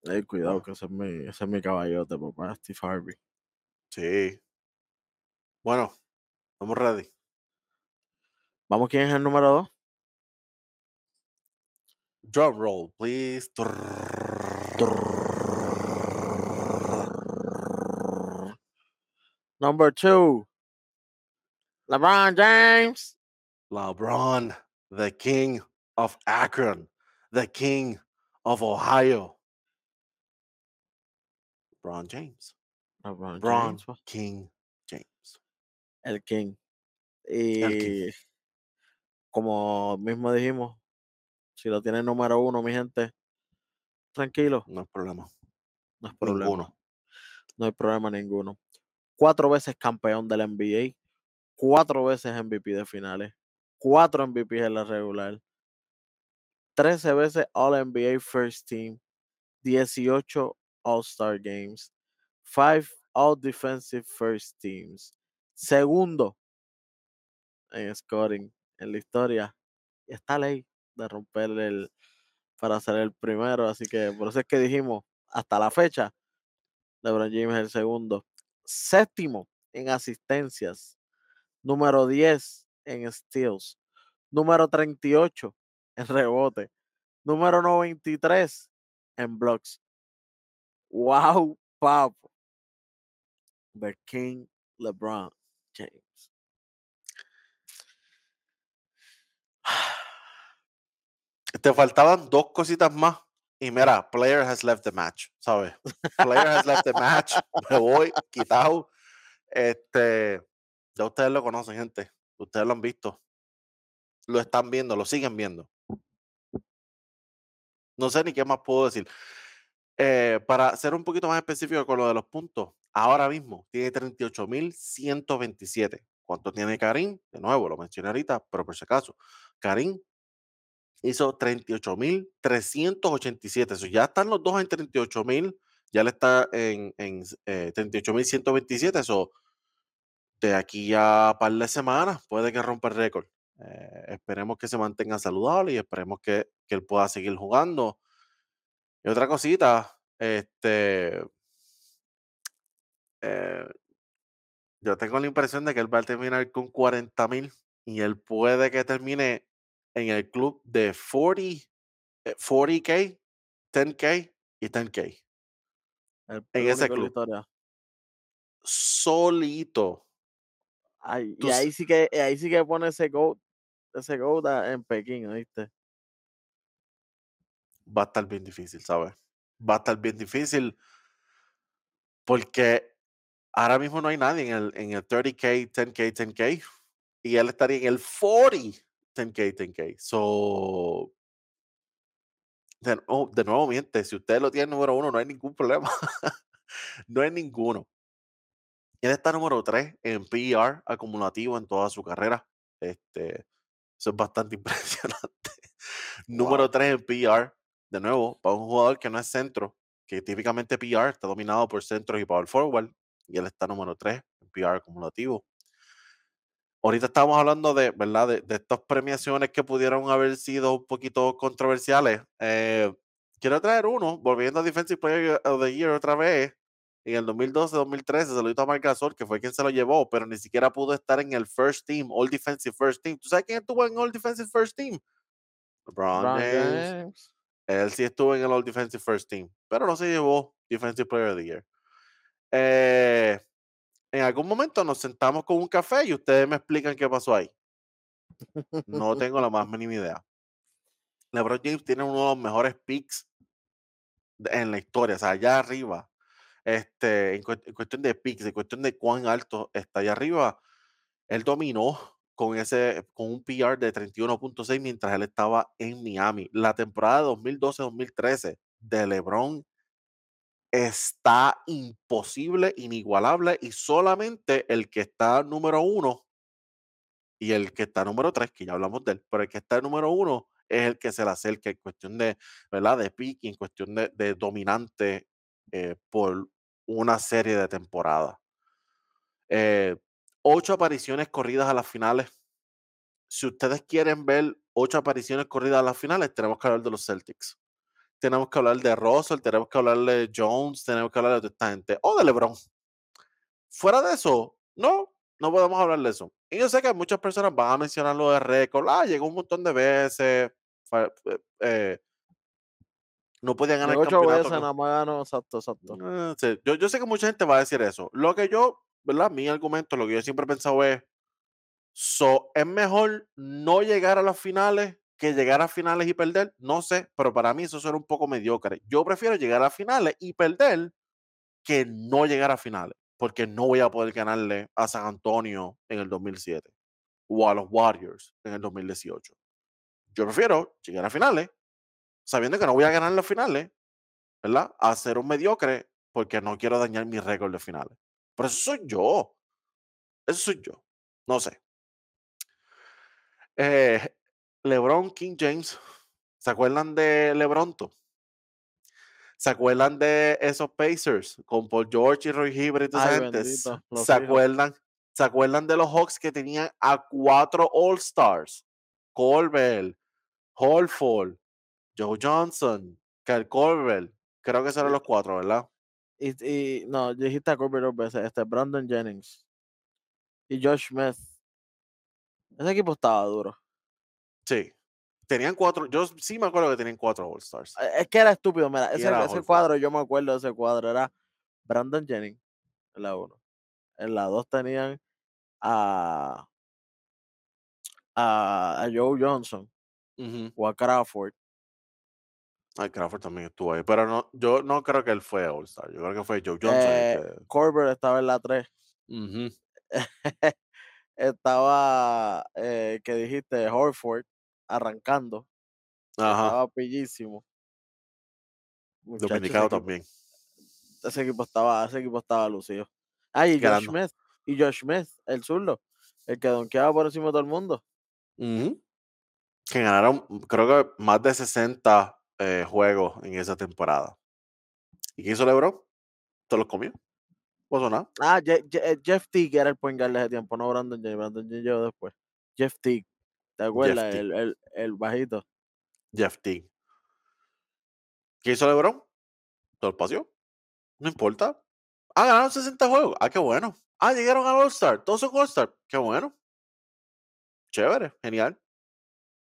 Ey, cuidado, que ese es mi, ese es mi caballote, papá, Steve Harvey. Sí. Bueno, estamos ready. Vamos, ¿quién es el número 2? Drum roll, please. Number 2. LeBron James. LeBron, the king of Akron, the king of Ohio. LeBron James. Pa, King James. el King. El King. Y como mismo dijimos, si lo tiene número uno, mi gente, tranquilo, No hay problema. no es problema. Ninguno. No hay problema ninguno. Cuatro veces campeón del NBA, cuatro veces MVP de finales, cuatro MVP en la regular, 13 veces All NBA First Team, 18 All Star Games, 5 All Defensive First Teams, segundo en scoring en la historia. Y está ley de romper el para ser el primero, así que por eso es que dijimos hasta la fecha LeBron James es el segundo. Séptimo en asistencias. Número 10 en steals. Número 38 en rebote. Número 93 en blocks. Wow, papo. The King LeBron James. Te faltaban dos cositas más. Y mira, player has left the match, ¿sabes? Player has left the match. Me voy, quitado. Este, ya ustedes lo conocen, gente. Ustedes lo han visto. Lo están viendo, lo siguen viendo. No sé ni qué más puedo decir. Eh, para ser un poquito más específico con lo de los puntos, ahora mismo tiene 38.127. ¿Cuánto tiene Karim? De nuevo, lo mencioné ahorita, pero por si acaso, Karim hizo 38.387. Eso ya están los dos en 38.000. Ya le está en, en eh, 38.127. Eso de aquí a par de semanas puede que rompa el récord. Eh, esperemos que se mantenga saludable y esperemos que, que él pueda seguir jugando. Y otra cosita, este. eh, yo tengo la impresión de que él va a terminar con 40 mil y él puede que termine en el club de 40, eh, 40K, 10K y 10K. El, En ese club. historia. Solito. Ay, y ahí sí que ahí sí que pone ese goat, ese en Pekín, ¿viste? Va a estar bien difícil, ¿sabes? Va a estar bien difícil porque ahora mismo no hay nadie en el, en el 30K, 10K, 10K y él estaría en el 40 10K, 10K. So, de, nuevo- de nuevo, miente, si usted lo tiene número uno, no hay ningún problema. no hay ninguno. Él está número 3 en PER acumulativo en toda su carrera. Este, eso es bastante impresionante. Número Wow. 3 en PER, de nuevo, para un jugador que no es centro, que típicamente PER está dominado por centros y power forward, y él está número 3 en PER acumulativo. Ahorita estamos hablando de, ¿verdad? De, de estas premiaciones que pudieron haber sido un poquito controversiales. Eh, quiero traer uno, volviendo a Defensive Player of the Year otra vez. En el 2012-2013 se lo a Marc Gasol, que fue quien se lo llevó, pero ni siquiera pudo estar en el First Team, All Defensive First Team. ¿Tú sabes quién estuvo en All Defensive First Team? LeBron LeBron James, James. Él sí estuvo en el All Defensive First Team, pero no se llevó Defensive Player of the Year. Eh, en algún momento nos sentamos con un café y ustedes me explican qué pasó ahí. No tengo la más mínima idea. LeBron James tiene uno de los mejores picks en la historia, o sea, allá arriba, este, en, cuestión de picks, en cuestión de cuán alto está allá arriba, él dominó con, ese, con un PR de 31.6 mientras él estaba en Miami. La temporada 2012-2013 de LeBron está imposible, inigualable y solamente el que está número uno y el que está número tres, que ya hablamos de él, pero el que está número uno es el que se le acerca en cuestión de, ¿verdad? De pick en cuestión de, dominante eh, por una serie de temporadas. Eh, ocho apariciones corridas a las finales. Si ustedes quieren ver ocho apariciones corridas a las finales, tenemos que hablar de los Celtics. Tenemos que hablar de Russell, tenemos que hablar de Jones, tenemos que hablar de esta gente, o de LeBron. Fuera de eso, no, no podemos hablar de eso. Y yo sé que muchas personas van a mencionar lo de récord. Ah, llegó un montón de veces. Eh, eh, no podía ganar el campeonato. Veces, nada más ganó, exacto, exacto. Eh, yo, yo, sé que mucha gente va a decir eso. Lo que yo, ¿verdad? Mi argumento, lo que yo siempre he pensado es, so, es mejor no llegar a las finales que llegar a finales y perder. No sé, pero para mí eso suena un poco mediocre. Yo prefiero llegar a finales y perder que no llegar a finales, porque no voy a poder ganarle a San Antonio en el 2007 o a los Warriors en el 2018. Yo prefiero llegar a finales sabiendo que no voy a ganar las finales, ¿verdad? A ser un mediocre porque no quiero dañar mi récord de finales. Pero eso soy yo. Eso soy yo. No sé. Eh, LeBron King James. ¿Se acuerdan de LeBronto? ¿Se acuerdan de esos Pacers con Paul George y Roy Hibbert y ¿Se acuerdan? ¿Se acuerdan de los Hawks que tenían a cuatro All-Stars? Colbert, Holford, Joe Johnson, Kyle Colbert. Creo que eran los cuatro, ¿verdad? Y, no, dijiste a Colbert dos veces. Este, Brandon Jennings y Josh Smith. Ese equipo estaba duro. Sí. Tenían cuatro, yo sí me acuerdo que tenían cuatro All Stars. E, es que era estúpido, mira, ese, ese cuadro, yo me acuerdo de ese cuadro, era Brandon Jennings en la uno. En la dos tenían a, a, Joe Johnson o a Crawford. Ay, Crawford también estuvo ahí, pero no, yo no creo que él fue All Star, yo creo que fue Joe Johnson. Eh, Corbett estaba en la 3. estaba, eh, que dijiste, Horford arrancando. Ajá. Estaba pillísimo. Dominicano también. Ese equipo estaba, ese equipo estaba lucido. Ah, y Josh Smith. Y Josh Smith, el zurdo. El que donkeaba por encima de todo el mundo. Que ganaron, creo que más de 60 eh, juegos en esa temporada. ¿Y qué hizo LeBron? ¿Te los comió? ¿Pasó nada? Ah, eh, Jeff Teague era el point guard de ese tiempo, no Brandon James. Brandon James llegó después. Jeff Teague. ¿Te acuerdas? El, el, el, bajito. Jeff Teague. ¿Qué hizo LeBron? El paseo. No importa. Ah, ganaron 60 juegos. Ah, qué bueno. Ah, llegaron al All-Star. Todos son All-Star. Qué bueno. Chévere. Genial.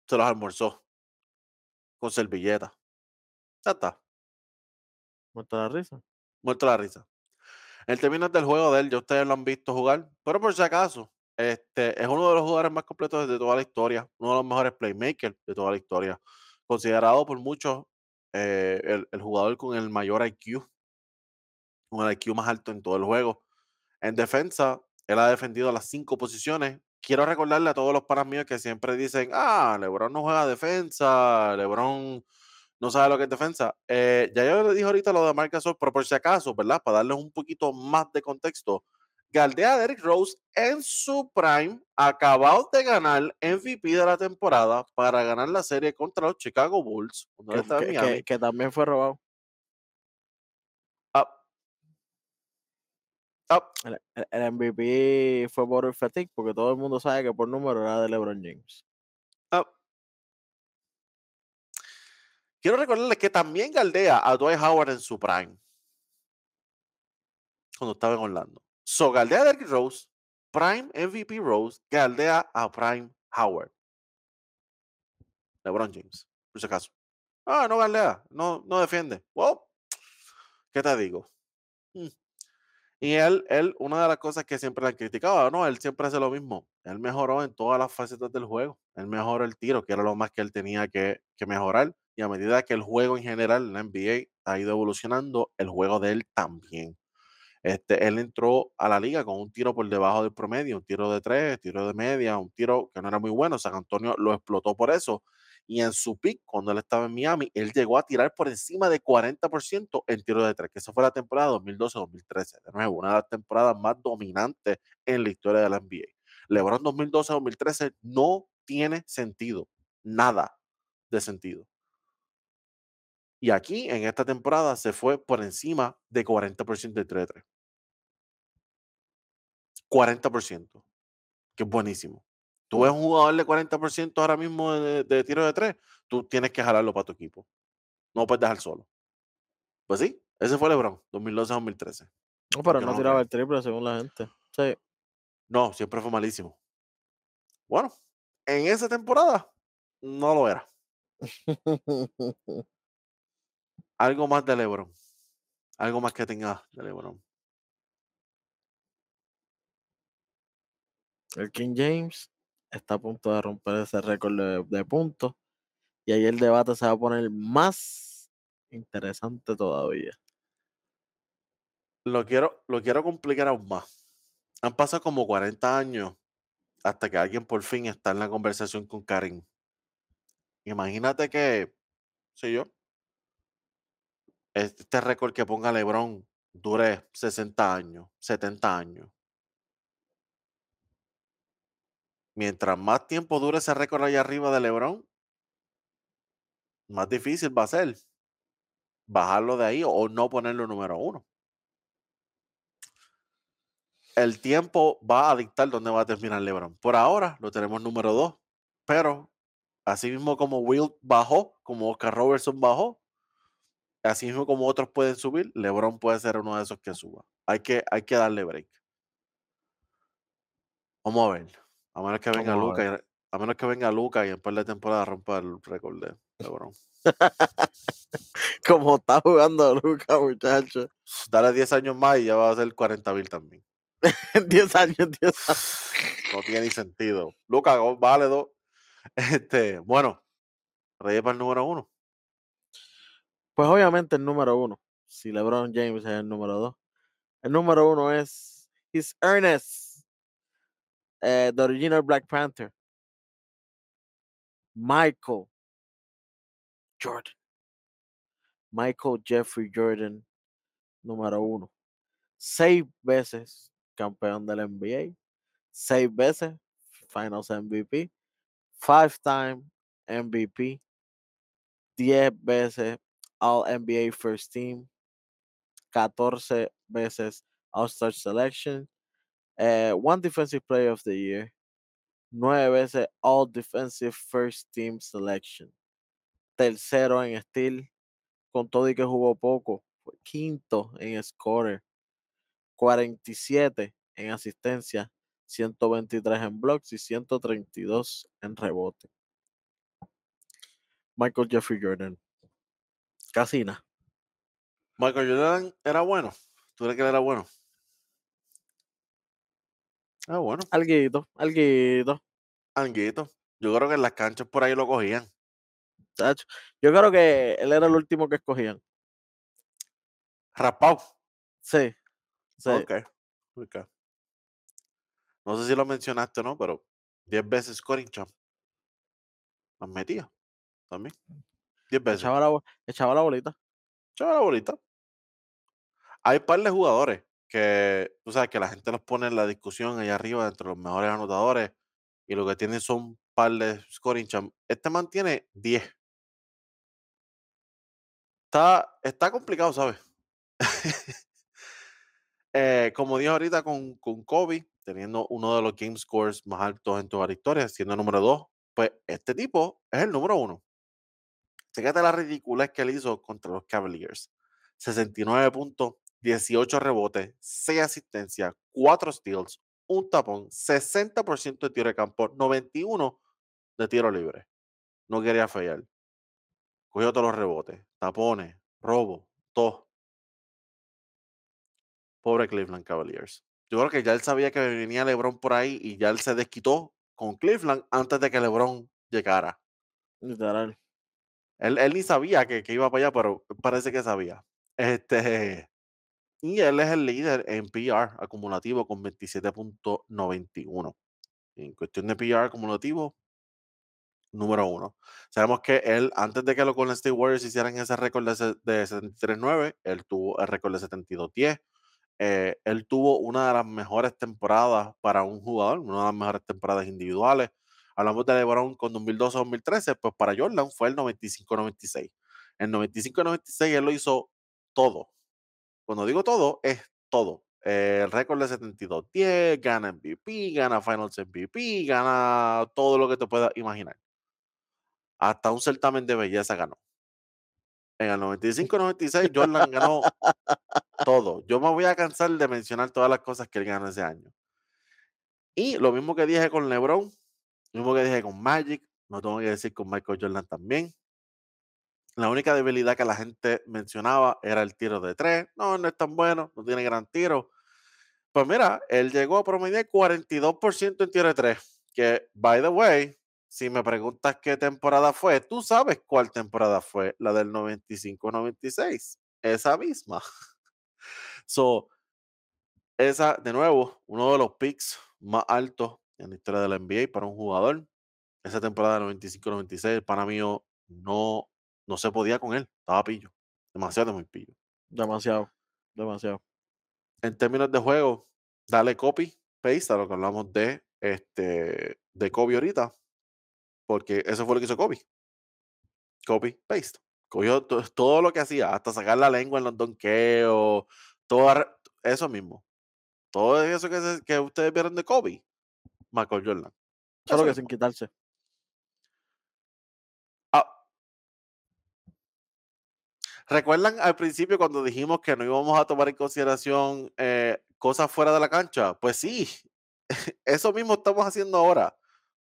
Se los almorzó. Con servilleta. Ya está. Muerto la risa. Muerto la risa. En términos del juego de él, ya ustedes lo han visto jugar. Pero por si acaso, este, es uno de los jugadores más completos de toda la historia, uno de los mejores playmakers de toda la historia, considerado por muchos eh, el, jugador con el mayor IQ, con el IQ más alto en todo el juego. En defensa, él ha defendido las cinco posiciones. Quiero recordarle a todos los panas míos que siempre dicen, ah, LeBron no juega defensa, LeBron no sabe lo que es defensa. Eh, ya yo le dije ahorita lo de Marcus pero por si acaso, ¿verdad? Para darles un poquito más de contexto, Galdea Derrick Rose en su prime, acabado de ganar MVP de la temporada para ganar la serie contra los Chicago Bulls. Que, también fue robado. Ah. Ah. El, MVP fue por el fatigue, porque todo el mundo sabe que por número era de LeBron James. Ah. Quiero recordarles que también galdea a Dwight Howard en su prime. Cuando estaba en Orlando. So, galdea a Derrick Rose, Prime MVP Rose, galdea a Prime Howard. LeBron James, por si acaso. Ah, no galea, no, no defiende. Well, ¿qué te digo? Mm. Y él, él, una de las cosas que siempre le han criticado, no, él siempre hace lo mismo. Él mejoró en todas las facetas del juego. Él mejoró el tiro, que era lo más que él tenía que, que mejorar. Y a medida que el juego en general, la NBA, ha ido evolucionando, el juego de él también. Este, él entró a la liga con un tiro por debajo del promedio, un tiro de tres, tiro de media, un tiro que no era muy bueno. San Antonio lo explotó por eso. Y en su pick, cuando él estaba en Miami, él llegó a tirar por encima de 40% en tiro de tres, que eso fue la temporada 2012-2013. De nuevo, una de las temporadas más dominantes en la historia de la NBA. LeBron 2012-2013 no tiene sentido. Nada de sentido. Y aquí, en esta temporada, se fue por encima de 40% de 3 de 3. 40%, que es buenísimo. Tú ves un jugador de 40% ahora mismo de, de tiro de 3, tú tienes que jalarlo para tu equipo. No puedes dejar solo. Pues sí, ese fue LeBron, 2012-2013. No, pero no no tiraba el triple según la gente. Sí. No, siempre fue malísimo. Bueno, en esa temporada no lo era. Algo más de LeBron. Algo más que tenga de LeBron. el King James está a punto de romper ese récord de, de puntos. Y ahí el debate se va a poner más interesante todavía. Lo quiero, lo quiero complicar aún más. Han pasado como 40 años hasta que alguien por fin está en la conversación con Karim. Imagínate que, sé yo, este récord que ponga LeBron dure 60 años, 70 años. Mientras más tiempo dure ese récord allá arriba de LeBron, más difícil va a ser bajarlo de ahí o no ponerlo número uno. El tiempo va a dictar dónde va a terminar LeBron. Por ahora lo tenemos número dos, pero así mismo como Will bajó, como Oscar Robertson bajó, así mismo como otros pueden subir, LeBron puede ser uno de esos que suba. Hay que, hay que darle break. Vamos a ver. A menos que venga Luca, y- a menos que venga Luca y en par de temporada rompa el récord de LeBron. Como está jugando Luca, muchacho. Dale 10 años más y ya va a ser 40 mil también. 10 años, 10 años. No tiene ni sentido. Luca, dos. Este, bueno, Reyes para el número uno. Pues obviamente el número uno. Si LeBron James es el número dos. El número uno es His Ernest. eh, the original Black Panther. Michael Jordan. Michael Jeffrey Jordan, número uno. Seis veces campeón del NBA. Seis veces Finals MVP. Five time MVP. Diez veces All NBA First Team. 14 veces All-Star Selection. eh, one Defensive Player of the Year. Nueve veces All Defensive First Team Selection. Tercero en Steel, con todo y que jugó poco. Quinto en Scorer. 47 en asistencia. 123 en blocks y 132 en rebote. Michael Jeffrey Jordan. Casi nada. Michael Jordan era bueno. ¿Tú crees que él era bueno? Ah, bueno, Alguito, alguito. Anguito. Yo creo que en las canchas por ahí lo cogían. Yo creo que él era el último que escogían. Raspado. Sí. sí. Ok. ok. No sé si lo mencionaste o no, pero 10 veces scoring champ. Las metía. También. 10 veces. Echaba la, echaba la bolita. Echaba la bolita. Hay par de jugadores que, tú sabes, que la gente los pone en la discusión allá arriba entre los mejores anotadores y lo que tienen son par de scoring champ. Este mantiene 10. Está, está complicado, ¿sabes? Eh, como dije ahorita con, con Kobe, teniendo uno de los game scores más altos en toda la historia, siendo número 2, pues este tipo es el número 1. Fíjate la ridiculez que él hizo contra los Cavaliers. 69 puntos, 18 rebotes, 6 asistencias, 4 steals, un tapón, 60% de tiro de campo, 91 de tiro libre. No quería fallar. cogió todos los rebotes, tapones, robos, todo. Pobre Cleveland Cavaliers. Yo creo que ya él sabía que venía LeBron por ahí y ya él se desquitó con Cleveland antes de que LeBron llegara. Literal. Él, él ni sabía que, que iba para allá, pero parece que sabía. Este, y él es el líder en PR acumulativo con 27.91. En cuestión de PR acumulativo, número uno. Sabemos que él, antes de que los Golden State Warriors hicieran ese récord de, de 73-9, él tuvo el récord de 72-10. Eh, él tuvo una de las mejores temporadas para un jugador, una de las mejores temporadas individuales. Hablamos de LeBron con 2012-2013, pues para Jordan fue el 95-96. El 95-96 él lo hizo todo. Cuando digo todo, es todo. Eh, el récord de 72-10, gana MVP, gana Finals MVP, gana todo lo que te puedas imaginar. Hasta un certamen de belleza ganó. En el 95-96 Jordan ganó todo. Yo me voy a cansar de mencionar todas las cosas que él ganó ese año. Y lo mismo que dije con LeBron, lo mismo que dije con Magic, no tengo que decir con Michael Jordan también. La única debilidad que la gente mencionaba era el tiro de tres. No, no es tan bueno, no tiene gran tiro. Pues mira, él llegó a promediar 42% en tiro de tres. Que, by the way, si me preguntas qué temporada fue, tú sabes cuál temporada fue, la del 95-96. Esa misma. So, esa, de nuevo, uno de los picks más altos en la historia de la NBA para un jugador. Esa temporada del 95-96, el pana mío no, no se podía con él, estaba pillo, demasiado muy pillo. Demasiado. Demasiado. En términos de juego, dale copy, paste a lo que hablamos de, este, de Kobe ahorita, porque eso fue lo que hizo Kobe. Copy, paste. Cogió to- todo lo que hacía, hasta sacar la lengua en los donkeos, todo eso mismo. Todo eso que, se- que ustedes vieron de Kobe, Michael Jordan. Solo que sin quitarse. Ah. ¿Recuerdan al principio cuando dijimos que no íbamos a tomar en consideración eh, cosas fuera de la cancha? Pues sí, eso mismo estamos haciendo ahora.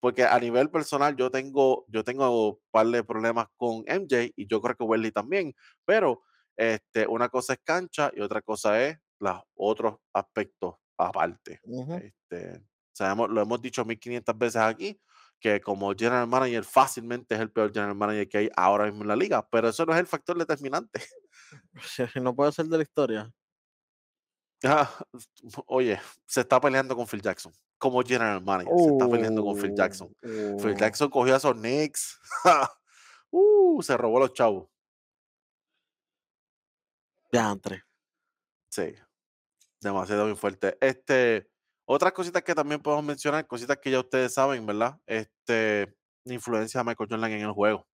Porque a nivel personal yo tengo, yo tengo un par de problemas con MJ y yo creo que Wesley también. Pero este, una cosa es cancha y otra cosa es los otros aspectos aparte. Este, sabemos, lo hemos dicho 1500 veces aquí, que como general manager fácilmente es el peor general manager que hay ahora mismo en la liga, pero eso no es el factor determinante. No puede ser de la historia. Ah, Oye, se está peleando con Phil Jackson. Como general manager, se está peleando con Phil Jackson. Phil Oh, Jackson cogió a esos Knicks. uh, se robó los chavos. Diantre. Sí, demasiado muy fuerte. Este, otras cositas que también podemos mencionar, cositas que ya ustedes saben, ¿verdad? Este, influencia de Michael Jordan en el juego,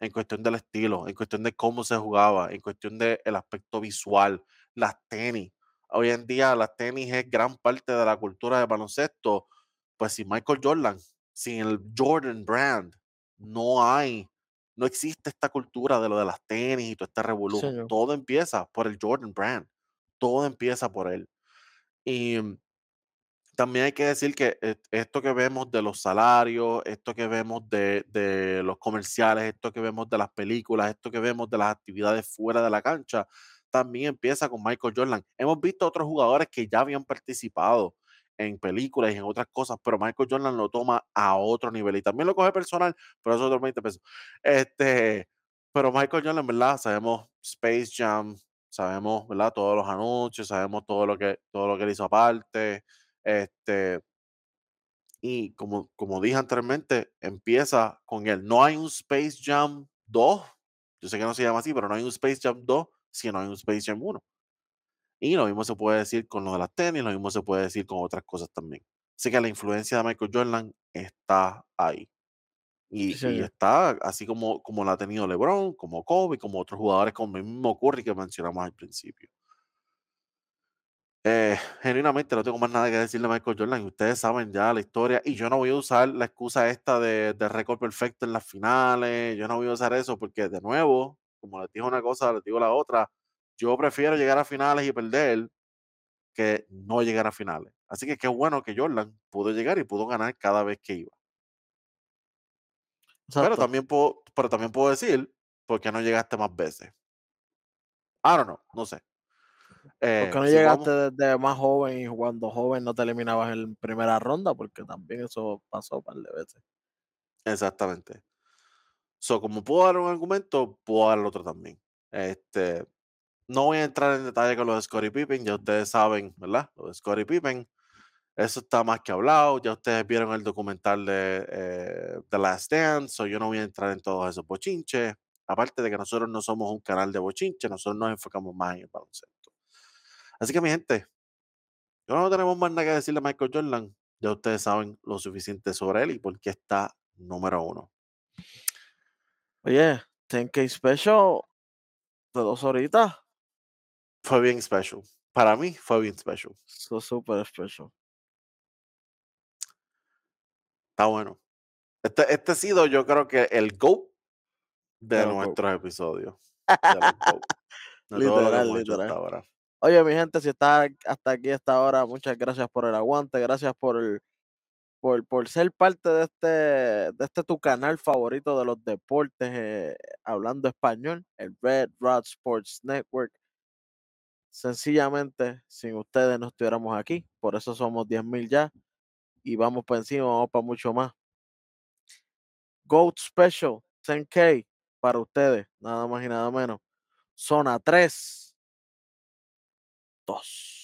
en cuestión del estilo, en cuestión de cómo se jugaba, en cuestión del aspecto visual, las tenis. Hoy en día las tenis es gran parte de la cultura de baloncesto. Pues sin Michael Jordan, sin el Jordan brand, no hay, no existe esta cultura de lo de las tenis y todo este señor. Todo empieza por el Jordan brand. Todo empieza por él. Y mm, también hay que decir que et- esto que vemos de los salarios, esto que vemos de, de los comerciales, esto que vemos de las películas, esto que vemos de las actividades fuera de la cancha, también empieza con Michael Jordan. Hemos visto otros jugadores que ya habían participado en películas y en otras cosas, pero Michael Jordan lo toma a otro nivel y también lo coge personal, pero eso es otros 20 pesos. Este, pero Michael Jordan, ¿verdad? Sabemos Space Jam, sabemos, ¿verdad? Todos los anuncios, sabemos todo lo que, todo lo que él hizo aparte. Este, y como, como dije anteriormente, empieza con él. No hay un Space Jam 2. Yo sé que no se llama así, pero no hay un Space Jam 2 si no hay un Space Jam 1. Y lo mismo se puede decir con lo de las tenis, lo mismo se puede decir con otras cosas también. Así que la influencia de Michael Jordan está ahí. Sí, Y, y señor. está así como, como la ha tenido LeBron, como Kobe, como otros jugadores, como el mismo Curry que mencionamos al principio. Eh, genuinamente no tengo más nada que decirle a Michael Jordan. y Ustedes saben ya la historia. Y yo no voy a usar la excusa esta de, de récord perfecto en las finales. Yo no voy a usar eso porque, de nuevo, como les digo una cosa, les digo la otra. Yo prefiero llegar a finales y perder que no llegar a finales. Así que qué bueno que Jordan pudo llegar y pudo ganar cada vez que iba. Pero también puedo, pero también puedo decir, ¿por qué no llegaste más veces? I don't know, no sé. ¿Por qué Eh, no si llegaste desde más joven y jugando joven no te eliminabas en primera ronda? Porque también eso pasó un par de veces. exactamente. So, como puedo dar un argumento, puedo dar el otro también. Este, no voy a entrar en detalle con lo de Scottie Pippen, ya ustedes saben, ¿verdad? Lo de Scottie Pippen, eso está más que hablado, ya ustedes vieron el documental de eh, The Last Dance, so yo no voy a entrar en todos esos bochinches. Aparte de que nosotros no somos un canal de bochinche, nosotros nos enfocamos más en el baloncesto. Así que mi gente, yo no tenemos más nada que decirle a Michael Jordan. Ya ustedes saben lo suficiente sobre él y por qué está número uno. Oye, 10K Special de dos horitas. Fue bien special. Para mí fue bien special. Eso es súper special. Está bueno. Este, este ha sido, yo creo que el GOAT de, nuestros episodios. De Literal, literal. Oye, mi gente, si estás hasta aquí, hasta ahora, muchas gracias por el aguante, gracias por por, por ser parte de este, de este tu canal favorito de los deportes, eh, hablando español, el Red Rod Sports Network. Sencillamente, sin ustedes no estuviéramos aquí, por eso somos 10.000 ya, y vamos para encima, vamos para mucho más. Goat Special, 10K, para ustedes, nada más y nada menos. Zona 3, 2.